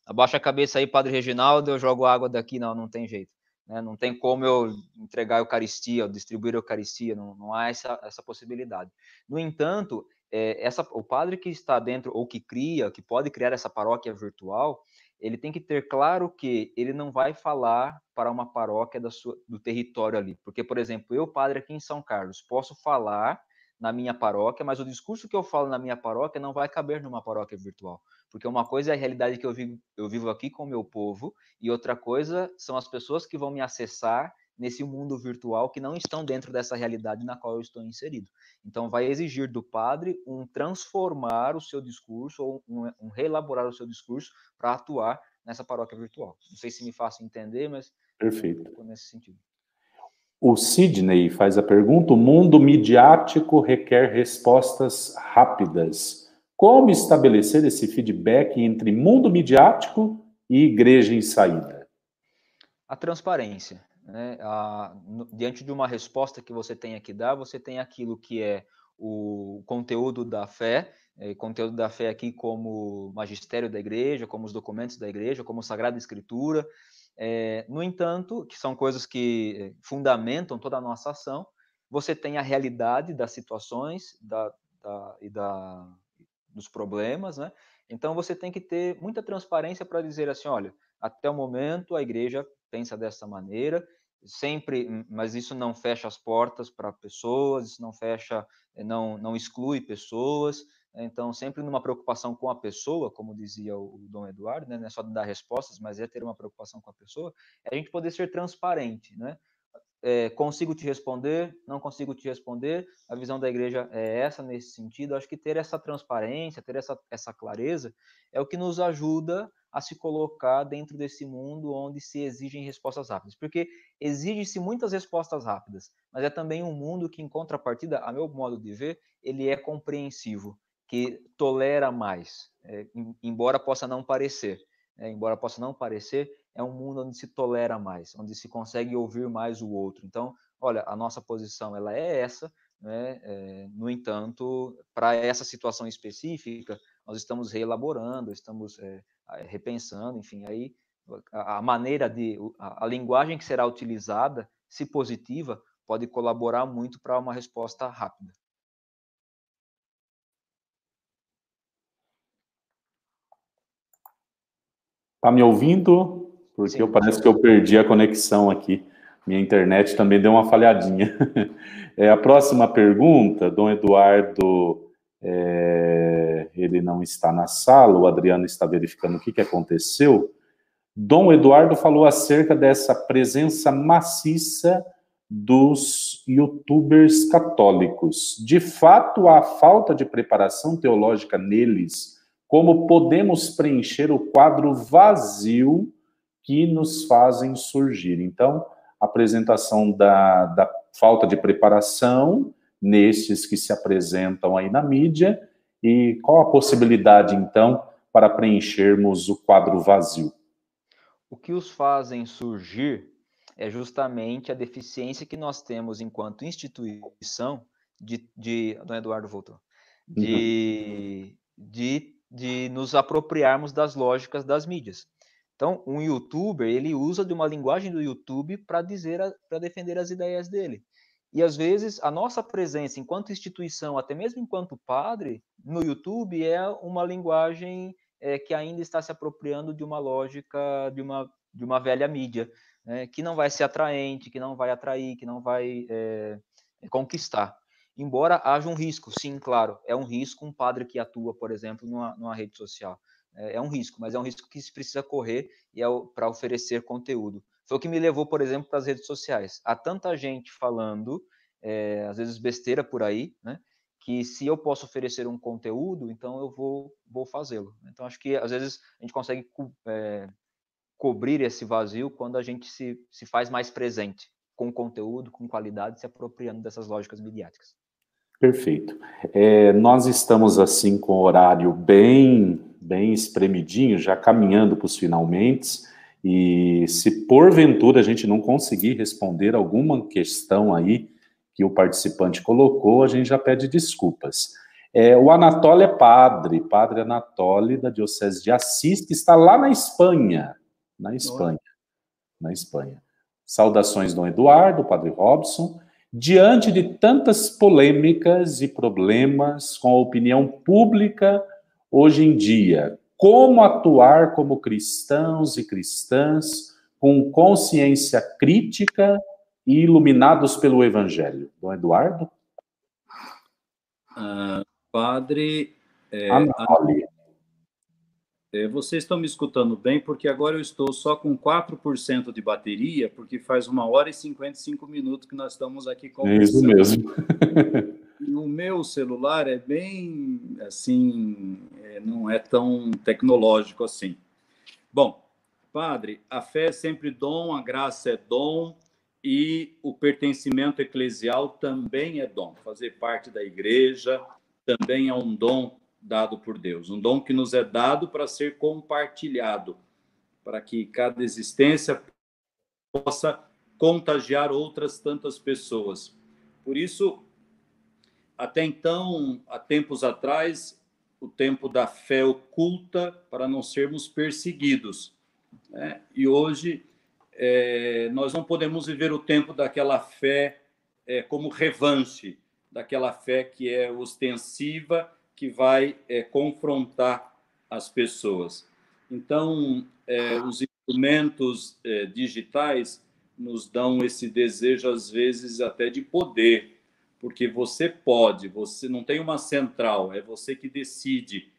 abaixa a cabeça aí, Padre Reginaldo, eu jogo água daqui, não, não tem jeito. Né? Não tem como eu entregar a Eucaristia, distribuir a Eucaristia, não, não há essa, essa possibilidade. No entanto, é, essa, o padre que está dentro, ou que cria, que pode criar essa paróquia virtual, ele tem que ter claro que ele não vai falar para uma paróquia sua, do território ali. Porque, por exemplo, eu, padre aqui em São Carlos, posso falar na minha paróquia, mas o discurso que eu falo na minha paróquia não vai caber numa paróquia virtual. Porque uma coisa é a realidade que eu vivo, eu vivo aqui com o meu povo, e outra coisa são as pessoas que vão me acessar nesse mundo virtual que não estão dentro dessa realidade na qual eu estou inserido. Então, vai exigir do padre um transformar o seu discurso ou um, um reelaborar o seu discurso para atuar nessa paróquia virtual. Não sei se me faço entender, mas perfeito um nesse sentido. O Sidney faz a pergunta: o mundo midiático requer respostas rápidas. Como estabelecer esse feedback entre mundo midiático e igreja em saída? A transparência. Né? A, no, diante de uma resposta que você tenha que dar, você tem aquilo que é o conteúdo da fé, é, conteúdo da fé aqui como magistério da igreja, como os documentos da igreja, como Sagrada Escritura. É, no entanto, que são coisas que é, fundamentam toda a nossa ação, você tem a realidade das situações da, da, e da, dos problemas, né? Então você tem que ter muita transparência para dizer assim, olha, até o momento a igreja pensa dessa maneira, sempre, hum, mas isso não fecha as portas para pessoas, isso não fecha, eh, não, não exclui pessoas, então sempre numa preocupação com a pessoa, como dizia o, o Dom Eduardo, né, não é só dar respostas, mas é ter uma preocupação com a pessoa, é a gente poder ser transparente, né? É, consigo te responder, não consigo te responder, a visão da igreja é essa nesse sentido, acho que ter essa transparência, ter essa, essa clareza, é o que nos ajuda a se colocar dentro desse mundo onde se exigem respostas rápidas. Porque exige-se muitas respostas rápidas, mas é também um mundo que, em contrapartida, a meu modo de ver, ele é compreensivo, que tolera mais, é, embora possa não parecer. É, embora possa não parecer, é um mundo onde se tolera mais, onde se consegue ouvir mais o outro. Então, olha, a nossa posição ela é essa, né? É, no entanto, para essa situação específica, nós estamos reelaborando, estamos é, repensando, enfim, aí a, maneira de, a, a, linguagem que será utilizada, se positiva, pode colaborar muito para uma resposta rápida. Tá me ouvindo? Porque Sim, eu parece que eu perdi a conexão aqui. Minha internet também deu uma falhadinha. É, a próxima pergunta, Dom Eduardo é, ele não está na sala, o Adriano está verificando o que, que aconteceu. Dom Eduardo falou acerca dessa presença maciça dos youtubers católicos. De fato, a falta de preparação teológica neles, como podemos preencher o quadro vazio que nos fazem surgir. Então, a apresentação da, da falta de preparação nesses que se apresentam aí na mídia e qual a possibilidade, então, para preenchermos o quadro vazio? O que os fazem surgir é justamente a deficiência que nós temos enquanto instituição de, de Dom Eduardo voltou, de, uhum. de, de nos apropriarmos das lógicas das mídias. Então, um youtuber, ele usa de uma linguagem do YouTube para dizer, para defender as ideias dele. E às vezes a nossa presença enquanto instituição, até mesmo enquanto padre, no YouTube é uma linguagem é, que ainda está se apropriando de uma lógica de uma, de uma velha mídia, né, que não vai ser atraente, que não vai atrair, que não vai é, conquistar. Embora haja um risco, sim, claro, é um risco um padre que atua, por exemplo, numa, numa rede social. É, é, um risco, mas é um risco que se precisa correr e é para oferecer conteúdo. Foi o que me levou, por exemplo, para as redes sociais. Há tanta gente falando, é, às vezes besteira por aí, né? Que se eu posso oferecer um conteúdo, então eu vou, vou fazê-lo. Então acho que às vezes a gente consegue co é, cobrir esse vazio quando a gente se, se faz mais presente com conteúdo, com qualidade, se apropriando dessas lógicas midiáticas. Perfeito. É, nós estamos assim com o horário bem, bem espremidinho, já caminhando para os finalmente. E se porventura a gente não conseguir responder alguma questão aí que o participante colocou, a gente já pede desculpas. É, o Anatólio é padre, padre Anatólio da Diocese de Assis, que está lá na Espanha. Na Espanha. Na Espanha. Saudações, Dom Eduardo, padre Robson. Diante de tantas polêmicas e problemas com a opinião pública hoje em dia, como atuar como cristãos e cristãs com consciência crítica e iluminados pelo Evangelho. Dom Eduardo? Uh, padre. É, é, vocês estão me escutando bem, porque agora eu estou só com 4% de bateria, porque faz uma hora e 55 minutos que nós estamos aqui conversando. É isso mesmo. o meu celular é bem assim, é, não é tão tecnológico assim. Bom, padre, a fé é sempre dom, a graça é dom e o pertencimento eclesial também é dom. Fazer parte da igreja também é um dom dado por Deus, um dom que nos é dado para ser compartilhado, para que cada existência possa contagiar outras tantas pessoas. Por isso, até então, há tempos atrás, o tempo da fé oculta para não sermos perseguidos. Né? E hoje, é, nós não podemos viver o tempo daquela fé é, como revanche, daquela fé que é ostensiva, que vai é, confrontar as pessoas. Então, é, os instrumentos é, digitais nos dão esse desejo, às vezes, até de poder, porque você pode, você não tem uma central, é você que decide.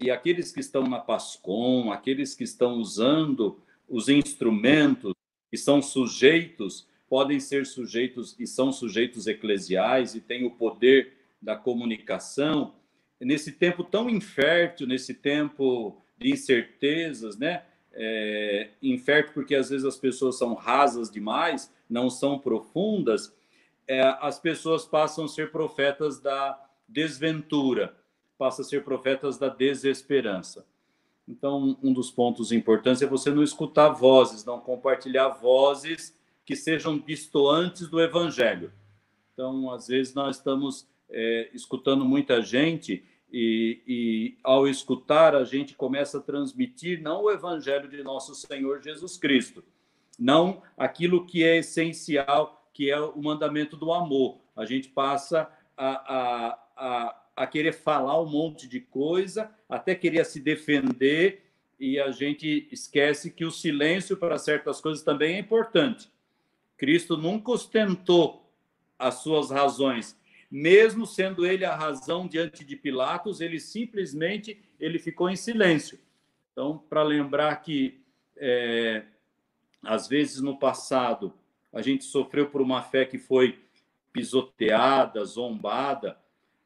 E aqueles que estão na PASCOM, aqueles que estão usando os instrumentos que são sujeitos, podem ser sujeitos e são sujeitos eclesiais e têm o poder da comunicação. Nesse tempo tão infértil, nesse tempo de incertezas, né? É, infértil porque às vezes as pessoas são rasas demais, não são profundas, é, as pessoas passam a ser profetas da desventura, passam a ser profetas da desesperança. Então, um dos pontos importantes é você não escutar vozes, não compartilhar vozes que sejam distoantes do evangelho. Então, às vezes, nós estamos é, escutando muita gente e, e, ao escutar, a gente começa a transmitir não o evangelho de nosso Senhor Jesus Cristo, não aquilo que é essencial que é o mandamento do amor. A gente passa a, a, a, a querer falar um monte de coisa, até querer se defender, e a gente esquece que o silêncio para certas coisas também é importante. Cristo nunca ostentou as suas razões, mesmo sendo ele a razão diante de Pilatos, ele simplesmente ele ficou em silêncio. Então, para lembrar que é, às vezes no passado a gente sofreu por uma fé que foi pisoteada, zombada.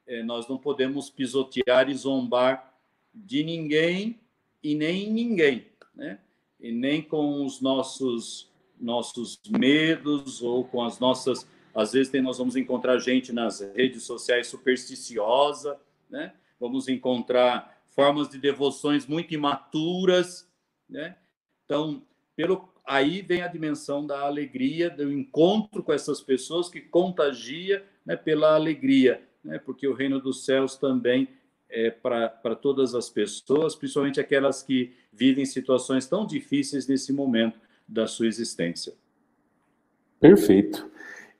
É, nós não podemos pisotear e zombar de ninguém e nem ninguém, né? E nem com os nossos nossos medos ou com as nossas às vezes nós vamos encontrar gente nas redes sociais supersticiosa, né? Vamos encontrar formas de devoções muito imaturas, né? Então, pelo aí vem a dimensão da alegria, do encontro com essas pessoas que contagia né, pela alegria, né, porque o reino dos céus também é para todas as pessoas, principalmente aquelas que vivem situações tão difíceis nesse momento da sua existência. Perfeito.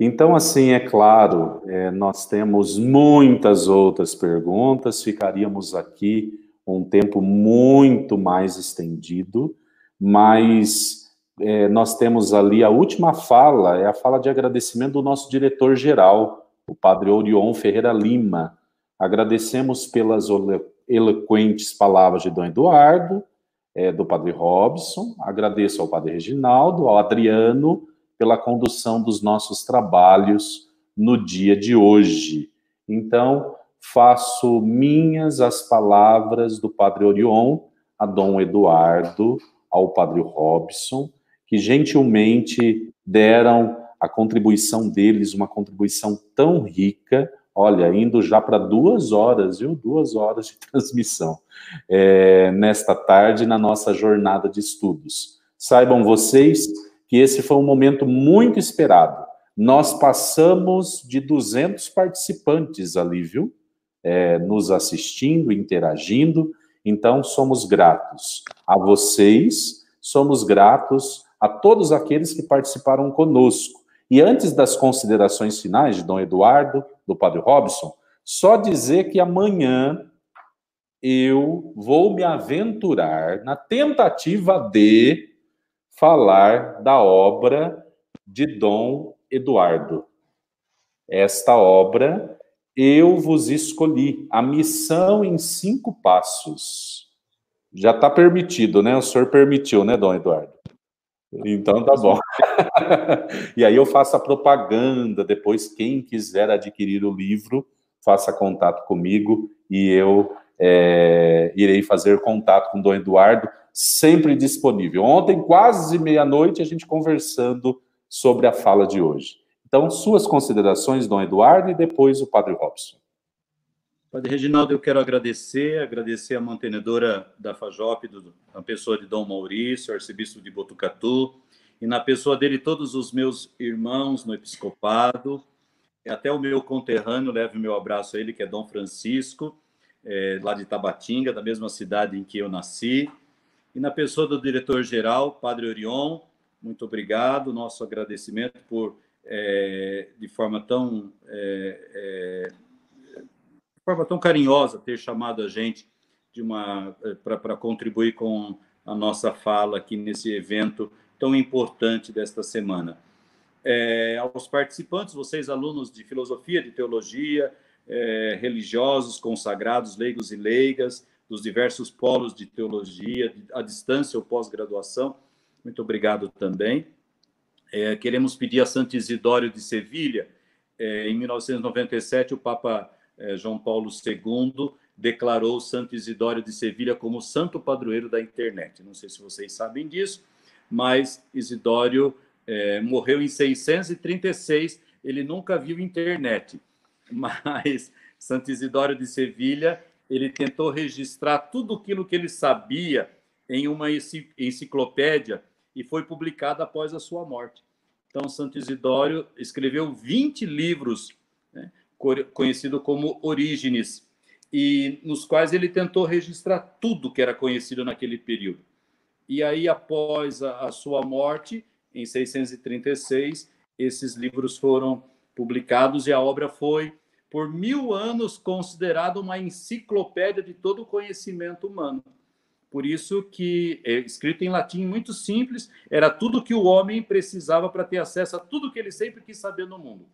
Então, assim, é claro, é, nós temos muitas outras perguntas, ficaríamos aqui um tempo muito mais estendido, mas é, nós temos ali a última fala, é a fala de agradecimento do nosso diretor-geral, o padre Orion Ferreira Lima. Agradecemos pelas eloquentes palavras de Dom Eduardo, é, do padre Robson, agradeço ao padre Reginaldo, ao Adriano, pela condução dos nossos trabalhos no dia de hoje. Então, faço minhas as palavras do Padre Orion a Dom Eduardo, ao Padre Robson, que gentilmente deram a contribuição deles, uma contribuição tão rica, olha, indo já para duas horas, viu? Duas horas de transmissão, é, nesta tarde, na nossa jornada de estudos. Saibam vocês que esse foi um momento muito esperado. Nós passamos de 200 participantes ali, viu? É, nos assistindo, interagindo. Então, somos gratos a vocês, somos gratos a todos aqueles que participaram conosco. E antes das considerações finais de Dom Eduardo, do Padre Robson, só dizer que amanhã eu vou me aventurar na tentativa de falar da obra de Dom Eduardo. Esta obra eu vos escolhi, a missão em cinco passos. Já está permitido, né? O senhor permitiu, né, Dom Eduardo? Então tá bom. e aí eu faço a propaganda, depois quem quiser adquirir o livro, faça contato comigo e eu é, irei fazer contato com o Dom Eduardo sempre disponível. Ontem, quase meia-noite, a gente conversando sobre a fala de hoje. Então, suas considerações, Dom Eduardo, e depois o Padre Robson. Padre Reginaldo, eu quero agradecer, agradecer a mantenedora da FAJOP, do, a pessoa de Dom Maurício, arcebispo de Botucatu, e na pessoa dele todos os meus irmãos no episcopado, até o meu conterrâneo, leve meu abraço a ele, que é Dom Francisco, é, lá de Tabatinga, da mesma cidade em que eu nasci, e na pessoa do diretor-geral, Padre Orion, muito obrigado, nosso agradecimento por, é, de forma tão, é, é, forma tão carinhosa, ter chamado a gente de uma é, para contribuir com a nossa fala aqui nesse evento tão importante desta semana. É, aos participantes, vocês alunos de filosofia, de teologia, é, religiosos, consagrados, leigos e leigas, dos diversos polos de teologia, à distância ou pós-graduação. Muito obrigado também. É, queremos pedir a Santo Isidório de Sevilha. Em 1997, o Papa João Paulo II declarou Santo Isidório de Sevilha como santo padroeiro da internet. Não sei se vocês sabem disso, mas Isidório é, morreu em 636. Ele nunca viu internet, mas Santo Isidório de Sevilha ele tentou registrar tudo aquilo que ele sabia em uma enciclopédia e foi publicada após a sua morte. Então, Santo Isidório escreveu 20 livros, né, conhecido como Orígenes, e nos quais ele tentou registrar tudo que era conhecido naquele período. E aí, após a, a sua morte, em 636, esses livros foram publicados e a obra foi por mil anos considerado uma enciclopédia de todo o conhecimento humano. Por isso que, é escrito em latim muito simples, era tudo que o homem precisava para ter acesso a tudo que ele sempre quis saber no mundo.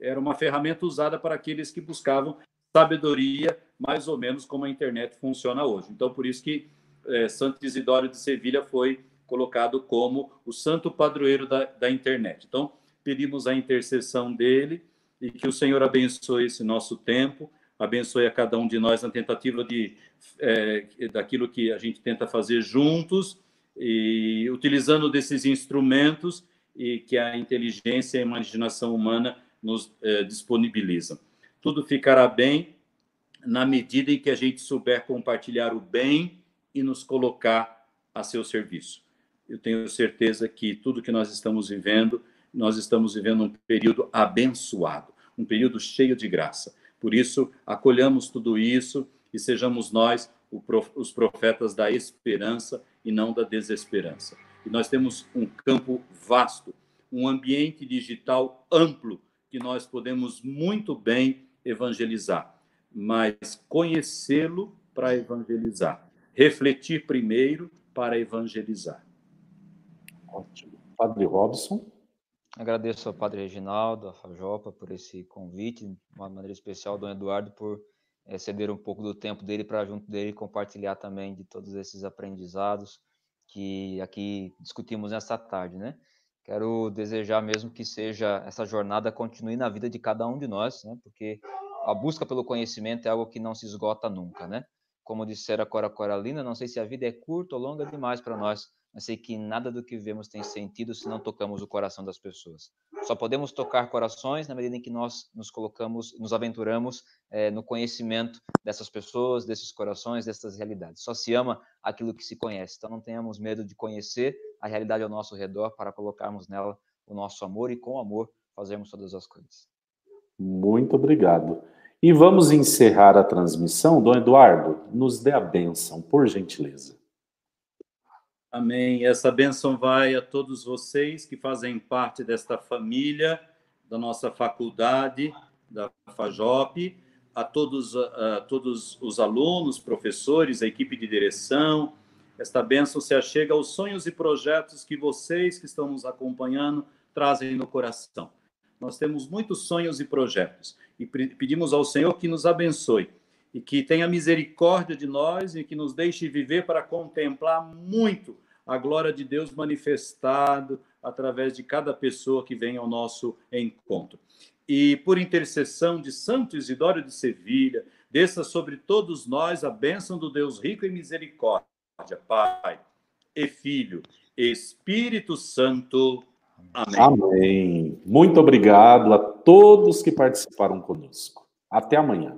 Era uma ferramenta usada para aqueles que buscavam sabedoria, mais ou menos como a internet funciona hoje. Então, por isso que é, Santo Isidório de Sevilha foi colocado como o santo padroeiro da, da internet. Então, pedimos a intercessão dele e que o Senhor abençoe esse nosso tempo, abençoe a cada um de nós na tentativa de é, daquilo que a gente tenta fazer juntos e utilizando desses instrumentos e que a inteligência e a imaginação humana nos é, disponibilizam. Tudo ficará bem na medida em que a gente souber compartilhar o bem e nos colocar a seu serviço. Eu tenho certeza que tudo que nós estamos vivendo nós estamos vivendo um período abençoado, um período cheio de graça. Por isso, acolhamos tudo isso e sejamos nós os profetas da esperança e não da desesperança. E nós temos um campo vasto, um ambiente digital amplo que nós podemos muito bem evangelizar, mas conhecê-lo para evangelizar, refletir primeiro para evangelizar. Ótimo. Padre Robson. Agradeço ao Padre Reginaldo, à Fajopa, por esse convite, de uma maneira especial, Dom Eduardo, por é, ceder um pouco do tempo dele para junto dele compartilhar também de todos esses aprendizados que aqui discutimos nesta tarde, né? Quero desejar mesmo que seja essa jornada continue na vida de cada um de nós, né? Porque a busca pelo conhecimento é algo que não se esgota nunca, né? Como dissera Cora Coralina, não sei se a vida é curta ou longa demais para nós, mas sei que nada do que vivemos tem sentido se não tocamos o coração das pessoas. Só podemos tocar corações na medida em que nós nos colocamos, nos aventuramos é, no conhecimento dessas pessoas, desses corações, dessas realidades. Só se ama aquilo que se conhece. Então não tenhamos medo de conhecer a realidade ao nosso redor para colocarmos nela o nosso amor e com amor fazermos todas as coisas. Muito obrigado. E vamos encerrar a transmissão. Dom Eduardo, nos dê a bênção, por gentileza. Amém. Essa bênção vai a todos vocês que fazem parte desta família, da nossa faculdade, da FAJOP, a todos, a todos os alunos, professores, a equipe de direção. Esta bênção se achega aos sonhos e projetos que vocês que estão nos acompanhando trazem no coração. Nós temos muitos sonhos e projetos e pedimos ao Senhor que nos abençoe e que tenha misericórdia de nós e que nos deixe viver para contemplar muito a glória de Deus manifestado através de cada pessoa que vem ao nosso encontro. E por intercessão de Santo Isidório de Sevilha, desça sobre todos nós a bênção do Deus rico em misericórdia, Pai e Filho, Espírito Santo. Amém. Amém. Muito obrigado a todos que participaram conosco. Até amanhã.